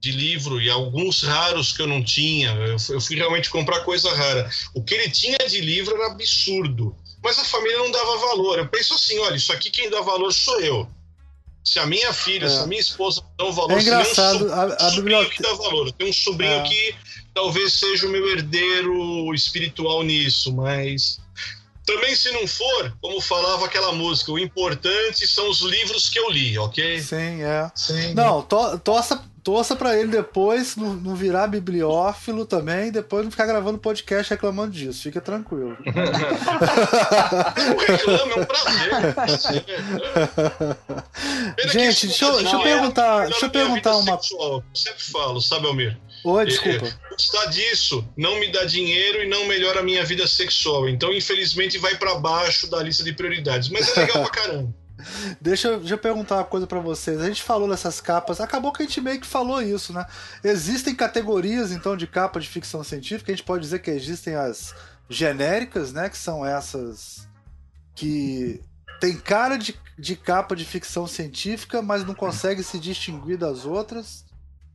de livro e alguns raros que eu não tinha. Eu, fui realmente comprar coisa rara. O que ele tinha de livro era absurdo, mas a família não dava valor. Eu penso assim: olha, isso aqui quem dá valor sou eu. Se a minha filha, é. se a minha esposa dão valor, é engraçado, se a, a biblioteca... que dá valor. Tenho um sobrinho é. que talvez seja o meu herdeiro espiritual nisso, mas também, se não for, como falava aquela música, o importante são os livros que eu li, ok? Sim, é. Sim. Não, to, torça para ele depois não, não, virar bibliófilo também, depois não ficar gravando podcast reclamando disso. Fica tranquilo. reclama, é um prazer. [LAUGHS] Gente, deixa eu, deixa eu perguntar, deixa eu perguntar uma. Sexual, eu sempre falo, sabe, Almir? Oi, desculpa. Gostar disso não me dá dinheiro e não melhora a minha vida sexual. Então, infelizmente, vai para baixo da lista de prioridades. Mas é legal pra caramba. [LAUGHS] Deixa deixa eu perguntar uma coisa para vocês. A gente falou nessas capas, acabou que a gente meio que falou isso, né? Existem categorias, então, de capa de ficção científica. A gente pode dizer que existem as genéricas, né? Que são essas que tem cara de, de capa de ficção científica, mas não consegue se distinguir das outras.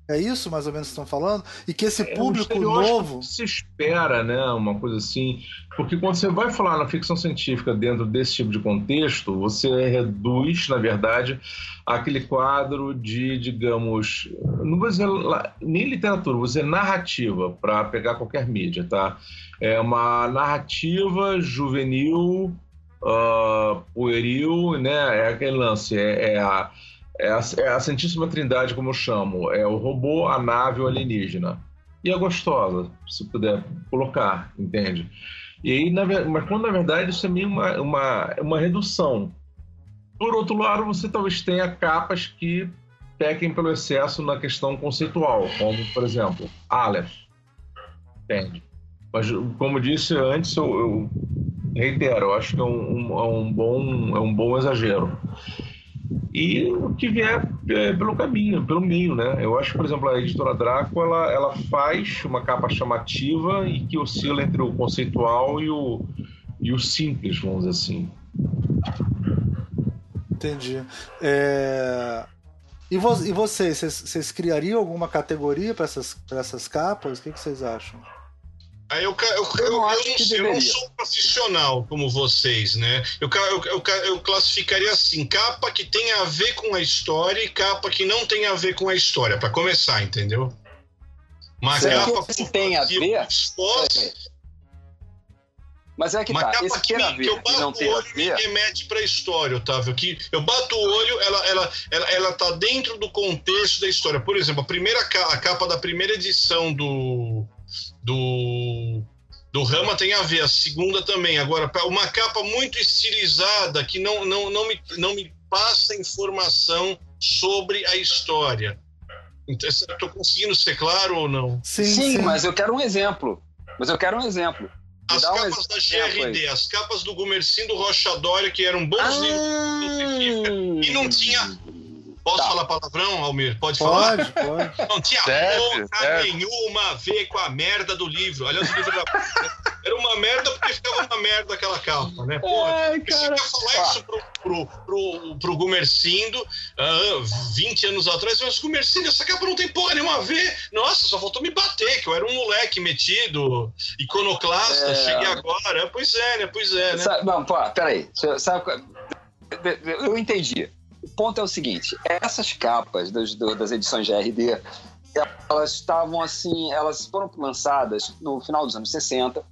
É isso mais ou menos que estão falando? E que esse é, público novo. se espera, né? Uma coisa assim. Porque quando você vai falar na ficção científica dentro desse tipo de contexto, você reduz, na verdade, aquele quadro de, digamos. Não vou dizer nem literatura, vou dizer narrativa, para pegar qualquer mídia, tá? É uma narrativa juvenil, uh, pueril, né? É aquele lance. é, é a é a, é a Santíssima Trindade, como eu chamo. É o robô, a nave o alienígena. e é gostosa, se puder colocar, entende? E aí, na, mas quando na verdade isso é meio uma, uma, uma redução. Por outro lado, você talvez tenha capas que pequem pelo excesso na questão conceitual, como, por exemplo, Aleph. Entende? Mas, como disse antes, eu, eu reitero, eu acho que é um, um, é um, bom, é um bom exagero e o que vier é, pelo caminho, pelo meio, né? Eu acho, por exemplo, a editora Draco, ela, ela faz uma capa chamativa e que oscila entre o conceitual e o, e o simples, vamos dizer assim. Entendi. É... E, vo e vocês, vocês, criariam alguma categoria para essas, essas capas? O que, que vocês acham? Aí eu, eu, eu, eu, não, eu não sou profissional como vocês, né? Eu, eu, eu, classificaria assim: capa que tem a ver com a história e capa que não tem a ver com a história, para começar, entendeu? Uma Será capa que tem a ver. Mas é que uma tá, capa esse que, me, que eu bato o olho me remete para a história, Otávio. Que eu bato o olho, ela, ela, ela, ela tá dentro do contexto da história. Por exemplo, a primeira a capa da primeira edição do do, do Rama tem a ver, a segunda também. Agora, uma capa muito estilizada que não, não, não, me, não me passa informação sobre a história. Então, estou conseguindo ser claro ou não? Sim, sim, sim, mas eu quero um exemplo. Mas eu quero um exemplo. As capas um da GRD, as capas do Gumercindo do Rocha Dória, que eram bons ah, livros e não tinha Posso tá. falar palavrão, Almir? Pode, pode falar? Pode, Não tinha deve, porra deve. nenhuma a ver com a merda do livro. Aliás, o livro era, [LAUGHS] era uma merda porque ficava uma merda aquela capa, né? Porra, Ai, cara. falar isso pro, pro, pro, pro Gumercindo uh, 20 anos atrás, mas Gumercindo, essa capa não tem porra nenhuma a ver. Nossa, só faltou me bater, que eu era um moleque metido, iconoclasta, é... cheguei agora. Pois é, né? Pois é, né? Sabe, não, pô, peraí. Sabe, eu entendi. Ponto é o seguinte: essas capas das, das edições GRD, elas estavam assim, elas foram lançadas no final dos anos 60,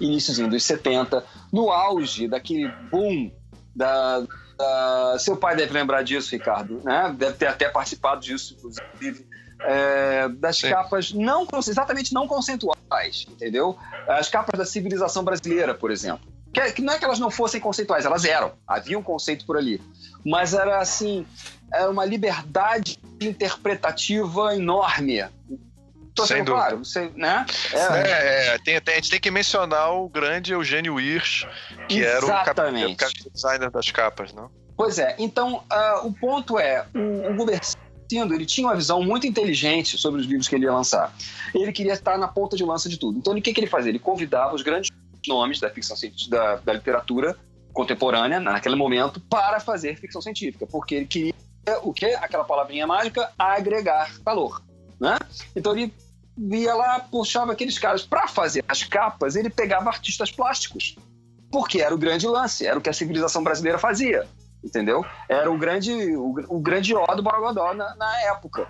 iníciozinho dos 70, no auge daquele boom da, da, seu pai deve lembrar disso, Ricardo, né? Deve ter até participado disso, inclusive. É, das Sim. capas não exatamente não conceituais, entendeu? As capas da civilização brasileira, por exemplo. Que, não é que elas não fossem conceituais, elas eram. Havia um conceito por ali. Mas era assim, era uma liberdade interpretativa enorme. Tô Sem dúvida. claro, você, né? É, é, é, tem, tem, a gente tem que mencionar o grande Eugênio Hirsch, que Exatamente. era o, cap, o designer das capas, não? Pois é. Então, uh, o ponto é, o, o Gumercindo, ele tinha uma visão muito inteligente sobre os livros que ele ia lançar. Ele queria estar na ponta de lança de tudo. Então, o que, que ele fazia? Ele convidava os grandes nomes da ficção da, da literatura contemporânea, naquele momento, para fazer ficção científica, porque ele queria o que? Aquela palavrinha mágica, agregar valor. Né? Então ele via lá, puxava aqueles caras. Para fazer as capas, ele pegava artistas plásticos, porque era o grande lance, era o que a civilização brasileira fazia, entendeu? Era o grande, o, o grande ó do Borogodó na, na época.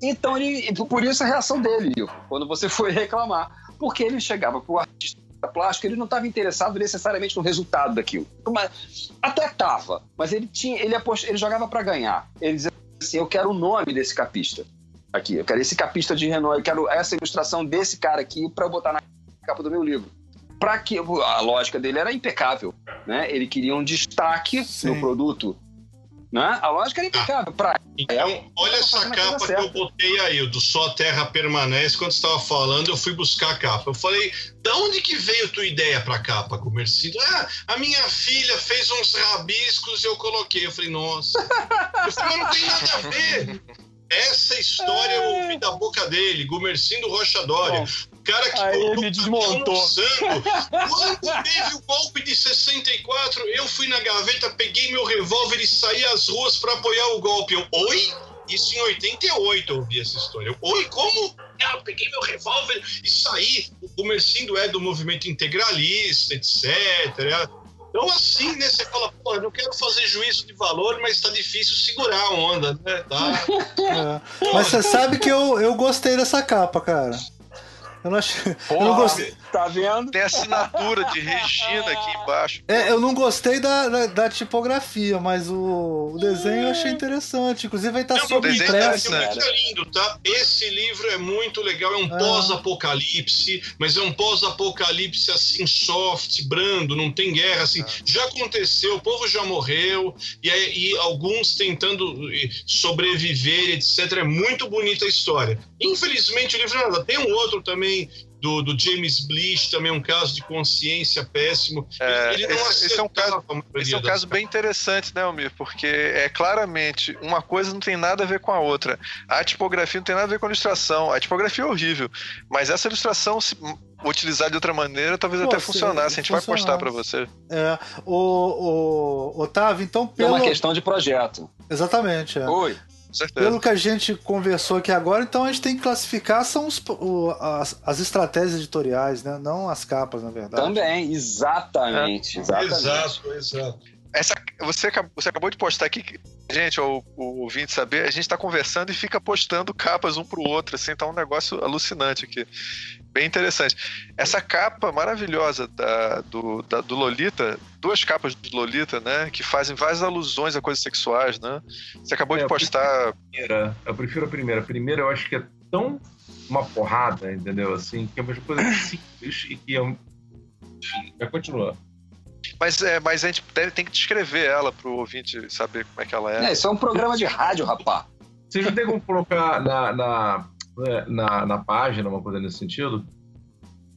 Então, ele, por isso a reação dele, quando você foi reclamar, porque ele chegava para o artista plástico, ele não estava interessado necessariamente no resultado daquilo. Mas, até estava, mas ele tinha, ele, apost, ele jogava para ganhar. Ele dizia assim: eu quero o nome desse capista aqui, eu quero esse capista de Renault, eu quero essa ilustração desse cara aqui para botar na capa do meu livro. Para que a lógica dele era impecável, né? Ele queria um destaque Sim. no produto né? A lógica era impecável. Pra... Então, é, olha essa capa que eu botei aí, o do Só Terra Permanece. Quando você estava falando, eu fui buscar a capa. Eu falei, da onde que veio a tua ideia para a capa, Comercido? Ah, a minha filha fez uns rabiscos e eu coloquei. Eu falei, nossa. Eu falei, não tem nada a ver. Essa história eu ouvi da boca dele, Gumercindo Rocha Dória. O cara que Aí ele desmontou. Quando teve o golpe de 64, eu fui na gaveta, peguei meu revólver e saí às ruas para apoiar o golpe. Eu, oi? Isso em 88 eu ouvi essa história. Eu, Oi, como? Ah, eu peguei meu revólver e saí. O Gumercindo é do movimento integralista, etc. Então, assim, né? Você fala, pô, não quero fazer juízo de valor, mas tá difícil segurar a onda, né? Tá. [LAUGHS] É. Mas você sabe que eu, eu gostei dessa capa, cara. Eu não achei. Tá vendo? Tem assinatura de Regina aqui embaixo. É, eu não gostei da, da, da tipografia, mas o, o desenho eu achei interessante. Inclusive vai estar Não, sob impresso. é Muito lindo, tá? Esse livro é muito legal, é um Ah. pós-apocalipse, mas é um pós-apocalipse assim, soft, brando, não tem guerra, assim. Já aconteceu, o povo já morreu, e, aí- e alguns tentando sobreviver, etc. É muito bonita a história. Infelizmente, o livro nada. Tem um outro também. Do, do James Blish, também um caso de consciência péssimo. É, Ele não esse- esse é um caso- Esse é um caso bem interessante, né, Almir? Porque é claramente uma coisa não tem nada a ver com a outra. A tipografia não tem nada a ver com a ilustração. A tipografia é horrível, mas essa ilustração, se utilizar de outra maneira, talvez Pô, até se funcionasse. A gente vai postar pra você. É, o, o Otávio, então É pelo. uma questão de projeto. Exatamente, é. Oi. Certeza. Pelo que a gente conversou aqui agora, então a gente tem que classificar são os, o- as, as estratégias editoriais, né? Não as capas, na verdade. Também, exatamente. exatamente. Exato, exato. Essa, você, você acabou de postar aqui, que- gente, ou o ouvinte saber, a gente tá conversando e fica postando capas um pro outro, assim, tá um negócio alucinante aqui. Bem interessante. Essa capa maravilhosa da, do, da- do Lolita, duas capas do Lolita, né, que fazem várias alusões a coisas sexuais, né? Você acabou É, de eu postar. primeira, eu prefiro a primeira. A primeira eu acho que é tão uma porrada, entendeu? Assim, que é uma coisa simples e que é um. Enfim, vai continuar. Mas, é, mas a gente deve, tem que descrever ela pro ouvinte saber como é que ela é. É, isso é um programa de rádio, rapá. Vocês não tem como colocar na, na, é, na, na página uma coisa nesse sentido?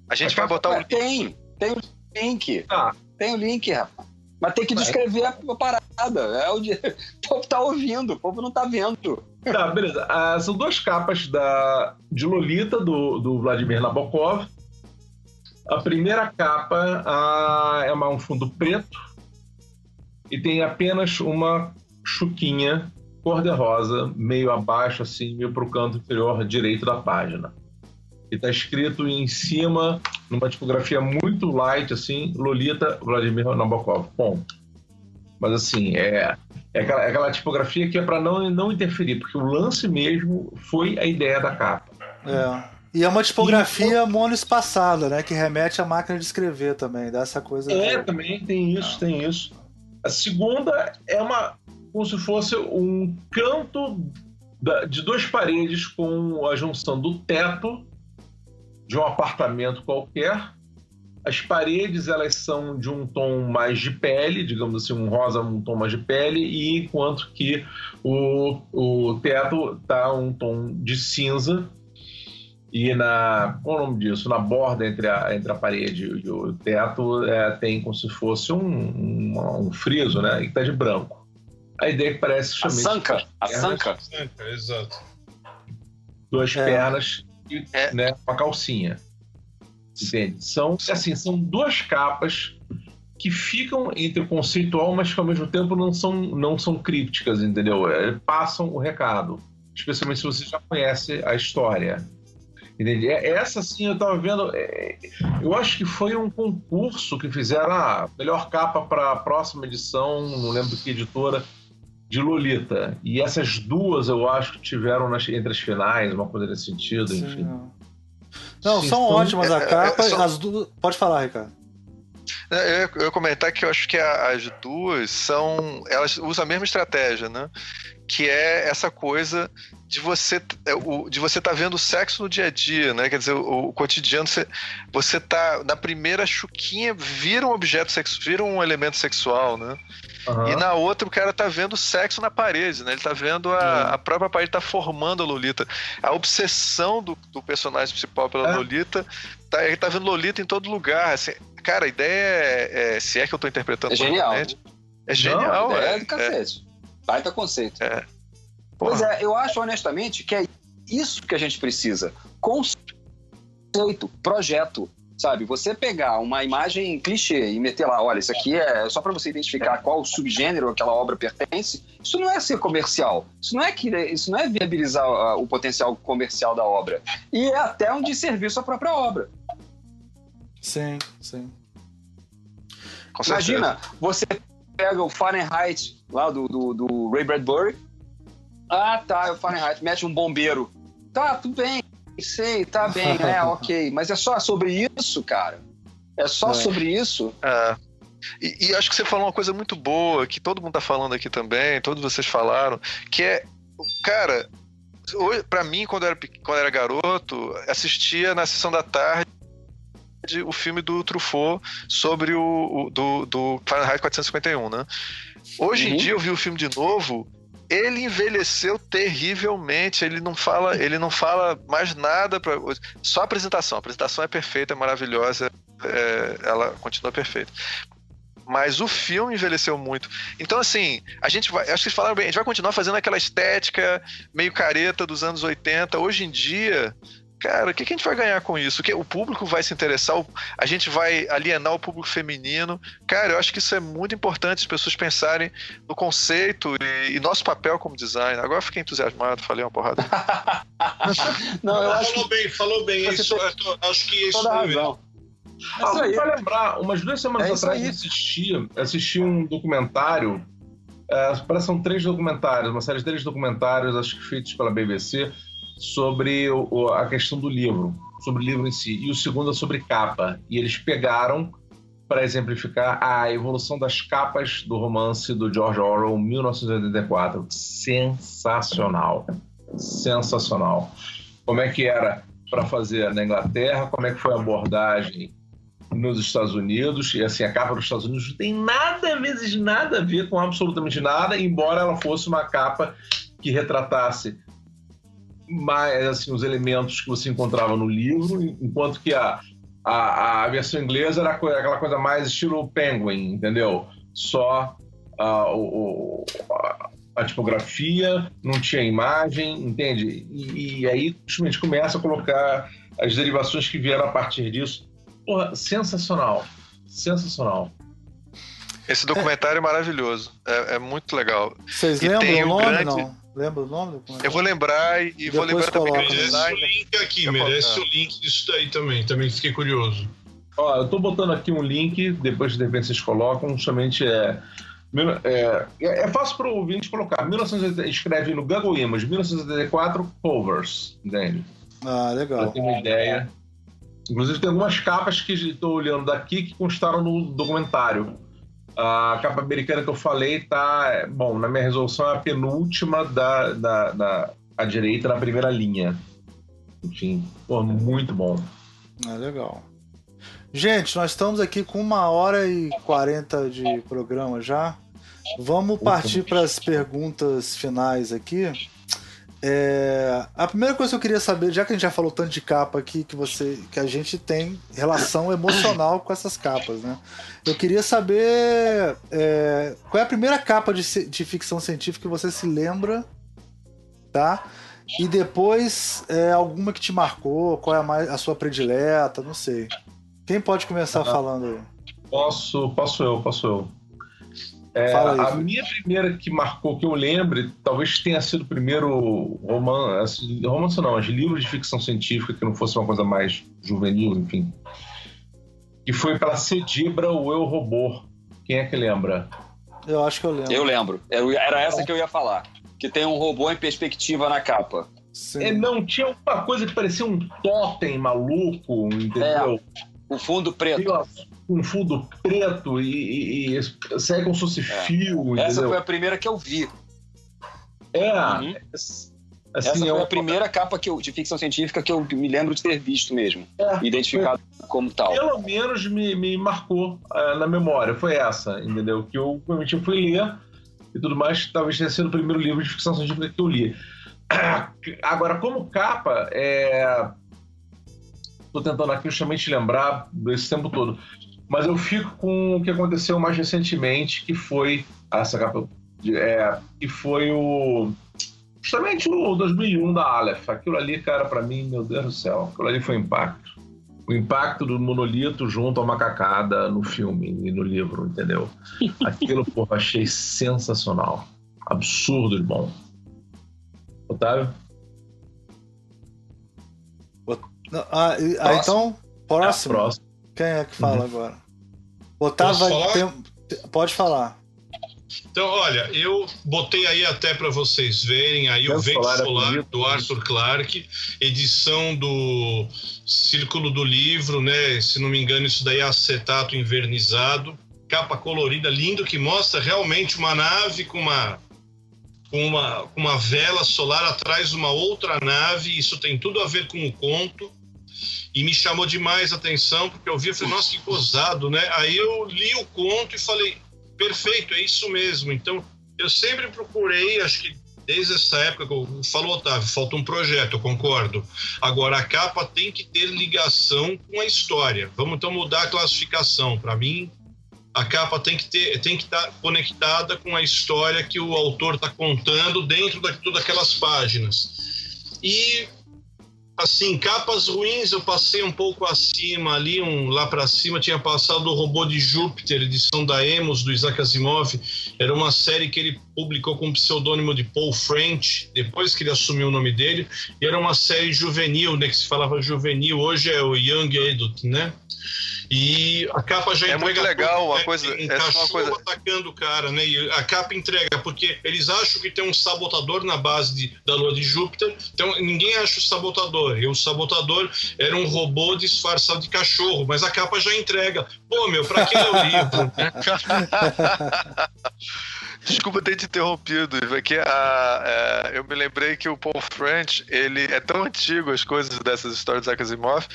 A gente vai botar Ué, o. tem, tem o link. Tá. Tem o link, rapaz. Mas tem que Vai. descrever a parada. É o, de... [LAUGHS] o povo tá ouvindo, o povo não tá vendo. Tá, beleza. Ah, são duas capas da, de Lolita, do, do Vladimir Nabokov. A primeira capa ah, é uma- um fundo preto e tem apenas uma chuquinha cor-de-rosa, meio abaixo, assim, meio para o canto inferior direito da página. E está escrito em cima, numa tipografia muito light, assim, Lolita Vladimir Nabokov. Ponto. Mas assim, é, é aquela, é aquela tipografia que é para não, não interferir, porque o lance mesmo foi a ideia da capa. É. E é uma tipografia monoespaçada, né? Que remete à máquina de escrever também, dá essa coisa. É, também tem isso, tem isso. A segunda é uma como se fosse um canto de duas paredes com a junção do teto de um apartamento qualquer. As paredes elas são de um tom mais de pele, digamos assim, um rosa, um tom mais de pele, e enquanto que o, o teto tá um tom de cinza. E na. Qual é o nome disso? Na borda entre a, entre a parede e o teto é, tem como se fosse um, um, um friso, né? E tá de branco. A ideia é que parece A justamente sanca, a pernas, sanca. Sanca, exato. duas É. pernas e É. né, uma calcinha. Entende? São, assim, são duas capas que ficam entre o conceitual, mas que ao mesmo tempo não são, não são crípticas, entendeu? É, Passam o recado. Especialmente se você já conhece a história. Entende? É- Essa sim eu tava vendo. é, Eu acho que foi um concurso que fizeram a melhor capa para a próxima edição, não lembro que editora, de Lolita. E essas duas eu acho que tiveram nas- entre as finais, uma coisa nesse sentido, Sim, enfim. não. Não, Sim, são são- ótimas a é, é, capa. são- As duas. Pode falar, Ricardo. Eu ia, eu ia comentar que eu acho que as duas são. Elas usam a mesma estratégia, né? Que é essa coisa de você é, o- de você tá vendo o sexo no dia a dia, né? Quer dizer, o, o cotidiano, você, você tá na primeira chuquinha, vira um objeto sexual, vira um elemento sexual, né? Aham. E na outra o cara tá vendo sexo na parede, né? Ele tá vendo a, a própria parede tá formando a Lolita. A obsessão do, do personagem principal pela É. Lolita, tá, ele tá vendo Lolita em todo lugar. assim. cara, a ideia é, é- Se é que eu tô interpretando É genial. É genial, Não, é. é do cacete. Baita conceito. Porra. Pois é, eu acho honestamente que é isso que a gente precisa. Conceito, projeto. Sabe, você pegar uma imagem clichê e meter lá, olha, isso aqui é só para você identificar qual subgênero aquela obra pertence, isso não é ser comercial. Isso não é, que, isso não é viabilizar ah, o potencial comercial da obra. E é até um desserviço à própria obra. Sim, sim. Com certeza. Imagina, você pega o Fahrenheit lá do, do, do Ray Bradbury. Ah, tá, é o Fahrenheit, mete um bombeiro. Tá, tudo bem. Sei, tá bem, é, [LAUGHS] ok. Mas é só sobre isso, cara? É só É. sobre isso? É. E, e acho que você falou uma coisa muito boa, que todo mundo tá falando aqui também, todos vocês falaram, que é, cara, pra mim, quando eu era, quando eu era garoto, assistia na sessão da tarde o filme do Truffaut sobre o, o- do, do Fahrenheit 451, né? Hoje em Uhum. dia eu vi o filme de novo, ele envelheceu terrivelmente, ele não fala, ele não fala mais nada para só a apresentação, a apresentação é perfeita, é maravilhosa, é, ela continua perfeita. Mas o filme envelheceu muito. Então, assim, a gente vai. Acho que falaram bem, a gente vai continuar fazendo aquela estética meio careta dos anos 80. Hoje em dia, cara, o que, que a gente vai ganhar com isso? O, que, o público vai se interessar, o- a gente vai alienar o público feminino. Cara, eu acho que isso é muito importante as pessoas pensarem no conceito e, e nosso papel como designer. Agora eu fiquei entusiasmado, falei uma porrada. [LAUGHS] Não, eu acho falou que bem, falou bem. Você Isso, tô- acho que isso toda razão. É Ah, pra lembrar, umas duas semanas É atrás eu assisti, assisti um documentário. é, parece que são três documentários, uma série de três documentários, acho que feitos pela BBC, sobre o- a questão do livro, sobre o livro em si. E o segundo é sobre capa. E eles pegaram para exemplificar a evolução das capas do romance do George Orwell, 1984. Sensacional. Sensacional. Como é que era para fazer na Inglaterra, como é que foi a abordagem nos Estados Unidos, e assim, a capa dos Estados Unidos não tem nada, vezes nada a ver com absolutamente nada, embora ela fosse uma capa que retratasse mais assim, os elementos que você encontrava no livro, enquanto que a, a, a versão inglesa era aquela coisa mais estilo Penguin, entendeu? Só ah, o, a, a tipografia, não tinha imagem, entende? E, e aí a gente começa a colocar as derivações que vieram a partir disso. Porra, sensacional. Sensacional. Esse documentário é maravilhoso. É, é muito legal. Vocês E lembram o nome, grande- não? Lembra o nome documentário? Eu vou lembrar e, e vou lembrar também coloca. Merece o link aqui, Eu merece colocar. o link disso daí também. Também fiquei curioso. Ó, eu tô botando aqui um link, depois de repente vocês colocam, justamente é. É, é fácil para o ouvinte colocar. 1980, escreve no Google Images 1984 covers, entende? Ah, Pra legal. ter uma ideia. Inclusive, tem algumas capas que estou olhando daqui que constaram no documentário. A capa americana que eu falei tá. Bom, na minha resolução é a penúltima da, da, da à direita, na primeira linha. Enfim, pô, muito bom. Ah, legal. Gente, nós estamos aqui com uma hora e quarenta de programa já. Vamos partir para as perguntas finais aqui. É, a primeira coisa que eu queria saber, já que a gente já falou tanto de capa aqui, que você, que a gente tem relação emocional com essas capas, né? Eu queria saber é, qual é a primeira capa de, de ficção científica que você se lembra, tá? E depois é, alguma que te marcou, qual é a, mais, a sua predileta, não sei. Quem pode começar falando aí? Posso, posso eu, posso eu. É, Fala aí, a minha primeira que marcou, que eu lembre, talvez tenha sido o primeiro romance, romance não, mas livro de ficção científica, que não fosse uma coisa mais juvenil, enfim. Que foi pela Cedibra, o Eu Robô. Quem é que lembra? Eu acho que eu lembro. Eu lembro. Eu- Era essa que eu ia falar. Que tem um robô em perspectiva na capa. Sim. É, não, tinha uma coisa que parecia um totem maluco, entendeu? O fundo preto. Com fundo preto e, e, e segue como se fosse fio, Essa entendeu? foi a primeira que eu vi. É, Uhum. assim, Essa é foi uma- a primeira capa que eu- de ficção científica que eu me lembro de ter visto mesmo. É, Identificado como tal. pelo menos me, me marcou ah, na memória. Foi essa, entendeu? Que eu realmente fui ler e tudo mais. Talvez tenha sido o primeiro livro de ficção científica que eu li. [CLEARS THROAT] Agora, como capa, é... tô tentando aqui justamente lembrar desse tempo todo. Mas eu fico com o que aconteceu mais recentemente, que foi essa capa, é, que foi o justamente o 2001 da Aleph. Aquilo ali, cara, pra mim, meu Deus do céu, aquilo ali foi um impacto o impacto do monolito junto à macacada no filme e no livro, entendeu? [LAUGHS] Aquilo, porra, achei sensacional. Absurdo de bom. Otávio? Ah, ah, Próximo. então, próximo. É a próxima. Quem é que fala agora? Otávio Posso vai falar? ter- Pode falar. Então, olha, eu botei aí até para vocês verem aí o Vento Solar, Solar é do Arthur Clarke, edição do Círculo do Livro, né? Se não me engano, isso daí é acetato invernizado, capa colorida, lindo, que mostra realmente uma nave com uma com uma, uma vela solar atrás de uma outra nave. Isso tem tudo a ver com o conto. E me chamou demais a atenção, porque eu vi e falei, nossa, que gozado, né? Aí eu li o conto e falei, perfeito, é isso mesmo. Então, eu sempre procurei, acho que desde essa época, falou Otávio, falta um projeto, eu concordo. Agora, a capa tem que ter ligação com a história. Vamos então mudar a classificação. Para mim, a capa tem que ter, tem que estar conectada com a história que o autor está contando dentro de todas aquelas páginas. E assim, capas ruins eu passei um pouco acima ali, um lá para cima tinha passado o Robô de Júpiter, edição da Emos do Isaac Asimov. Era uma série que ele publicou com o pseudônimo de Paul French, depois que ele assumiu o nome dele, e era uma série juvenil, né, que se falava juvenil, hoje é o Young Adult, né? E a capa já é entrega. É muito legal, uma coisa. Um é uma coisa... atacando o cara, né? E a capa entrega, porque eles acham que tem um sabotador na base de, da lua de Júpiter, então ninguém acha o sabotador. E o sabotador era um robô disfarçado de cachorro, mas a capa já entrega. Pô, meu, pra que o livro? [LAUGHS] Desculpa ter te interrompido, é que a, é, eu me lembrei que o Paul French, ele é tão antigo as coisas dessas histórias de Asimov,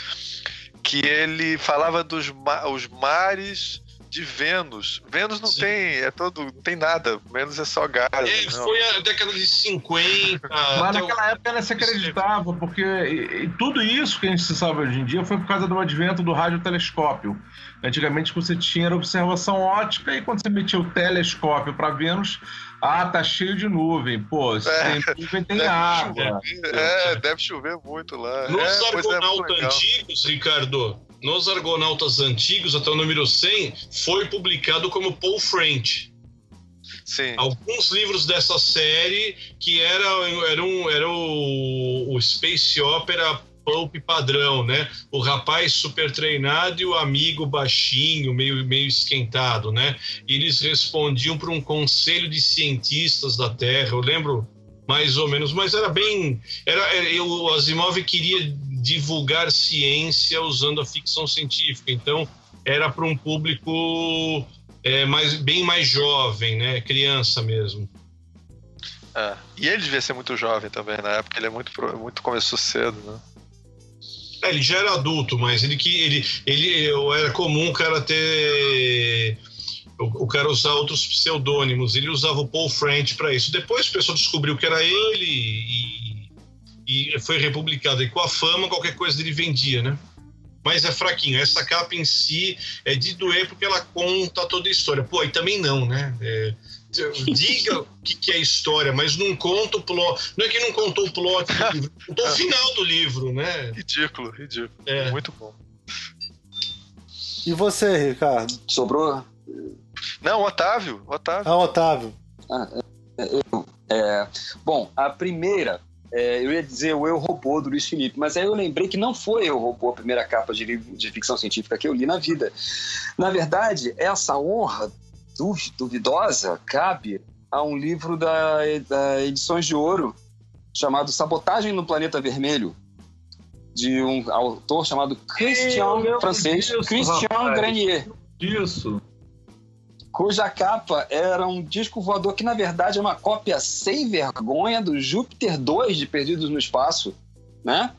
que ele falava dos ma os mares de Vênus. Vênus não Sim. tem, é todo, não tem nada. Vênus é só gás. É, foi a década de 50. Mas naquela época ela se acreditava, porque e, e tudo isso que a gente sabe hoje em dia foi por causa do advento do radiotelescópio. Antigamente você tinha observação ótica e quando você metia o telescópio para Vênus, ah, tá cheio de nuvem. Pô, se é, tem nuvem, tem água. Chover, é, deve chover muito lá. Nos é, é argonautas é antigos, Ricardo, nos argonautas antigos, até o número 100, foi publicado como Paul French. Sim. Alguns livros dessa série que era, era, um, era o, o Space Opera pulp padrão, né? O rapaz super treinado e o amigo baixinho, meio, meio esquentado, né? E eles respondiam para um conselho de cientistas da Terra. Eu lembro mais ou menos, mas era bem. Era, eu, o Asimov queria divulgar ciência usando a ficção científica, então era para um público é, mais, bem mais jovem, né? Criança mesmo. É. E ele devia ser muito jovem também na época, ele é muito, muito começou cedo, né? É, ele já era adulto, mas ele que ele, ele era comum o cara ter o, o cara usar outros pseudônimos. Ele usava o Paul French para isso. Depois o pessoal descobriu que era ele e, e foi republicado. E com a fama, qualquer coisa ele vendia, né? Mas é fraquinho. Essa capa em si é de doer porque ela conta toda a história. Pô, e também não, né? É, [LAUGHS] diga o que, que, é história, mas não conta o plot. Não é que não contou o plot do livro, contou o final do livro, né? Ridículo, ridículo. É. Muito bom. E você, Ricardo? Sobrou? Não, Otávio. Otávio. Ah, Otávio. Ah, é, é, bom, a primeira, é, eu ia dizer o Eu Robô do Luiz Felipe, mas aí eu lembrei que não foi Eu Robô a primeira capa de livro de ficção científica que eu li na vida. Na verdade, essa honra duvidosa cabe a um livro da, da Edições de Ouro chamado Sabotagem no Planeta Vermelho, de um autor chamado Christian, francês, disso, Christian rapaz. Granier. Isso. Cuja capa era um disco voador que, na verdade, é uma cópia sem vergonha do Júpiter 2 de Perdidos no Espaço, né?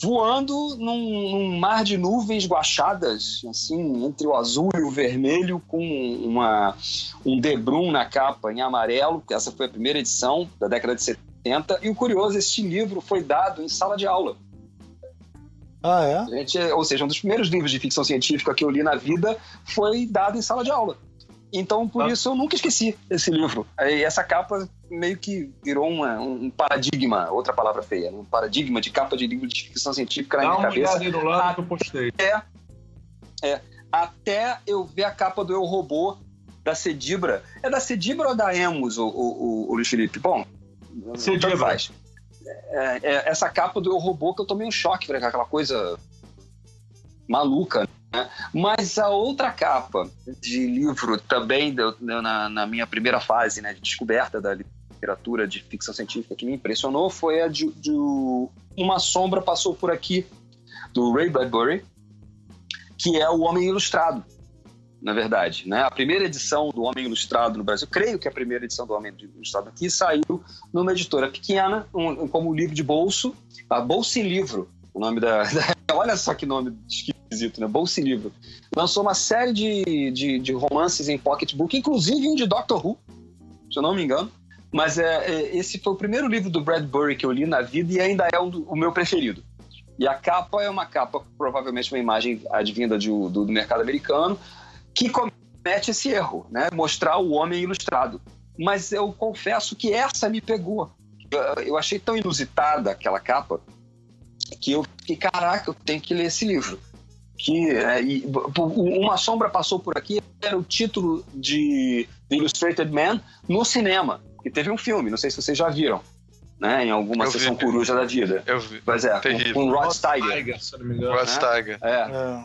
Voando num, num, mar de nuvens guachadas, assim, entre o azul e o vermelho, com uma, um debrum na capa em amarelo, que essa foi a primeira edição da década de 70. E o curioso, este livro foi dado em sala de aula. Ah, é? Gente, ou seja, um dos primeiros livros de ficção científica que eu li na vida foi dado em sala de aula. Então, por ah. isso, eu nunca esqueci esse livro. E essa capa meio que virou uma, um paradigma, outra palavra feia, um paradigma de capa de livro de ficção científica na Dá minha cabeça. Dá uma lado que eu postei. É, é, até eu ver a capa do Eu Robô da Cedibra. É da Cedibra ou da Emus, o, o, o Luiz Felipe? Bom, Cedibra. É, é, essa capa do Eu Robô que eu tomei um choque, aquela coisa maluca. Mas a outra capa de livro também deu, deu na, na, minha primeira fase né, de descoberta da literatura de ficção científica que me impressionou foi a de, de Uma Sombra Passou Por Aqui, do Ray Bradbury, que é o Homem Ilustrado, na verdade. Né? A primeira edição do Homem Ilustrado no Brasil, creio que a primeira edição do Homem Ilustrado aqui saiu numa editora pequena, um, como livro de bolso, a Bolsa Livro, o nome da, [LAUGHS] da, Olha só que nome esquisito, né? Bolsa Livro. Lançou uma série de, de, de romances em pocketbook, inclusive um de Doctor Who, se eu não me engano. Mas é, é, esse foi o primeiro livro do Bradbury que eu li na vida e ainda é um do, o meu preferido. E a capa é uma capa, provavelmente uma imagem advinda de, do, do mercado americano, que comete esse erro, né? Mostrar o homem ilustrado. Mas eu confesso que essa me pegou. Eu achei tão inusitada aquela capa que eu fiquei, caraca, eu tenho que ler esse livro. Que é, e, Uma Sombra Passou Por Aqui era o título de The Illustrated Man no cinema. E teve um filme, não sei se vocês já viram. Né, em alguma eu sessão vi, coruja da vida. Eu vi. Pois é, com, com Rod Steiger. Rod Steiger. É. é.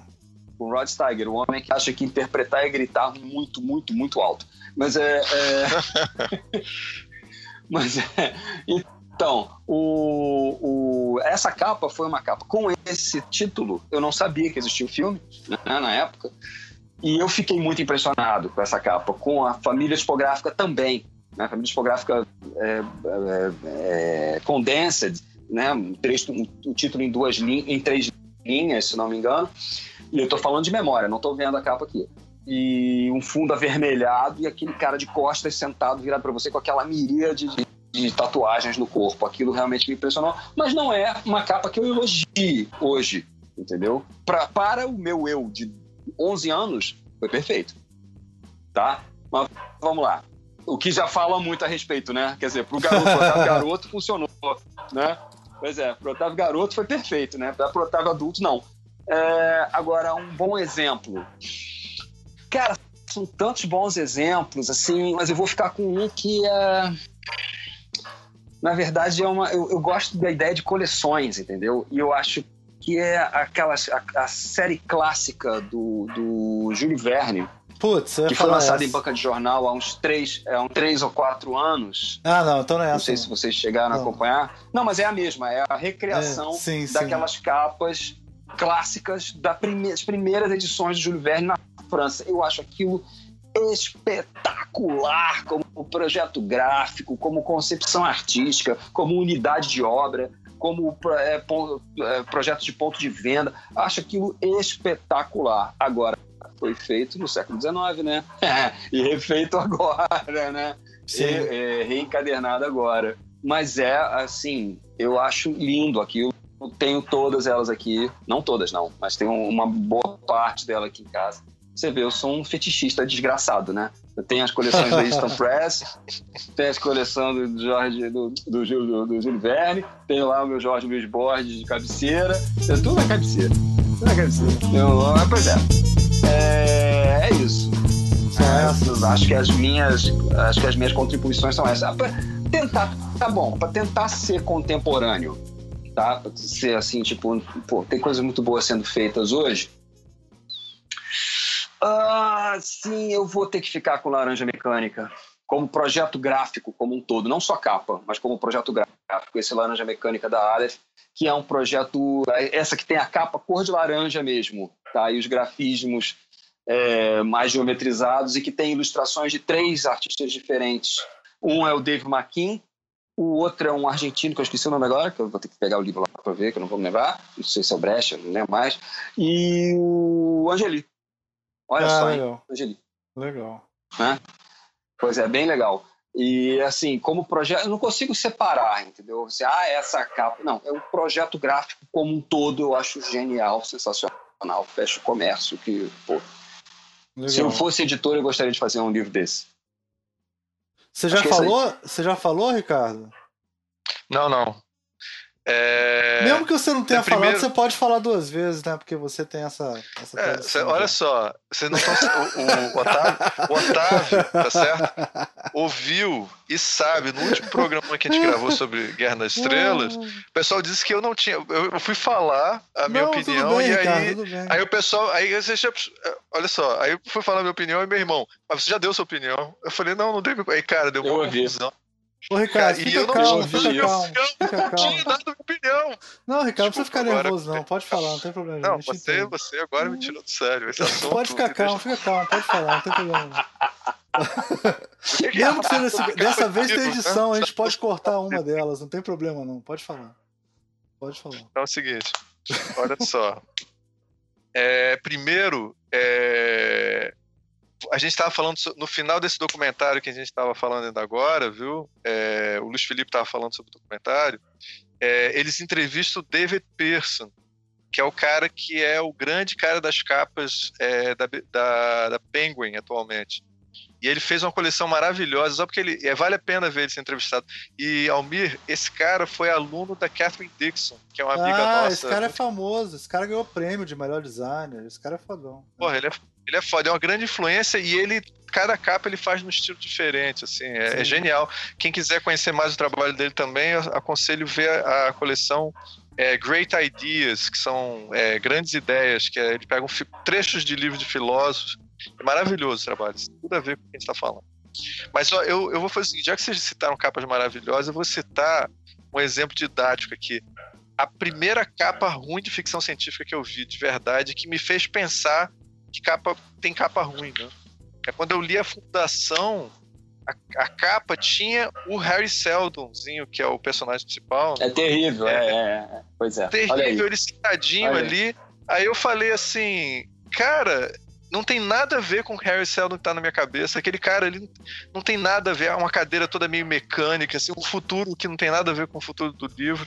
Com Rod Steiger, o homem que acha que interpretar é gritar muito, muito, muito alto. Mas é. é... [LAUGHS] [LAUGHS] Mas é. Então, o, o, essa capa foi uma capa com esse título. Eu não sabia que existia o filme né, na época. E eu fiquei muito impressionado com essa capa, com a família tipográfica também. Né? A família tipográfica é, é, é, condensed, né? um, um, um título em, duas em três linhas, se não me engano. E eu estou falando de memória, não estou vendo a capa aqui e um fundo avermelhado e aquele cara de costas sentado virado para você com aquela miríade de, de tatuagens no corpo. Aquilo realmente me impressionou, mas não é uma capa que eu elogie hoje, entendeu? Pra, para o meu eu de 11 anos, foi perfeito. Tá? Mas vamos lá. O que já fala muito a respeito, né? Quer dizer, pro garoto, pro Otávio Garoto funcionou, né? Pois é, pro Otávio Garoto foi perfeito, né? Pro Otávio Adulto, não. É, agora, um bom exemplo. Cara, são tantos bons exemplos, assim, mas eu vou ficar com um que é na verdade, é uma, eu, eu, gosto da ideia de coleções, entendeu? E eu acho que é aquela, a, a série clássica do, do Júlio Verne. Putz, que foi lançada em banca de jornal há uns três, é, uns três ou quatro anos. Ah, não, então não é Não essa, sei se vocês chegaram não. a acompanhar. Não, mas é a mesma, é a recriação é, sim, daquelas sim. capas clássicas das primeiras edições de Júlio Verne na França. Eu acho aquilo espetacular como projeto gráfico, como concepção artística, como unidade de obra, como é, é, projeto de ponto de venda. Acho aquilo espetacular. Agora, foi feito no século XIX, né? [LAUGHS] e refeito agora, né? Sim. E, é, reencadernado agora. Mas é, assim, eu acho lindo aquilo. Eu tenho todas elas aqui. Não todas, não, mas tenho uma boa parte dela aqui em casa. Você vê, eu sou um fetichista desgraçado, né? Eu tenho as coleções da Easton [LAUGHS] Press, tenho as coleções do Jorge, do, do, do, do Júlio Verne, tenho lá o meu Jorge Luiz Borges de cabeceira, é tudo na cabeceira. Tudo na cabeceira. Eu, pois é. É. É isso. essas. Acho que as minhas, acho que as minhas contribuições são essas. Pra tentar, tá bom, para tentar ser contemporâneo, tá? Pra ser assim, tipo, pô, tem coisas muito boas sendo feitas hoje ah, sim, eu vou ter que ficar com Laranja Mecânica. Como projeto gráfico como um todo, não só capa, mas como projeto gráfico. Esse Laranja Mecânica da Aleph, que é um projeto. Essa que tem a capa cor de laranja mesmo, tá? E os grafismos é, mais geometrizados e que tem ilustrações de três artistas diferentes. Um é o Dave McKean, o outro é um argentino, que eu esqueci o nome agora, que eu vou ter que pegar o livro lá para ver, que eu não vou me lembrar. Não sei se é o Brecha, não lembro mais. E o Angeli, Olha ah, só, legal. Angeli. Legal. Né? Pois é, bem legal. E assim, como projeto, eu não consigo separar, entendeu? Assim, ah, essa capa. Não, é um projeto gráfico como um todo, eu acho genial, sensacional. Fecha o comércio, que, pô. Legal. Se eu fosse editor, eu gostaria de fazer um livro desse. Você já falou? Você já falou, Ricardo? Não, não. É... Mesmo que você não tenha é, falado, primeiro- você pode falar duas vezes, né? Porque você tem essa. essa É, cê- já. olha só, vocês não estão. O, o Otávio, o Otávio, tá certo? Ouviu e sabe, no último programa que a gente gravou sobre Guerra nas Estrelas, o pessoal disse que eu não tinha. Eu, fui falar a minha Não, opinião tudo bem, e aí. tudo bem. Aí o pessoal. Aí você já, olha só, aí eu fui falar a minha opinião e meu irmão, mas você já deu sua opinião? Eu falei, não, não minha- Aí, cara, deu Eu uma confusão. Ô, Ricardo, e fica eu não calmo, tinha- fica eu- calmo. eu Fica não tinha calmo. dado minha opinião. Não, Ricardo, não precisa ficar Desculpa, agora- nervoso, não. Pode falar, não tem problema. Não, você, entende. você agora me tirou do sério. Assunto Pode ficar calmo, fica calmo, pode falar, não tem problema. não. deixa- Mesmo que seja dessa vez tem né? edição, a gente pode cortar uma delas, não tem problema não. Pode falar. Pode falar. Então é o seguinte, olha só. É, primeiro, é, a gente estava falando no final desse documentário que a gente estava falando ainda agora, viu? É, o Luiz Felipe estava falando sobre o documentário. é, eles entrevistam o David Pearson, que é o cara que é o grande cara das capas é, da, da, da Penguin atualmente. E ele fez uma coleção maravilhosa, só porque ele é, vale a pena ver ele ser entrevistado. E Almir, esse cara foi aluno da Catherine Dixon, que é uma amiga Ah, nossa. esse cara é famoso, esse cara ganhou prêmio de melhor designer, esse cara é fodão. Porra, ele é, ele é foda, é uma grande influência e ele, cada capa ele faz num estilo diferente, assim, é, é genial. Quem quiser conhecer mais o trabalho dele também, eu aconselho ver a, a coleção é, Great Ideas, que são é, grandes ideias, que é, ele pega um trechos de livros de filósofos, é maravilhoso o trabalho, isso tem tudo a ver com o que a gente está falando. Mas ó, eu, eu vou fazer o seguinte, já que vocês citaram capas maravilhosas, eu vou citar um exemplo didático aqui. A primeira capa ruim de ficção científica que eu vi, de verdade, que me fez pensar que capa tem capa ruim, né? É quando eu li a Fundação, a, a capa tinha o Harry Seldonzinho, que é o personagem principal. É terrível, é. é, é. Pois é. Aí. terrível, ele sentadinho Olha aí. ali. Aí eu falei assim, cara, não tem nada a ver com o Harry Seldon que tá na minha cabeça. Aquele cara ali não tem nada a ver, é uma cadeira toda meio mecânica, assim, um futuro que não tem nada a ver com o futuro do livro.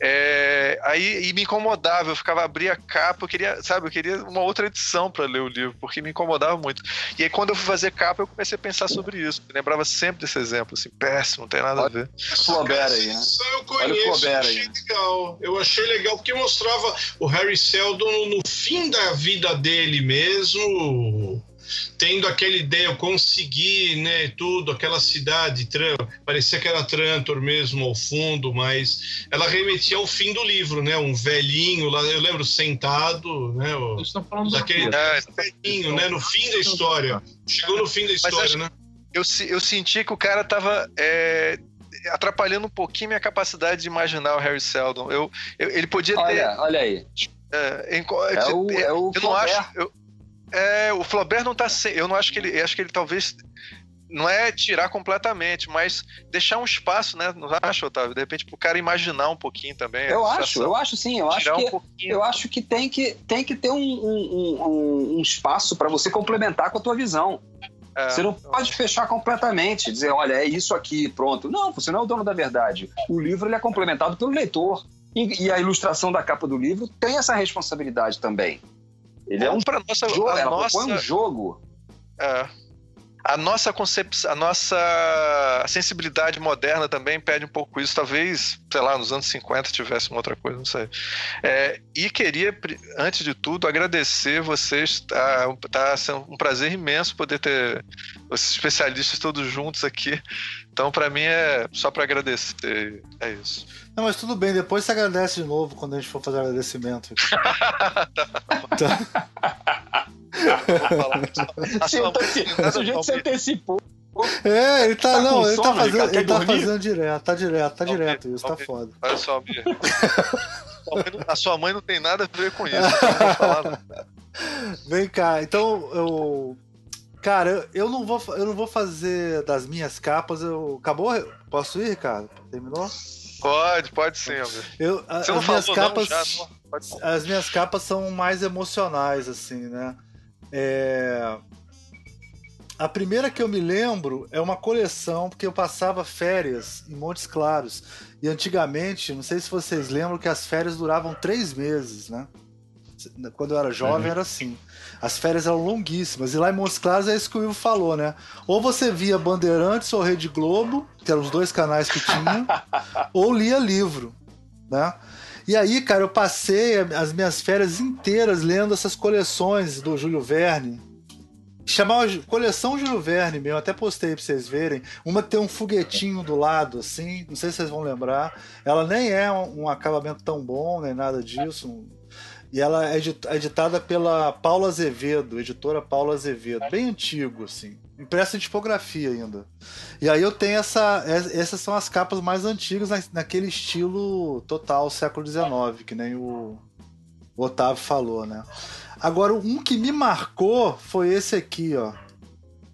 É, aí e me incomodava, eu ficava abrir a capa, eu queria, sabe, eu queria uma outra edição para ler o livro, porque me incomodava muito. E aí quando eu fui fazer capa, eu comecei a pensar sobre isso. Eu lembrava sempre desse exemplo, assim, péssimo, não tem nada a ver. Flaubert aí, né? Isso eu Olha o conheço, Flaubert achei aí. legal. Eu achei legal porque mostrava o Harry Seldon no fim da vida dele mesmo, tendo aquela ideia, eu consegui, né, tudo, aquela cidade, Tran- parecia que era Trantor mesmo ao fundo, mas ela remetia ao fim do livro, né, um velhinho lá, eu lembro sentado, né, o- estão falando daquele É, velhinho, né, no fim da história. Chegou no fim da história, né? eu, eu senti que o cara tava é, atrapalhando um pouquinho minha capacidade de imaginar o Harry Seldon. Eu, eu- ele podia ter. Olha, olha aí. É, em É o, é o eu não Flaubert. acho. Eu, é, o Flaubert não tá sem. Eu não acho que ele. Acho que ele talvez. Não é tirar completamente, mas deixar um espaço, né? Não acho, Otávio? De repente, pro cara imaginar um pouquinho também. Eu situação. acho, eu acho sim. Eu acho que um eu acho que tem que, tem que ter um, um, um- um espaço para você complementar com a tua visão. É, Você não pode fechar completamente, dizer, olha, é isso aqui, pronto. Não, você não é o dono da verdade. O livro ele é complementado pelo leitor. E, e a ilustração da capa do livro tem essa responsabilidade também. Ele é um pra nossa, jogo, a ela nossa, propõe um jogo. É. A nossa concepção, a nossa sensibilidade moderna também pede um pouco isso. Talvez, sei lá, nos anos 50 tivesse uma outra coisa, não sei. É, e queria, antes de tudo, agradecer vocês. Tá, tá sendo um prazer imenso poder ter os especialistas todos juntos aqui. Então, para mim, é só para agradecer. É isso. Não, mas tudo bem, depois você agradece de novo quando a gente for fazer agradecimento. Vou falar. [LAUGHS] [LAUGHS] [LAUGHS] A Se sua eu tô- mãe se- se o jeito que você Almir. antecipou. É, ele tá, Tá não, ele tá sono, fazendo, Ricardo? ele tá Quer dormir? fazendo direto, tá direto, tá Almir, direto, isso tá foda. Olha só, Almir. A sua mãe não tem nada a ver com isso. [LAUGHS] não falar. Vem cá, então eu. Cara, eu, eu não vou, eu não vou fazer das minhas capas. Eu, acabou? Posso ir, Ricardo? Terminou? Pode, pode sim, Almir. Eu, a- Você não as minhas falou capas. não, já, as minhas capas são mais emocionais, assim, né? É, A primeira que eu me lembro é uma coleção, porque eu passava férias em Montes Claros. E antigamente, não sei se vocês lembram, que as férias duravam três meses, né? Quando eu era jovem era assim. As férias eram longuíssimas. E lá em Montes Claros é isso que o Ivo falou, né? Ou você via Bandeirantes ou Rede Globo, que eram os dois canais que tinha, [LAUGHS] ou lia livro. né? E aí, cara, eu passei as minhas férias inteiras lendo essas coleções do Júlio Verne. Chamava coleção Júlio Verne mesmo, até postei pra vocês verem. Uma tem um foguetinho do lado, assim, não sei se vocês vão lembrar. Ela nem é um acabamento tão bom, nem nada disso. E ela é editada pela Paula Azevedo, editora Paula Azevedo, bem antigo, assim. Impressa em tipografia ainda. E aí eu tenho essa. Essas são as capas mais antigas naquele estilo total, século XIX, que nem o, o Otávio falou, né? Agora, um que me marcou foi esse aqui, ó.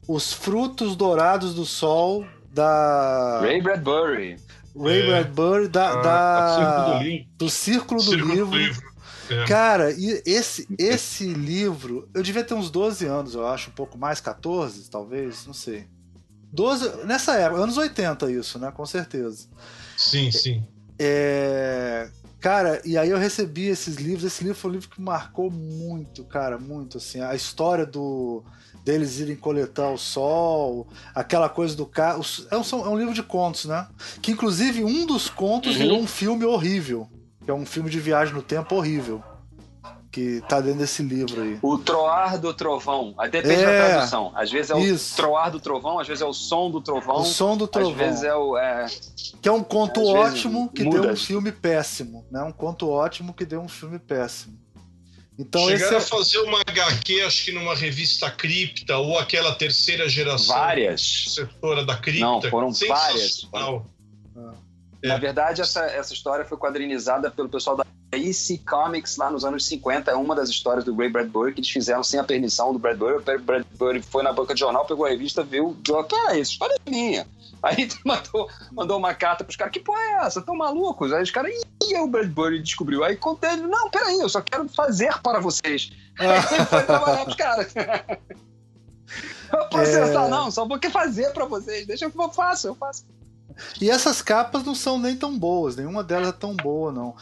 Os Frutos Dourados do Sol da. Ray Bradbury. Ray é. Bradbury da, ah, da... do Círculo do, Círculo livro. do livro. É. Cara, e esse, [LAUGHS] esse livro, eu devia ter uns 12 anos, eu acho, um pouco mais, 14, talvez, não sei. 12, nessa época, anos 80 isso, né? Com certeza. Sim, sim. É, Cara, e aí eu recebi esses livros. Esse livro foi um livro que marcou muito, cara, muito assim. A história do deles irem coletar o sol, aquela coisa do carro. É um, é um livro de contos, né? Que inclusive um dos contos uhum. virou um filme horrível. Que é um filme de viagem no tempo horrível que tá dentro desse livro aí. O troar do trovão. Depende é, da tradução. Às vezes é o isso. troar do trovão, às vezes é o som do trovão. O som do trovão. Às vezes é o. É... Que é um conto às ótimo que muda. deu um filme péssimo. Né? Um conto ótimo que deu um filme péssimo. Então, Chegaram esse... a fazer uma HQ, acho que numa revista Cripta, ou aquela terceira geração. Várias. Setora da Cripta. Não, foram várias. Na verdade, essa, essa história foi quadrinizada pelo pessoal da EC Comics lá nos anos 50. É uma das histórias do Ray Bradbury que eles fizeram sem a permissão do Bradbury. O Bradbury foi na banca de jornal, pegou a revista, viu, viu que é isso? História é minha. Aí [LAUGHS] mandou, mandou uma carta pros caras, que porra é essa? Tão malucos? Aí os caras, e o Bradbury descobriu. Aí contei ele, não, peraí, eu só quero fazer para vocês. [LAUGHS] Aí ele foi trabalhar pros caras. [LAUGHS] Não processar, é... não, só vou fazer para vocês. Deixa que eu faço, eu faço. E essas capas não são nem tão boas, nenhuma delas é tão boa, não.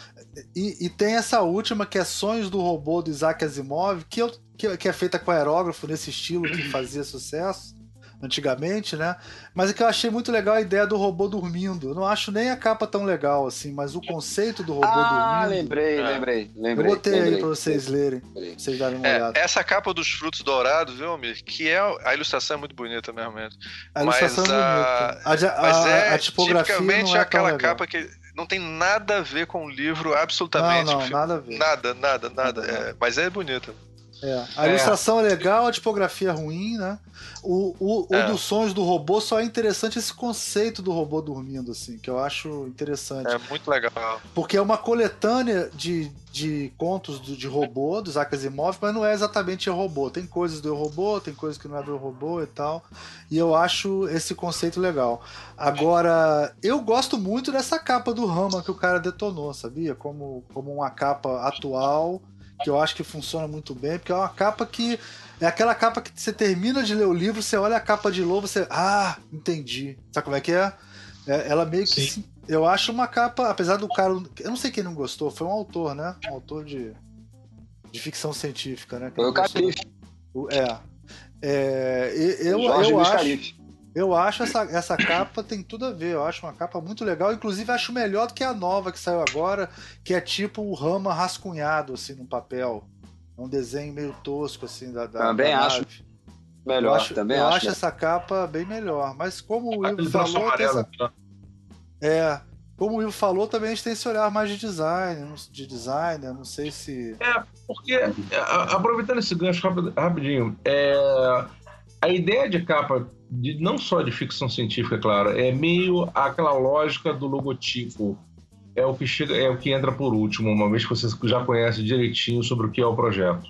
E, e tem essa última que é Sonhos do Robô do Isaac Asimov, que, eu, que, que é feita com aerógrafo nesse estilo que fazia sucesso antigamente, né? Mas é que eu achei muito legal a ideia do robô dormindo. Eu não acho nem a capa tão legal assim, mas o conceito do robô ah, dormindo. Ah, lembrei, é. lembrei, lembrei. Eu botei lembrei, aí pra vocês lerem, pra vocês darem uma é, olhada. Essa capa dos frutos dourados, viu, Mir? Que é a ilustração é muito bonita mesmo. A ilustração mas, é bonita. A, a, mas é, a tipografia tipicamente não é aquela capa que não tem nada a ver com o livro, absolutamente. Não, não, nada a ver. Nada, nada, nada. É, mas é bonita. É. A ilustração é. é legal, a tipografia é ruim, né? O, o, o é. dos sonhos do robô só é interessante esse conceito do robô dormindo, assim, que eu acho interessante. É muito legal. Porque é uma coletânea de, de contos do, de robô, do Isaac Asimov, mas não é exatamente o robô. Tem coisas do robô, tem coisas que não é do robô e tal. E eu acho esse conceito legal. Agora, eu gosto muito dessa capa do Rama que o cara detonou, sabia? Como, como uma capa atual que eu acho que funciona muito bem, porque é uma capa que. É aquela capa que você termina de ler o livro, você olha a capa de novo, você. Ah, entendi. Sabe como é que é? é ela meio que. Sim. Eu acho uma capa, apesar do cara. Eu não sei quem não gostou, foi um autor, né? Um autor de, de ficção científica, né? Foi o Calife. É. é eu, eu, eu acho. Calife. Eu acho essa, essa capa tem tudo a ver. Eu acho uma capa muito legal. Inclusive, acho melhor do que a nova que saiu agora, que é tipo o Rama rascunhado, assim, no papel. É um desenho meio tosco, assim, da, da Também da acho nave. melhor. Eu acho, também eu acho, acho essa capa bem melhor. Mas como o Ivo falou. Essa... Né? É. Como o Ivo falou, também a gente tem esse olhar mais de design, de designer, não sei se. É, porque, aproveitando esse gancho rapidinho, é, a ideia de capa de, não só de ficção científica, claro, é meio aquela lógica do logotipo. É o que chega, é o que entra por último, uma vez que você já conhece direitinho sobre o que é o projeto.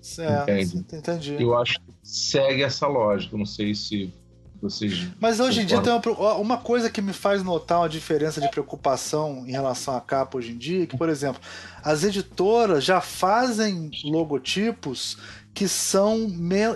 Certo, Entende? entendi. Eu acho que segue essa lógica. Não sei se vocês. Mas hoje em dia tem uma, uma, coisa que me faz notar uma diferença de preocupação em relação à capa hoje em dia, que, por exemplo, as editoras já fazem logotipos que são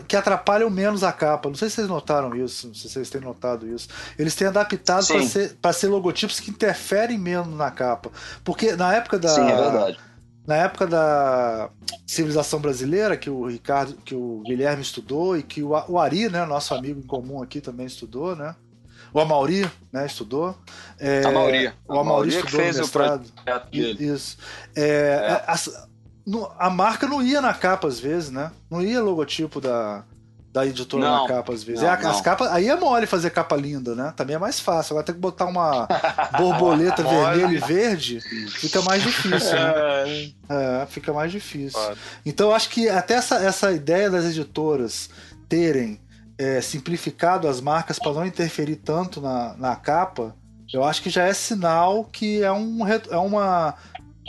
que atrapalham menos a capa. Não sei se vocês notaram isso, se vocês têm notado isso. Eles têm adaptado para ser, ser logotipos que interferem menos na capa. Porque na época da. Sim, é verdade. Na época da civilização brasileira, que o Ricardo, que o Guilherme estudou e que o, Ari, né, nosso amigo em comum aqui, também estudou, né? O Amauri, né, estudou. É, Amauri. O Amauri que estudou fez no o mestrado. projeto dele. Isso. É, A, a- no- a marca não ia na capa às vezes, né? Não ia logotipo da, da editora Não. na capa às vezes. Não, É, as capas, aí é mole fazer capa linda, né? Também é mais fácil. Agora tem que botar uma borboleta [LAUGHS] vermelha e verde, fica mais difícil, né? É, fica mais difícil. Então eu acho que até essa, essa ideia das editoras terem é, simplificado as marcas para não interferir tanto na, na capa, eu acho que já é sinal que é, um, é uma.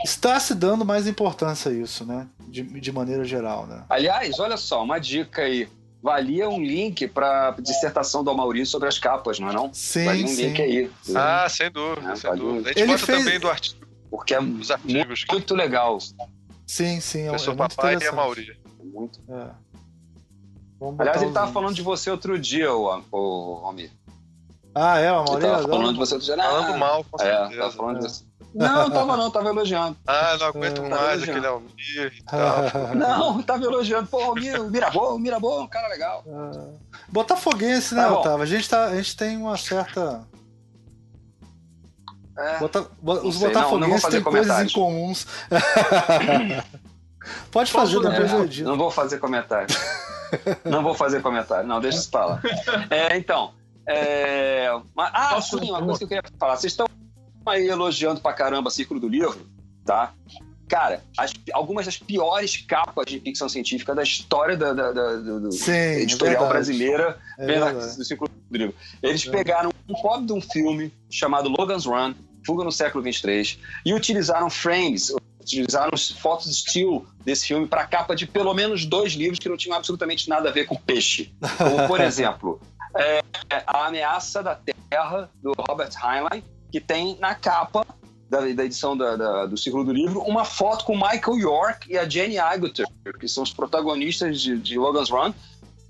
Está se dando mais importância a isso, né? De, de maneira geral, né? Aliás, olha só, uma dica aí. Valia um link para dissertação do Maurício sobre as capas, não é não? Sim, Valia um sim. link aí. Ah, sem dúvida, É, sem dúvida. A gente Ele gosta fez- também do artigo, Porque é dos artigos que muito legal. Sim, sim. É, o é seu muito papai e a interessante. Mauri. Muito. É. Vamos Aliás, ele os tava links. falando de você outro dia, o, o Almir. Ah, é, a Ele Maria? tava falando de você outro dia. Falando Ah, mal, com É, certeza. tava falando de você. Não, tava não, tava elogiando. Ah, não aguento É, mais aquele Almir e tal. [LAUGHS] Não, tava elogiando. Pô, o Mir- o Mirabô, o Mirabô é um cara legal. Botafoguense, né, Tá. Otávio? A gente, tá, a gente tem uma certa. É. Bota- bo- os sei, botafoguenses têm coisas comentários. incomuns. [LAUGHS] Pode fazer, Posso- depois É, eu edito. Não vou fazer comentário. não vou fazer comentário. Não, deixa isso pra lá. É, então. é, mas- ah, sim, uma coisa que eu queria falar. Vocês estão aí elogiando pra caramba Círculo do Livro, tá? Cara, as- algumas das piores capas de ficção científica da história da, da- da- do, Sim, é editorial verdade. brasileira É do Círculo do Livro. Eles É. pegaram um pobre de um filme chamado Logan's Run, Fuga no século 23, e utilizaram frames, utilizaram fotos still desse filme para capa de pelo menos dois livros que não tinham absolutamente nada a ver com peixe. Como, por [LAUGHS] exemplo, é, A Ameaça da Terra, do Robert Heinlein, que tem na capa da, da edição da- da- do Círculo do Livro uma foto com Michael York e a Jenny Agutter, que são os protagonistas de, de Logan's Run,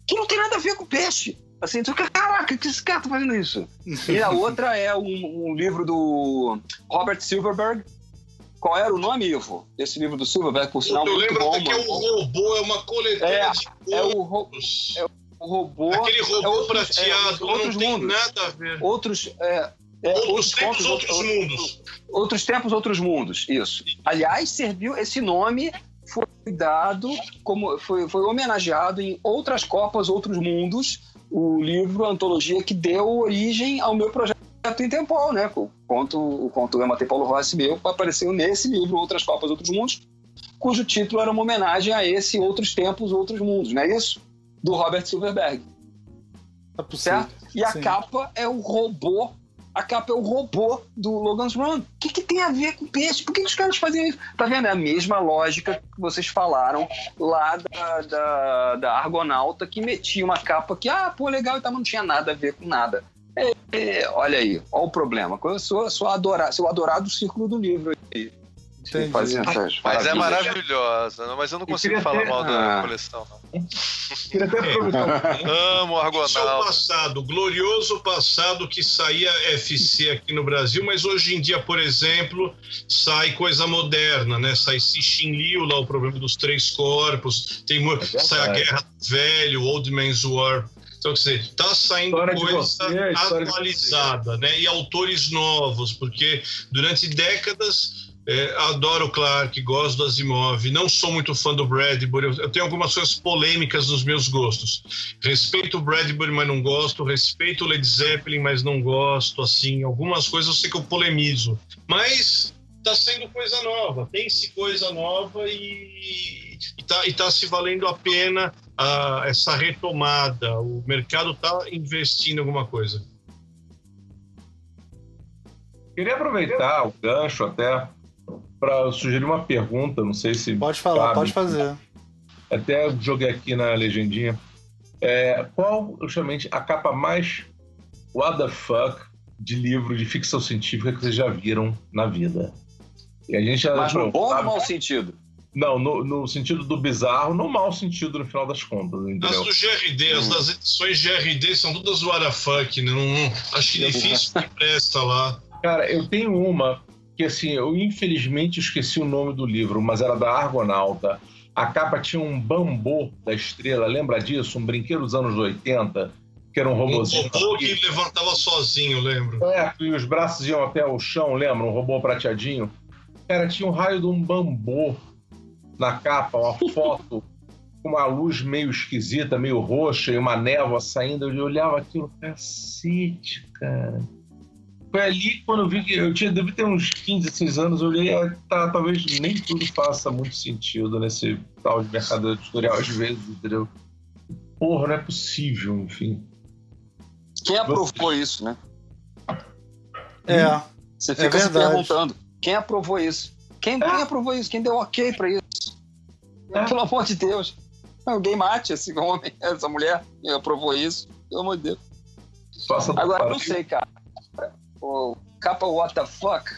que não tem nada a ver com peixe. Assim, tu fica, caraca, que esse cara tá fazendo isso? E a outra é um, um livro do Robert Silverberg. Qual era o nome, Ivo? Desse livro do Silverberg, por sinal, eu muito lembro bom, até que é o robô, é uma coletânea É, de É o, ro- é o robô. Aquele robô é outros- prateado, é, outros não tem mundos. nada a ver. Outros. É, é, Outros tempos, contos, outros mundos. Outros tempos, outros mundos. Isso. Aliás, serviu esse nome foi dado como foi, foi homenageado em outras copas, outros mundos. O livro, a antologia que deu origem ao meu projeto em Tempol, né? O conto, o conto Ema Paulo Rossi meu apareceu nesse livro, Outras Copas, Outros Mundos, cujo título era uma homenagem a esse Outros Tempos, Outros Mundos, não é isso? Do Robert Silverberg É certo? E a Sim. capa é o robô. A capa é o robô do Logan's Run. O que, que tem a ver com peixe? Por que, que os caras fazem isso? Tá vendo? É a mesma lógica que vocês falaram lá da, da, da Argonauta que metia uma capa que, ah, pô, legal e tal, mas não tinha nada a ver com nada. É, é, olha aí, olha o problema. Eu sou, sou, adora, sou adorado círculo do livro. aí. Entendi. Essas Mas é maravilhosa, mas eu não consigo queria falar ter- mal da Ah. coleção. Não. Queria até. [LAUGHS] Amo Isso é o Argonauta. passado, glorioso passado que saía FC aqui no Brasil, mas hoje em dia, por exemplo, sai coisa moderna, né? Sai Cixin Liu, lá o problema dos três corpos, tem, mu- sai a Guerra do Velho, Old Man's War. Então, quer dizer, tá saindo História coisa você, atualizada, né? E autores novos, porque durante décadas é, adoro Clark, gosto do Asimov, não sou muito fã do Bradbury, eu, tenho algumas coisas polêmicas nos meus gostos. Respeito o Bradbury, mas não gosto, respeito o Led Zeppelin, mas não gosto, assim, algumas coisas eu sei que eu polemizo. Mas tá saindo coisa nova, tem-se coisa nova e, e, tá, se valendo a pena ah, essa retomada. O mercado tá investindo em alguma coisa. Queria aproveitar o gancho até para sugerir uma pergunta, não sei se Pode falar, cabe. pode fazer. Até joguei aqui na legendinha. É, qual, justamente, a capa mais what the fuck de livro de ficção científica que vocês já viram na vida? E a gente já Mas no bom ou no mau sentido? Não, no, no sentido do bizarro, no mau sentido no final das contas, As entendeu? do GRD, as das edições GRD são todas what the fuck, né? Não, não- acho que difícil que presta lá. Cara, eu tenho uma que assim, eu infelizmente esqueci o nome do livro, mas era da Argonauta. A capa tinha um bambu da estrela, lembra disso? Um brinquedo dos anos 80. que era um Um robôzinho. robô que levantava sozinho, lembro. É, e os braços iam até o chão, lembra? Um robô prateadinho. Cara, tinha um raio de um bambu na capa, uma foto com uma luz meio esquisita, meio roxa e uma névoa saindo. Eu olhava aquilo, cacete, cara. Foi ali quando eu vi que eu tinha, devia ter uns 15, 16 anos, eu olhei, ah, tá, talvez nem tudo faça muito sentido nesse tal de mercado editorial às vezes, entendeu? Porra, não é possível, enfim. Quem aprovou isso, né? É. Você É fica se verdade. perguntando: quem aprovou isso? Quem, quem aprovou isso? Quem deu ok pra isso? É. [LAUGHS] Pelo amor de Deus. Alguém mate esse homem, [LAUGHS] essa mulher, que aprovou isso. Pelo amor de Deus. Faça Agora, não sei, cara. O capa what the fuck.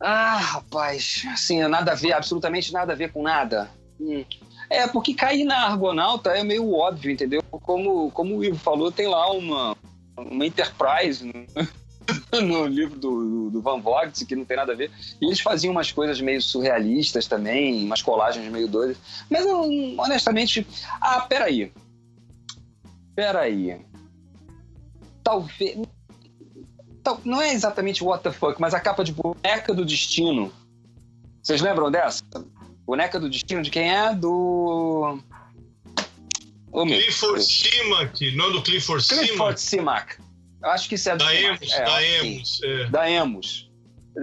Ah, rapaz. Assim, nada a ver, absolutamente nada a ver com nada. Hum. É, porque cair na Argonauta é meio óbvio, entendeu? Como, como o Ivo falou, tem lá uma, uma Enterprise no, [LAUGHS] no livro do, do, Van Vogt, que não tem nada a ver. E eles faziam umas coisas meio surrealistas também, umas colagens meio doidas. Mas, eu, honestamente... Ah, peraí. Peraí. Talvez... Tal- Não é exatamente what the fuck, mas a capa de Boneca do Destino. Vocês lembram dessa? Boneca do Destino de quem é? Do... Meu. Clifford Simac, não do Clifford Simac? Clifford Simac. Eu Acho que isso é do Da Simac. Emus, É, da. Emus. É. Da Emus.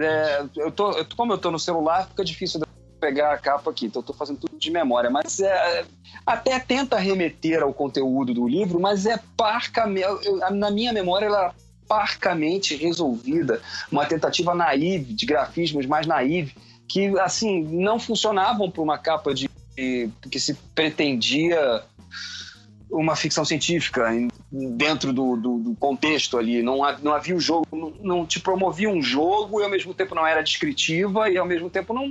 É, eu tô, eu- como eu tô no celular, fica difícil eu pegar a capa aqui, então eu tô fazendo tudo de memória. Mas é, até tenta remeter ao conteúdo do livro, mas é parcamente. eu- Na minha memória, ela é parcamente resolvida. Uma tentativa naive, de grafismos mais naive, que, assim, não funcionavam para uma capa de que se pretendia uma ficção científica dentro do, do- do contexto ali. Não, não havia o jogo, não, não te promovia um jogo e ao mesmo tempo não era descritiva e ao mesmo tempo não.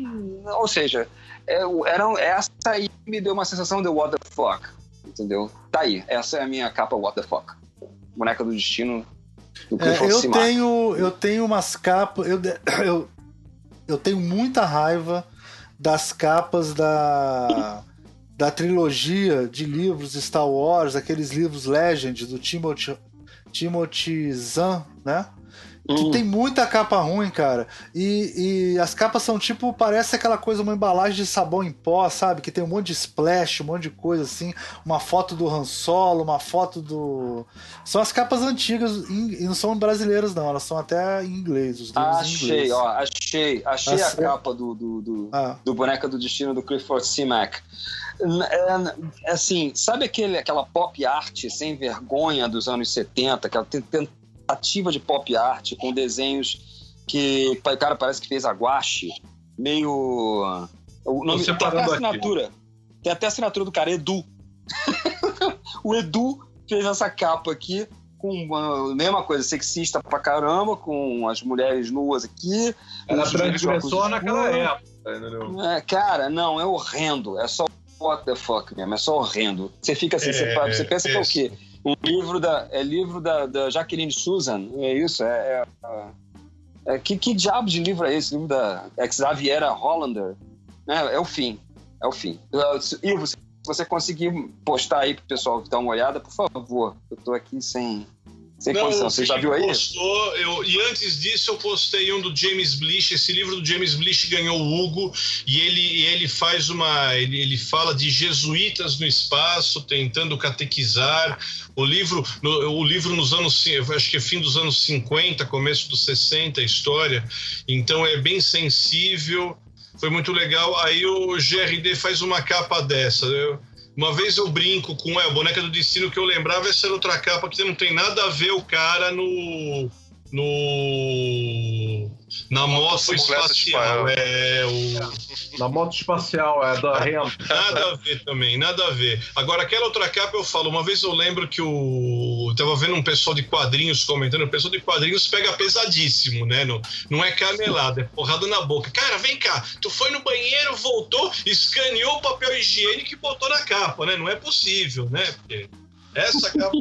Ou seja, é, era, essa aí me deu uma sensação de what the fuck. Entendeu? Tá aí. Essa é a minha capa what the fuck. Boneca do Destino É, eu tenho eu tenho umas capas eu, [COUGHS] eu, eu tenho muita raiva das capas da [COUGHS] da trilogia de livros Star Wars aqueles livros Legend do Timothy Timothy Zahn né que Hum. tem muita capa ruim, cara. E, e as capas são tipo, parece aquela coisa, uma embalagem de sabão em pó, sabe? Que tem um monte de splash, um monte de coisa assim. Uma foto do Han Solo, uma foto do. São as capas antigas e não são brasileiras, não. Elas são até em inglês, os Achei, inglês. ó, achei, achei a Achei. capa do, do, do, Ah, do Boneca do Destino do Clifford. N- é, Assim, sabe aquele, aquela pop art sem vergonha dos anos 70, aquela ten- tentativa de pop art com desenhos que o cara parece que fez aguache, meio. O nome, tem até a separando aqui. assinatura. Tem até a assinatura do cara, Edu. [LAUGHS] o Edu fez essa capa aqui com uma mesma coisa, sexista pra caramba, com as mulheres nuas aqui. Era transgressor naquela época, entendeu? É, cara, não, é horrendo. É só what the fuck mesmo, é só horrendo. Você fica assim, você, É, você pensa que é o isso. quê? Um livro da, é livro da, da Jacqueline Susan, é isso? É, é- é- que, que diabo de livro é esse? Livro da Xaviera Hollander? É, é o fim, é o fim. Se- Ivo, se você conseguir postar aí pro pessoal dar uma olhada, por favor. Eu tô aqui sem, sem condição. o Você já viu aí? Postou, eu, e antes disso eu postei um do James Blish. Esse livro do James Blish ganhou o Hugo e ele, e ele faz uma. Ele, ele fala de jesuítas no espaço, tentando catequizar. O livro, no, o livro nos anos. Acho que é fim dos anos 50, começo dos 60, a história. Então é bem sensível. Foi muito legal. Aí o GRD faz uma capa dessa. Eu- uma vez eu brinco com é, a boneca do destino que eu lembrava, essa era outra capa que não tem nada a ver o cara no. no. Na moto espacial. É, o, Na moto espacial, é da nada a ver também, nada a ver. Agora, aquela outra capa eu falo, uma vez eu lembro que o. Eu tava vendo um pessoal de quadrinhos comentando, o pessoal de quadrinhos pega pesadíssimo, né? Não, não é canelada, é porrada na boca. Cara, vem cá, tu foi no banheiro, voltou, escaneou o papel higiênico e botou na capa, né? Não é possível, né? Porque essa [LAUGHS] capa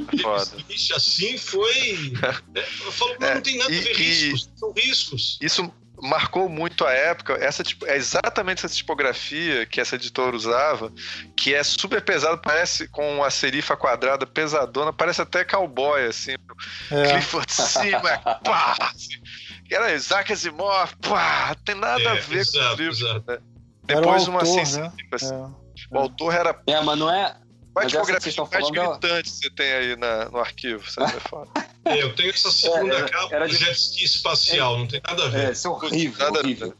de lixo assim foi. é, Eu falo, não, É, não tem nada e- a ver e- riscos, são riscos. Isso, marcou muito a época. Essa é exatamente essa tipografia que essa editora usava, que é super pesado, parece com a serifa quadrada pesadona, parece até cowboy, assim. É. Clifford cima, [LAUGHS] pá! Era Isaac Asimov, pá! Tem nada é, a ver exato, com o livro. Né? Depois uma autor, assim, né? assim. É. O autor era. É, mas não é. Qual a tipografia mais gritante você tem aí na, no arquivo? Você falar. [LAUGHS] É, eu tenho essa segunda é, capa era de... jet ski espacial, é, não tem nada a ver. É, isso é horrível, nada horrível.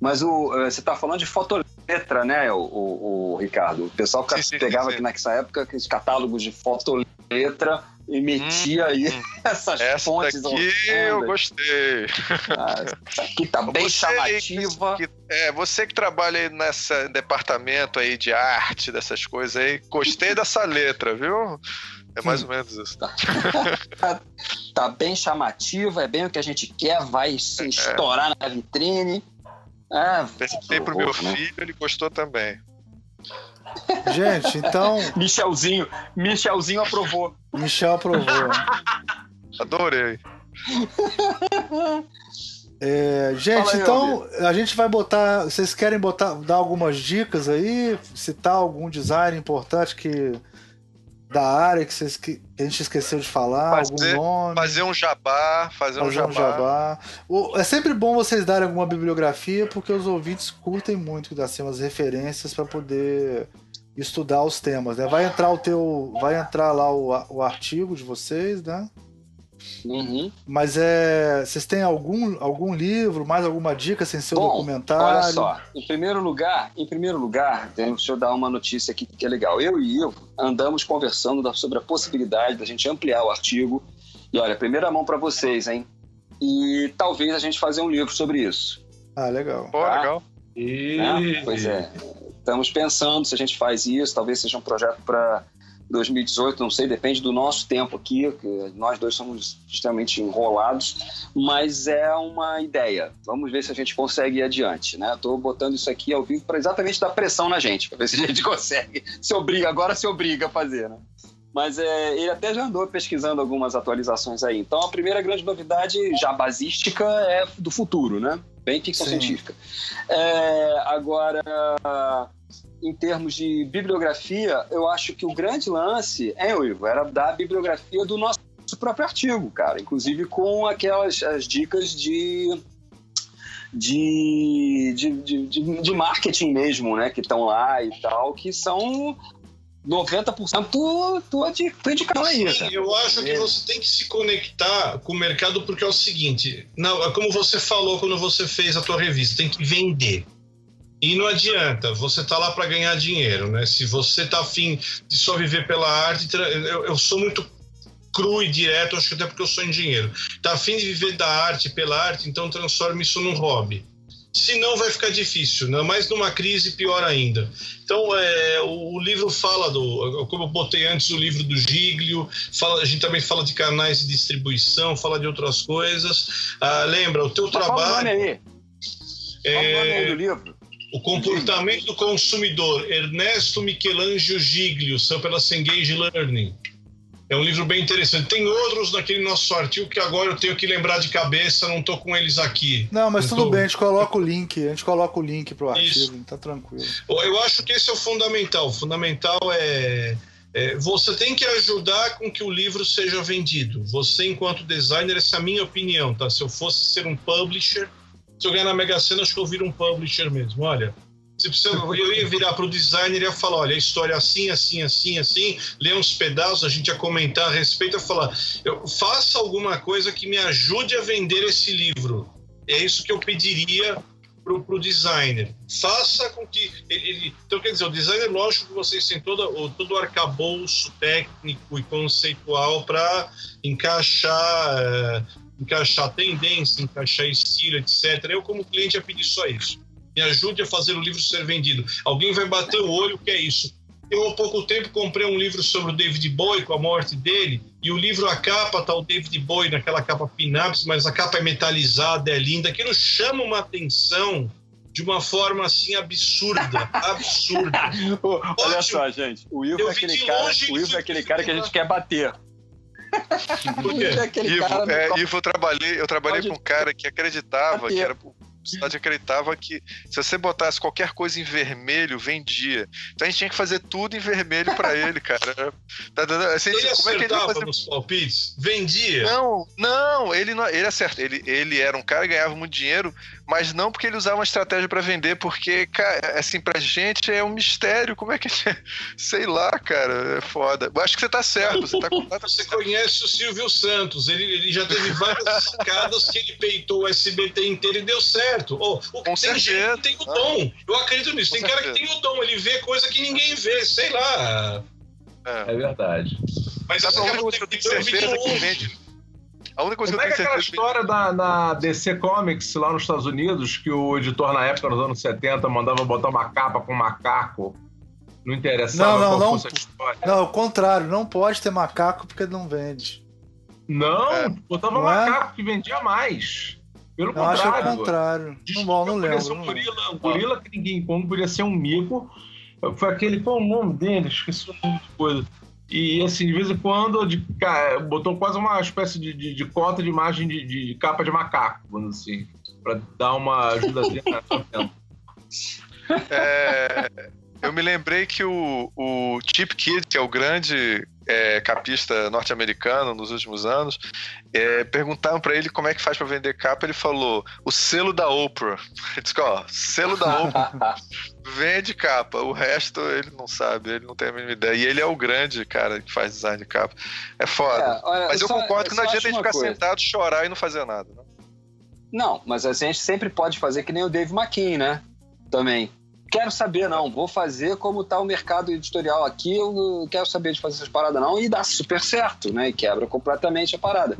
Mas o, você está falando de fotoletra, né, o, o, o, Ricardo? O pessoal sim, sim, pegava sim, aqui nessa época aqueles catálogos de fotoletra metia hum, aí hum. [LAUGHS] essas Essa fontes. Aqui eu gostei. Ah, essa aqui tá bem você chamativa. Que, é, você que trabalha aí nesse departamento aí de arte, dessas coisas aí, gostei dessa [LAUGHS] letra, viu? É mais ou menos isso. Tá. [LAUGHS] tá bem chamativa, é bem o que a gente quer, vai se é. estourar na vitrine. Ah, Perguntei pro meu né? filho, ele gostou também. Gente, então. Michelzinho, Michelzinho aprovou. Michel aprovou. Adorei. É, gente, aí, então a gente vai botar. Vocês querem botar, dar algumas dicas aí? Citar algum design importante que da área que, vocês, que a gente esqueceu de falar, fazer, algum nome. Fazer um jabá, fazer, fazer um jabá. Um jabá. É sempre bom vocês darem alguma bibliografia, porque os ouvintes curtem muito das umas referências para poder estudar os temas, né? Vai entrar o teu, vai entrar lá o, o artigo de vocês, né? Uhum. Mas é, vocês têm algum, algum livro, mais alguma dica sem ser Bom, documentário? Olha só, em primeiro lugar, em primeiro lugar, deixa eu dar uma notícia aqui que é legal. Eu e Ivo andamos conversando sobre a possibilidade da gente ampliar o artigo. E olha, primeira mão para vocês, hein? E talvez a gente fazer um livro sobre isso. Ah, legal. Pô, tá? legal. E... É, pois é. Estamos pensando se a gente faz isso, talvez seja um projeto para 2018, não sei, depende do nosso tempo aqui, nós dois somos extremamente enrolados, mas é uma ideia. Vamos ver se a gente consegue ir adiante, né? Estou botando isso aqui ao vivo para exatamente dar pressão na gente, para ver se a gente [LAUGHS] consegue. Se obriga, agora se obriga a fazer, né? Mas é, ele até já andou pesquisando algumas atualizações aí. Então a primeira grande novidade já basística é do futuro, né? Bem ficção Sim. científica. É, agora, em termos de bibliografia, eu acho que o grande lance, é, Ivo, era dar a bibliografia do nosso próprio artigo, cara. Inclusive com aquelas as dicas de de, de, de, de, marketing mesmo, né? Que estão lá e tal, que são 90% tu, tu, tu indicando aí. Sim, eu acho que você tem que se conectar com o mercado porque é o seguinte, não, é como você falou quando você fez a tua revista, tem que vender. E não adianta, você tá lá para ganhar dinheiro, né? Se você tá afim de só viver pela arte, eu, eu sou muito cru e direto, acho que até porque eu sou engenheiro. Tá afim de viver da arte pela arte, então transforme isso num hobby senão vai ficar difícil, né? mas numa crise pior ainda. Então, é, o, o, livro fala do, como eu botei antes, o livro do Giglio, fala, a gente também fala de canais de distribuição, fala de outras coisas. Ah, lembra, o teu mas trabalho. Qual o nome aí? É, qual o nome aí do livro? O comportamento do consumidor, Ernesto Michelangelo Giglio, são pela Cengage Learning. É um livro bem interessante. Tem outros naquele nosso artigo que agora eu tenho que lembrar de cabeça, não estou com eles aqui. Não, mas tudo bem, a gente coloca o link, a gente coloca o link pro artigo, Isso. tá tranquilo. Eu acho que esse é o fundamental. O fundamental é, é, você tem que ajudar com que o livro seja vendido. Você, enquanto designer, essa é a minha opinião, tá? Se eu fosse ser um publisher, se eu ganhar na Mega Sena, acho que eu viro um publisher mesmo. Olha, se precisa, eu ia virar para o designer e ia falar: olha, a história é assim, assim, assim, assim, lê uns pedaços, a gente ia comentar a respeito, ia falar: eu, faça alguma coisa que me ajude a vender esse livro. É isso que eu pediria para o designer. Faça com que ele, ele, Então, quer dizer, o designer, lógico que vocês têm todo o, todo o arcabouço técnico e conceitual para encaixar. É, encaixar tendência, encaixar estilo, etc. Eu, como cliente, ia pedir só isso me ajude a fazer o livro ser vendido. Alguém vai bater o olho, o que é isso? Eu, há pouco tempo, comprei um livro sobre o David Bowie, com a morte dele, e o livro, a capa, tá o David Bowie naquela capa pinaps, mas a capa é metalizada, é linda. Aquilo chama uma atenção de uma forma assim absurda, [LAUGHS] absurda. Olha Ótimo. só, gente, o Ivo, é aquele, cara, o Ivo é aquele cara que a gente quer bater. [LAUGHS] É Ivo, é, Ivo, eu trabalhei, eu trabalhei com um cara que acreditava que era sociedade acreditava que se você botasse qualquer coisa em vermelho, vendia. Então a gente tinha que fazer tudo em vermelho para [LAUGHS] ele, cara. Tá assim, ele como é que ele fazer... nos palpites? Vendia? Não, não, ele não, ele acerta. Ele, ele era um cara que ganhava muito dinheiro, mas não porque ele usava uma estratégia para vender, porque, cara, assim, pra gente é um mistério. Como é que. [LAUGHS] Sei lá, cara, é foda. Eu acho que você tá certo. Você, tá [LAUGHS] você conhece o Silvio Santos, ele, ele já teve várias sacadas que ele peitou o SBT inteiro e deu certo. Oh, o, Com tem certeza. gente que tem o dom. Eu acredito nisso. Com tem certeza. cara que tem o dom, ele vê coisa que ninguém vê, sei lá. É, é verdade. Mas essa é uma coisa que eu tenho certeza que vende a única coisa Como que eu é aquela história da, da DC Comics lá nos Estados Unidos, que o editor na época, nos anos 70, mandava botar uma capa com um macaco? Não interessava não, não, não, Não, ao contrário, não pode ter macaco porque não vende. Não, é. botava não é? macaco é? que vendia mais. Pelo eu contrário. Acho o contrário. Não, não lembro. Ser um gorila, um gorila que ninguém come, podia ser um mico. Foi aquele, qual é o nome dele? Esqueci o nome de coisa. E assim, de vez em quando, de, botou quase uma espécie de, de, de cota de imagem de, de, capa de macaco, vamos assim, para dar uma ajudazinha na é, eu me lembrei que o, o Chip Kid, que é o grande é, capista norte-americano nos últimos anos, é, perguntaram para ele como é que faz para vender capa. Ele falou: o selo da Oprah. [LAUGHS] Ele disse: ó, selo da Oprah [LAUGHS] vende capa. O resto ele não sabe, ele não tem a mínima ideia. E ele é o grande cara que faz design de capa. É foda. É, olha, mas eu, só, concordo que não adianta a gente ficar coisa. sentado, chorar e não fazer nada. Né? Não, mas a gente sempre pode fazer que nem o Dave McKean, né? Também quero saber, não. Vou fazer como está o mercado editorial aqui, eu quero saber de fazer essas paradas, não. E dá super certo, né? E quebra completamente a parada.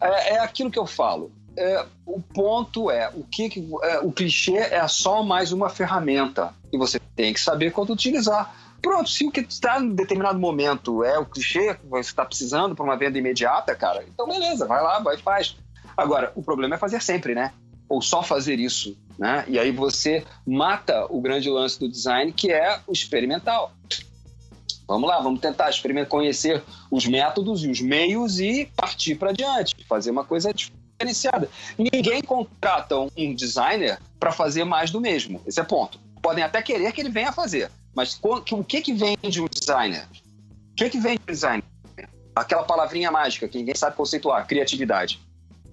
É, é aquilo que eu falo. É, o ponto é o que, que é, o clichê é só mais uma ferramenta e você tem que saber quando utilizar. Pronto, se o que está em determinado momento é o clichê que você está precisando para uma venda imediata, cara, então beleza, vai lá, vai faz. Agora, o problema é fazer sempre, né? Ou só fazer isso né? E aí você mata o grande lance do design, que é o experimental. Vamos lá, vamos tentar conhecer os métodos e os meios e partir para diante, fazer uma coisa diferenciada. Ninguém contrata um designer para fazer mais do mesmo. Esse é ponto. Podem até querer que ele venha fazer, mas o que que vende um designer? O que que vende um designer? Aquela palavrinha mágica que ninguém sabe conceituar, criatividade.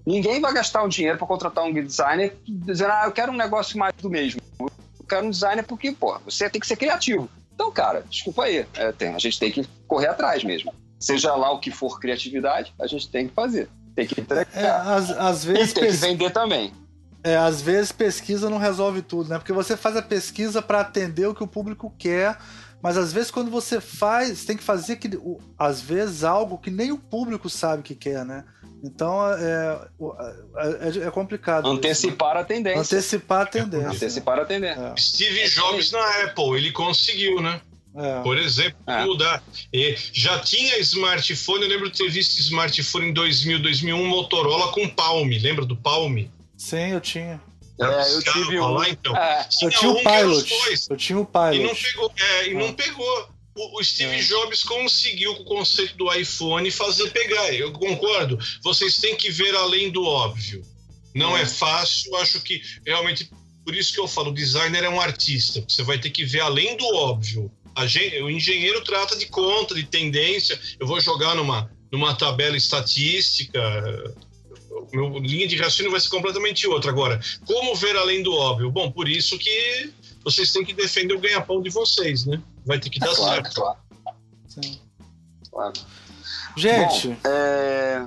Ninguém vai gastar um dinheiro para contratar um designer dizendo, ah, eu quero um negócio mais do mesmo. Eu quero um designer porque, pô, você tem que ser criativo. Então, cara, desculpa aí. É, tem, a gente tem que correr atrás mesmo. Seja lá o que for criatividade, a gente tem que fazer. Tem que entregar. É, às, às vezes e tem pes... que vender também. É, às vezes pesquisa não resolve tudo, né? Porque você faz a pesquisa para atender o que o público quer, mas às vezes quando você faz, tem que fazer que, às vezes algo que nem o público sabe que quer, né? Então é, é, é, complicado. Antecipar isso, né? a tendência. Antecipar a tendência. Antecipar a tendência. É. Steve Jobs na Apple, ele conseguiu, né? É. Por exemplo, é. mudar. E já tinha smartphone, eu lembro de ter visto smartphone em 2000, 2001, Motorola com Palm. Lembra do Palm? Sim, eu tinha. É, eu tive um. Lá, então. É. Eu tinha o um Pilot. Eu tinha o Pilot. E não pegou. É, e não pegou o, Steve é. Jobs conseguiu com o conceito do iPhone fazer pegar. Eu concordo. Vocês têm que ver além do óbvio. Não é, é fácil. Acho que realmente por isso que eu falo, o designer é um artista. Você vai ter que ver além do óbvio. Gente, o engenheiro trata de conta, de tendência. Eu vou jogar numa, numa tabela estatística. Meu linha de raciocínio vai ser completamente outra. Agora, como ver além do óbvio? Bom, por isso que vocês têm que defender o ganha-pão de vocês, né? Vai ter que dar é claro, certo. Claro. Sim. Claro. Gente, Bom, é...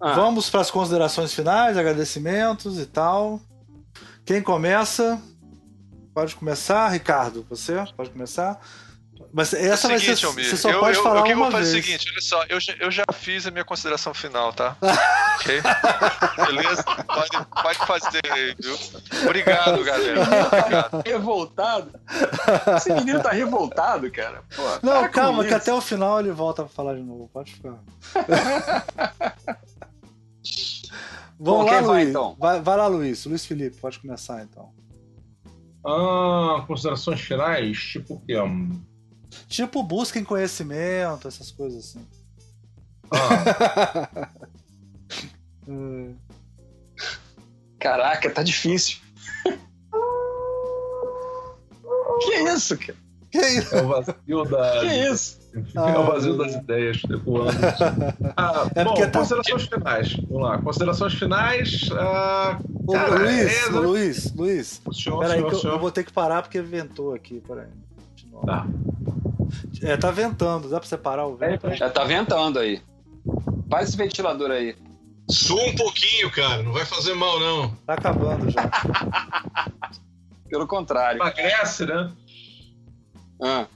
ah. vamos para as considerações finais, agradecimentos e tal. Quem começa? Pode começar, Ricardo. Você pode começar. Mas essa é vai seguinte, ser. Almir, você só eu, pode eu, falar eu, uma eu vou fazer o seguinte, olha só, eu já, eu já fiz a minha consideração final, tá? [LAUGHS] ok? [LAUGHS] Beleza? Pode, pode fazer, viu? Obrigado, galera. Obrigado. Revoltado? Esse menino tá revoltado, cara. Pô, Não, calma, que até o final ele volta pra falar de novo. Pode ficar. [LAUGHS] Vamos Bom, lá, Luiz. Vai, então? vai, vai lá, Luiz. Luiz Felipe, pode começar então. Ah, considerações finais, tipo o que? Tipo, busquem conhecimento, essas coisas assim. Ah. [LAUGHS] Caraca, tá difícil. que isso, cara? Que isso? É o vazio da. Que isso? [LAUGHS] é o vazio das ah. ideias. [LAUGHS] Ah, é bom, tá... considerações finais. Vamos lá. Considerações finais. Ah, Ô, cara, Luiz, é... Luiz, Luiz, Peraí, que eu, eu, vou ter que parar porque ventou aqui. Peraí. Tá. É, tá ventando. Dá pra separar o vento? É, já tá ventando aí. Faz esse ventilador aí. Sua um pouquinho, cara. Não vai fazer mal, não. Tá acabando já. [LAUGHS] Pelo contrário. Emagrece, né? Ah,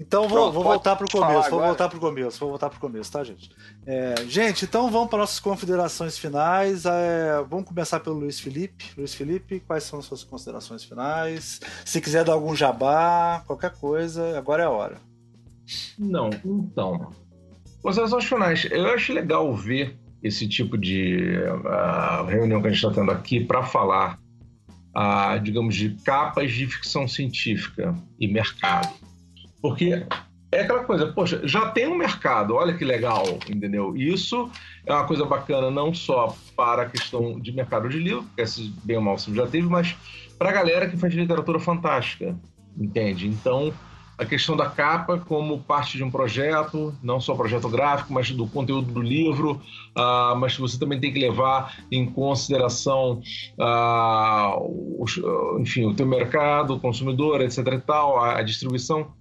Então vou, Pronto, vou voltar pro começo, vou agora. voltar pro começo, vou voltar pro começo, tá, gente? É, gente, então vamos para nossas considerações finais. É, vamos começar pelo Luiz Felipe. Luiz Felipe, quais são as suas considerações finais? Se quiser dar algum jabá, qualquer coisa, agora é a hora. Não, então. Considerações finais. Eu acho legal ver esse tipo de ah, reunião que a gente está tendo aqui para falar, ah, digamos, de capas de ficção científica e mercado. Porque é aquela coisa, poxa, já tem um mercado, olha que legal, entendeu? Isso é uma coisa bacana não só para a questão de mercado de livro, que esse bem ou mal já teve, mas para a galera que faz literatura fantástica, entende? Então, a questão da capa como parte de um projeto, não só projeto gráfico, mas do conteúdo do livro, ah, mas você também tem que levar em consideração, ah, os- enfim, o teu mercado, o consumidor, etc e tal, a, a distribuição.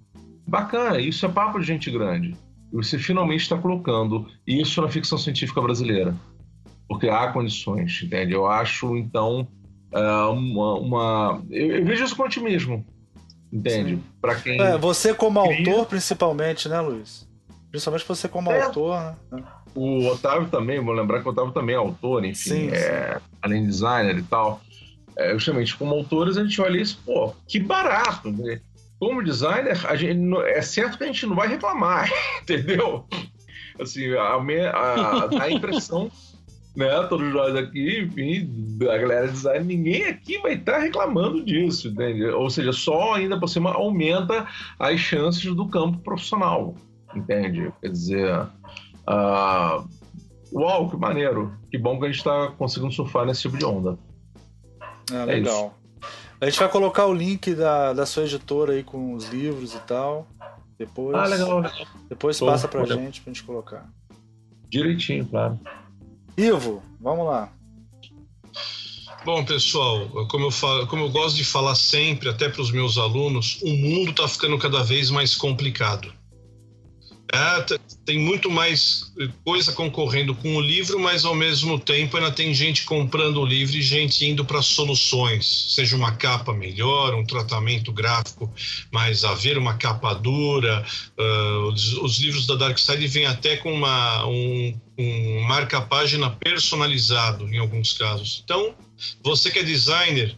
Bacana, isso é papo de gente grande. E você finalmente está colocando isso na ficção científica brasileira. Porque há condições, entende? Eu acho, então, ah, uma... uma- Eu, eu vejo isso com otimismo, entende? Sim. Para quem... É, você como Cria. autor, principalmente, né, Luiz? Principalmente você como É. autor, né? O Otávio também, vou lembrar que o Otávio também é autor, enfim, Sim, é, além de designer e tal. É, justamente, como autores, a gente olha isso, pô, que barato. Né? Como designer, a gente, é certo que a gente não vai reclamar, [LAUGHS] entendeu? Assim, a, a, [LAUGHS] dá a impressão, né, todos nós aqui, enfim, a galera de design, ninguém aqui vai estar reclamando disso, entende? Ou seja, só ainda por cima aumenta as chances do campo profissional, entende? Quer dizer, ah, uau, que maneiro. Que bom que a gente está conseguindo surfar nesse tipo de onda. É, É legal. a gente vai colocar o link da, da sua editora aí com os livros e tal. Depois, Ah, legal, legal. depois passa pra olha. gente pra gente colocar. Direitinho, claro. Ivo, vamos lá. Bom, pessoal, como eu, falo, como eu gosto de falar sempre, até para os meus alunos, o mundo está ficando cada vez mais complicado. É, tem muito mais coisa concorrendo com o livro, mas ao mesmo tempo ainda tem gente comprando o livro e gente indo para soluções, seja uma capa melhor, um tratamento gráfico mais a ver, uma capa dura. ah, os, os livros da Dark Side vêm até com uma, um, um marca-página personalizado em alguns casos. Então, você que é designer,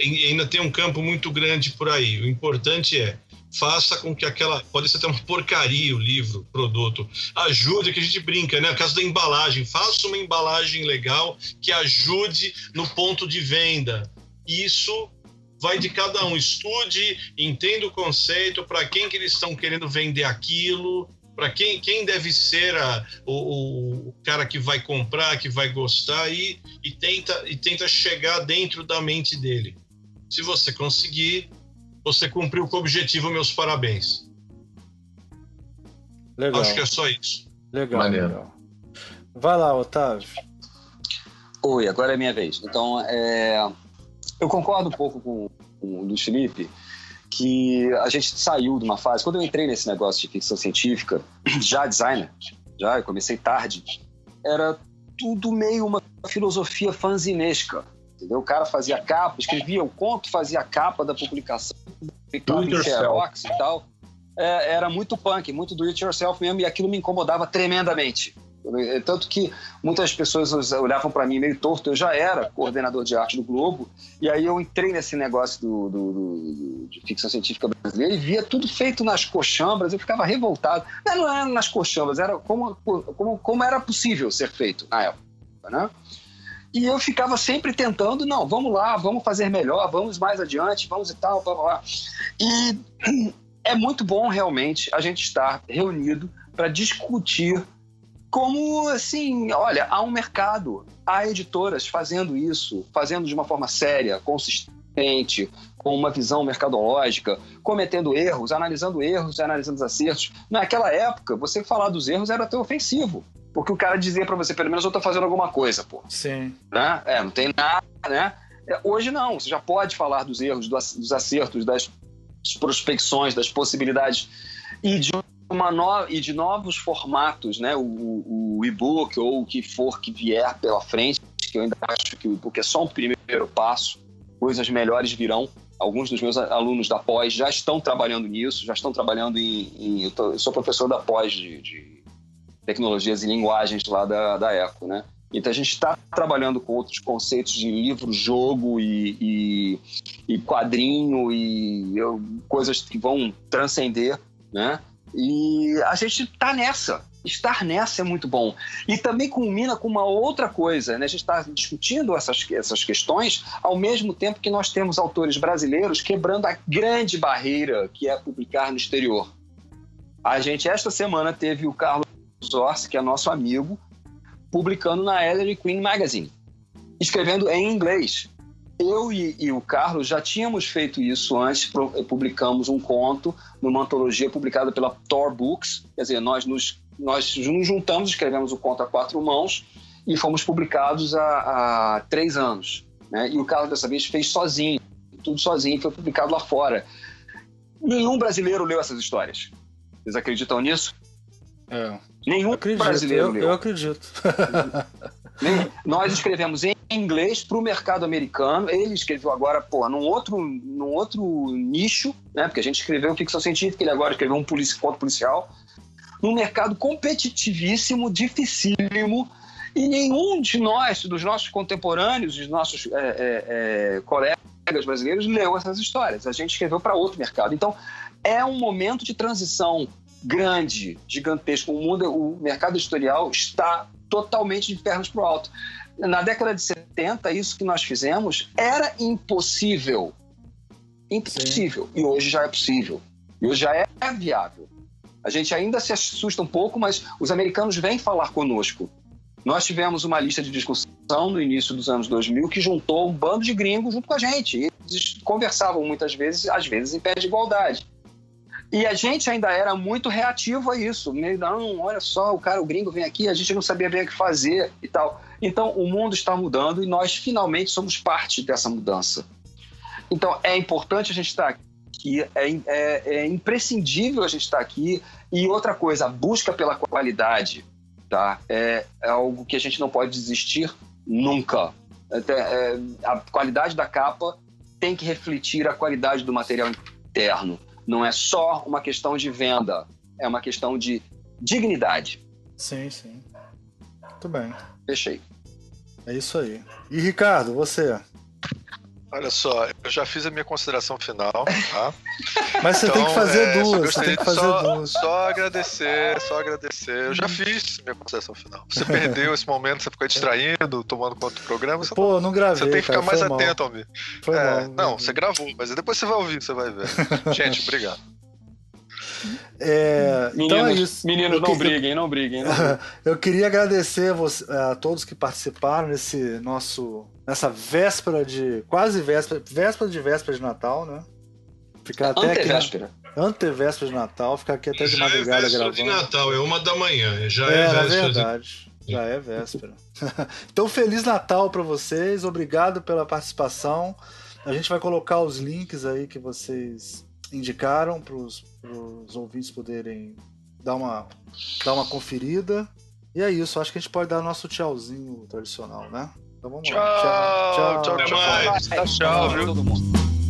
ainda tem um campo muito grande por aí. O importante é faça com que aquela pode ser até uma porcaria o livro, produto. Ajude que a gente brinca, né? No caso da embalagem, faça uma embalagem legal que ajude no ponto de venda. Isso vai de cada um. Estude, entenda o conceito, para quem que eles estão querendo vender aquilo, para quem, quem deve ser a- o, o- o cara que vai comprar, que vai gostar e, e, tenta, e tenta chegar dentro da mente dele. Se você conseguir, você cumpriu com o objetivo, meus parabéns. Legal. Acho que é só isso. Legal, Maneiro. legal. Vai lá, Otávio. Oi, agora é minha vez. Então, é, eu concordo um pouco com, com o Luiz Felipe que a gente saiu de uma fase. Quando eu entrei nesse negócio de ficção científica, [CLEARS THROAT] já designer, já eu comecei tarde, era tudo meio uma filosofia fanzinesca. Entendeu? O cara fazia capa, escrevia o conto, fazia a capa da publicação, em yourself. xerox e tal. É, era muito punk, muito do it yourself mesmo, e aquilo me incomodava tremendamente. Tanto que muitas pessoas olhavam para mim meio torto. Eu já era coordenador de arte do Globo, e aí eu entrei nesse negócio do, do- do- do- de ficção científica brasileira e via tudo feito nas coxambras. Eu ficava revoltado. Não, não era nas coxambras, era como, como, como era possível ser feito na época. Né? E eu ficava sempre tentando, não, vamos lá, vamos fazer melhor, vamos mais adiante, vamos e tal, blá, blá, blá. E [CLEARS THROAT] é muito bom realmente a gente estar reunido para discutir como assim, olha, há um mercado, há editoras fazendo isso, fazendo de uma forma séria, consistente, com uma visão mercadológica, cometendo erros, analisando erros, analisando os acertos. Naquela época, você falar dos erros era até ofensivo. Porque o cara dizia para você, pelo menos eu tô fazendo alguma coisa, pô. Sim. Né? É, não tem nada, né? É, hoje não, você já pode falar dos erros, dos acertos, das prospecções, das possibilidades e de uma no... e de novos formatos, né? O, o e-book ou o que for que vier pela frente, que eu ainda acho que o e-book é só um primeiro passo, coisas melhores virão. Alguns dos meus alunos da pós já estão trabalhando nisso, já estão trabalhando em. em eu, tô, eu, sou professor da pós de, de, tecnologias e linguagens lá da, da ECO, né? Então a gente está trabalhando com outros conceitos de livro, jogo e, e, e quadrinho e eu, coisas que vão transcender, né? E a gente está nessa. Estar nessa é muito bom. E também culmina com uma outra coisa, né? A gente está discutindo essas, essas questões ao mesmo tempo que nós temos autores brasileiros quebrando a grande barreira que é publicar no exterior. A gente, esta semana, teve o Carlos Orsi, que é nosso amigo, publicando na Ellery Queen Magazine, escrevendo em inglês. Eu e, e, o Carlos já tínhamos feito isso antes, publicamos um conto numa antologia publicada pela Tor Books, quer dizer, nós nos, nós nos juntamos, escrevemos o conto a quatro mãos e fomos publicados há, há três anos. Né? E o Carlos dessa vez fez sozinho, tudo sozinho, foi publicado lá fora. Nenhum brasileiro leu essas histórias. Vocês acreditam nisso? É. Nenhum acredito, brasileiro eu, leu. Eu acredito. [LAUGHS] Nós escrevemos em inglês para o mercado americano. Ele escreveu agora, pô, num outro, num outro nicho, né? Porque a gente escreveu ficção científica, ele agora escreveu um polici conto policial. Num mercado competitivíssimo, dificílimo, e nenhum de nós, dos nossos contemporâneos, dos nossos é, é, é, colegas brasileiros, leu essas histórias. A gente escreveu para outro mercado. Então, é um momento de transição grande, gigantesco. O mundo, o mercado editorial está totalmente de pernas para o alto. Na década de 70, isso que nós fizemos era impossível. Impossível. Sim. E hoje já é possível. E hoje já é viável. A gente ainda se assusta um pouco, mas os americanos vêm falar conosco. Nós tivemos uma lista de discussão no início dos anos 2000 que juntou um bando de gringos junto com a gente. Eles conversavam muitas vezes, às vezes em pé de igualdade. E a gente ainda era muito reativo a isso. Não, olha só, o cara, o gringo vem aqui, a gente não sabia bem o que fazer e tal. Então, o mundo está mudando e nós finalmente somos parte dessa mudança. Então, é importante a gente estar aqui, é, é, é imprescindível a gente estar aqui. E outra coisa, a busca pela qualidade tá? é, é algo que a gente não pode desistir nunca. É, a qualidade da capa tem que refletir a qualidade do material interno. Não é só uma questão de venda, é uma questão de dignidade. Sim, sim. Muito bem. Fechei. É isso aí. E Ricardo, você? Olha só, eu já fiz a minha consideração final, tá? [LAUGHS] Mas você então, tem que fazer é, duas, você tem que fazer só, duas. Só agradecer, só agradecer. Eu já fiz a minha consideração final. Você [LAUGHS] perdeu esse momento, você ficou distraindo, tomando conta do programa. Você Pô, não gravei. Você tem que ficar cara, mais atento mim. Foi é, mal, não, você gravou, mas depois você vai ouvir, você vai ver. [LAUGHS] Gente, obrigado. É, meninos, então é isso. Meninos, não briguem, não briguem. Não briguem. [LAUGHS] Eu queria agradecer a, você, a, todos que participaram nesse nosso. nessa véspera de. quase véspera. véspera de véspera de Natal, né? Ficar até Antevéspera. aqui. Antevéspera de Natal, ficar aqui até de Já madrugada é gravando. de Natal, é uma da manhã. Já É, é, véspera de... verdade. Já é véspera. [LAUGHS] então, Feliz Natal para vocês. Obrigado pela participação. A gente vai colocar os links aí que vocês indicaram para os ouvintes poderem dar uma, dar uma conferida. E é isso, acho que a gente pode dar nosso tchauzinho tradicional, né? Então vamos Tchau, lá. tchau, tchau. Até mais. Tchau, tchau, viu? Todo mundo.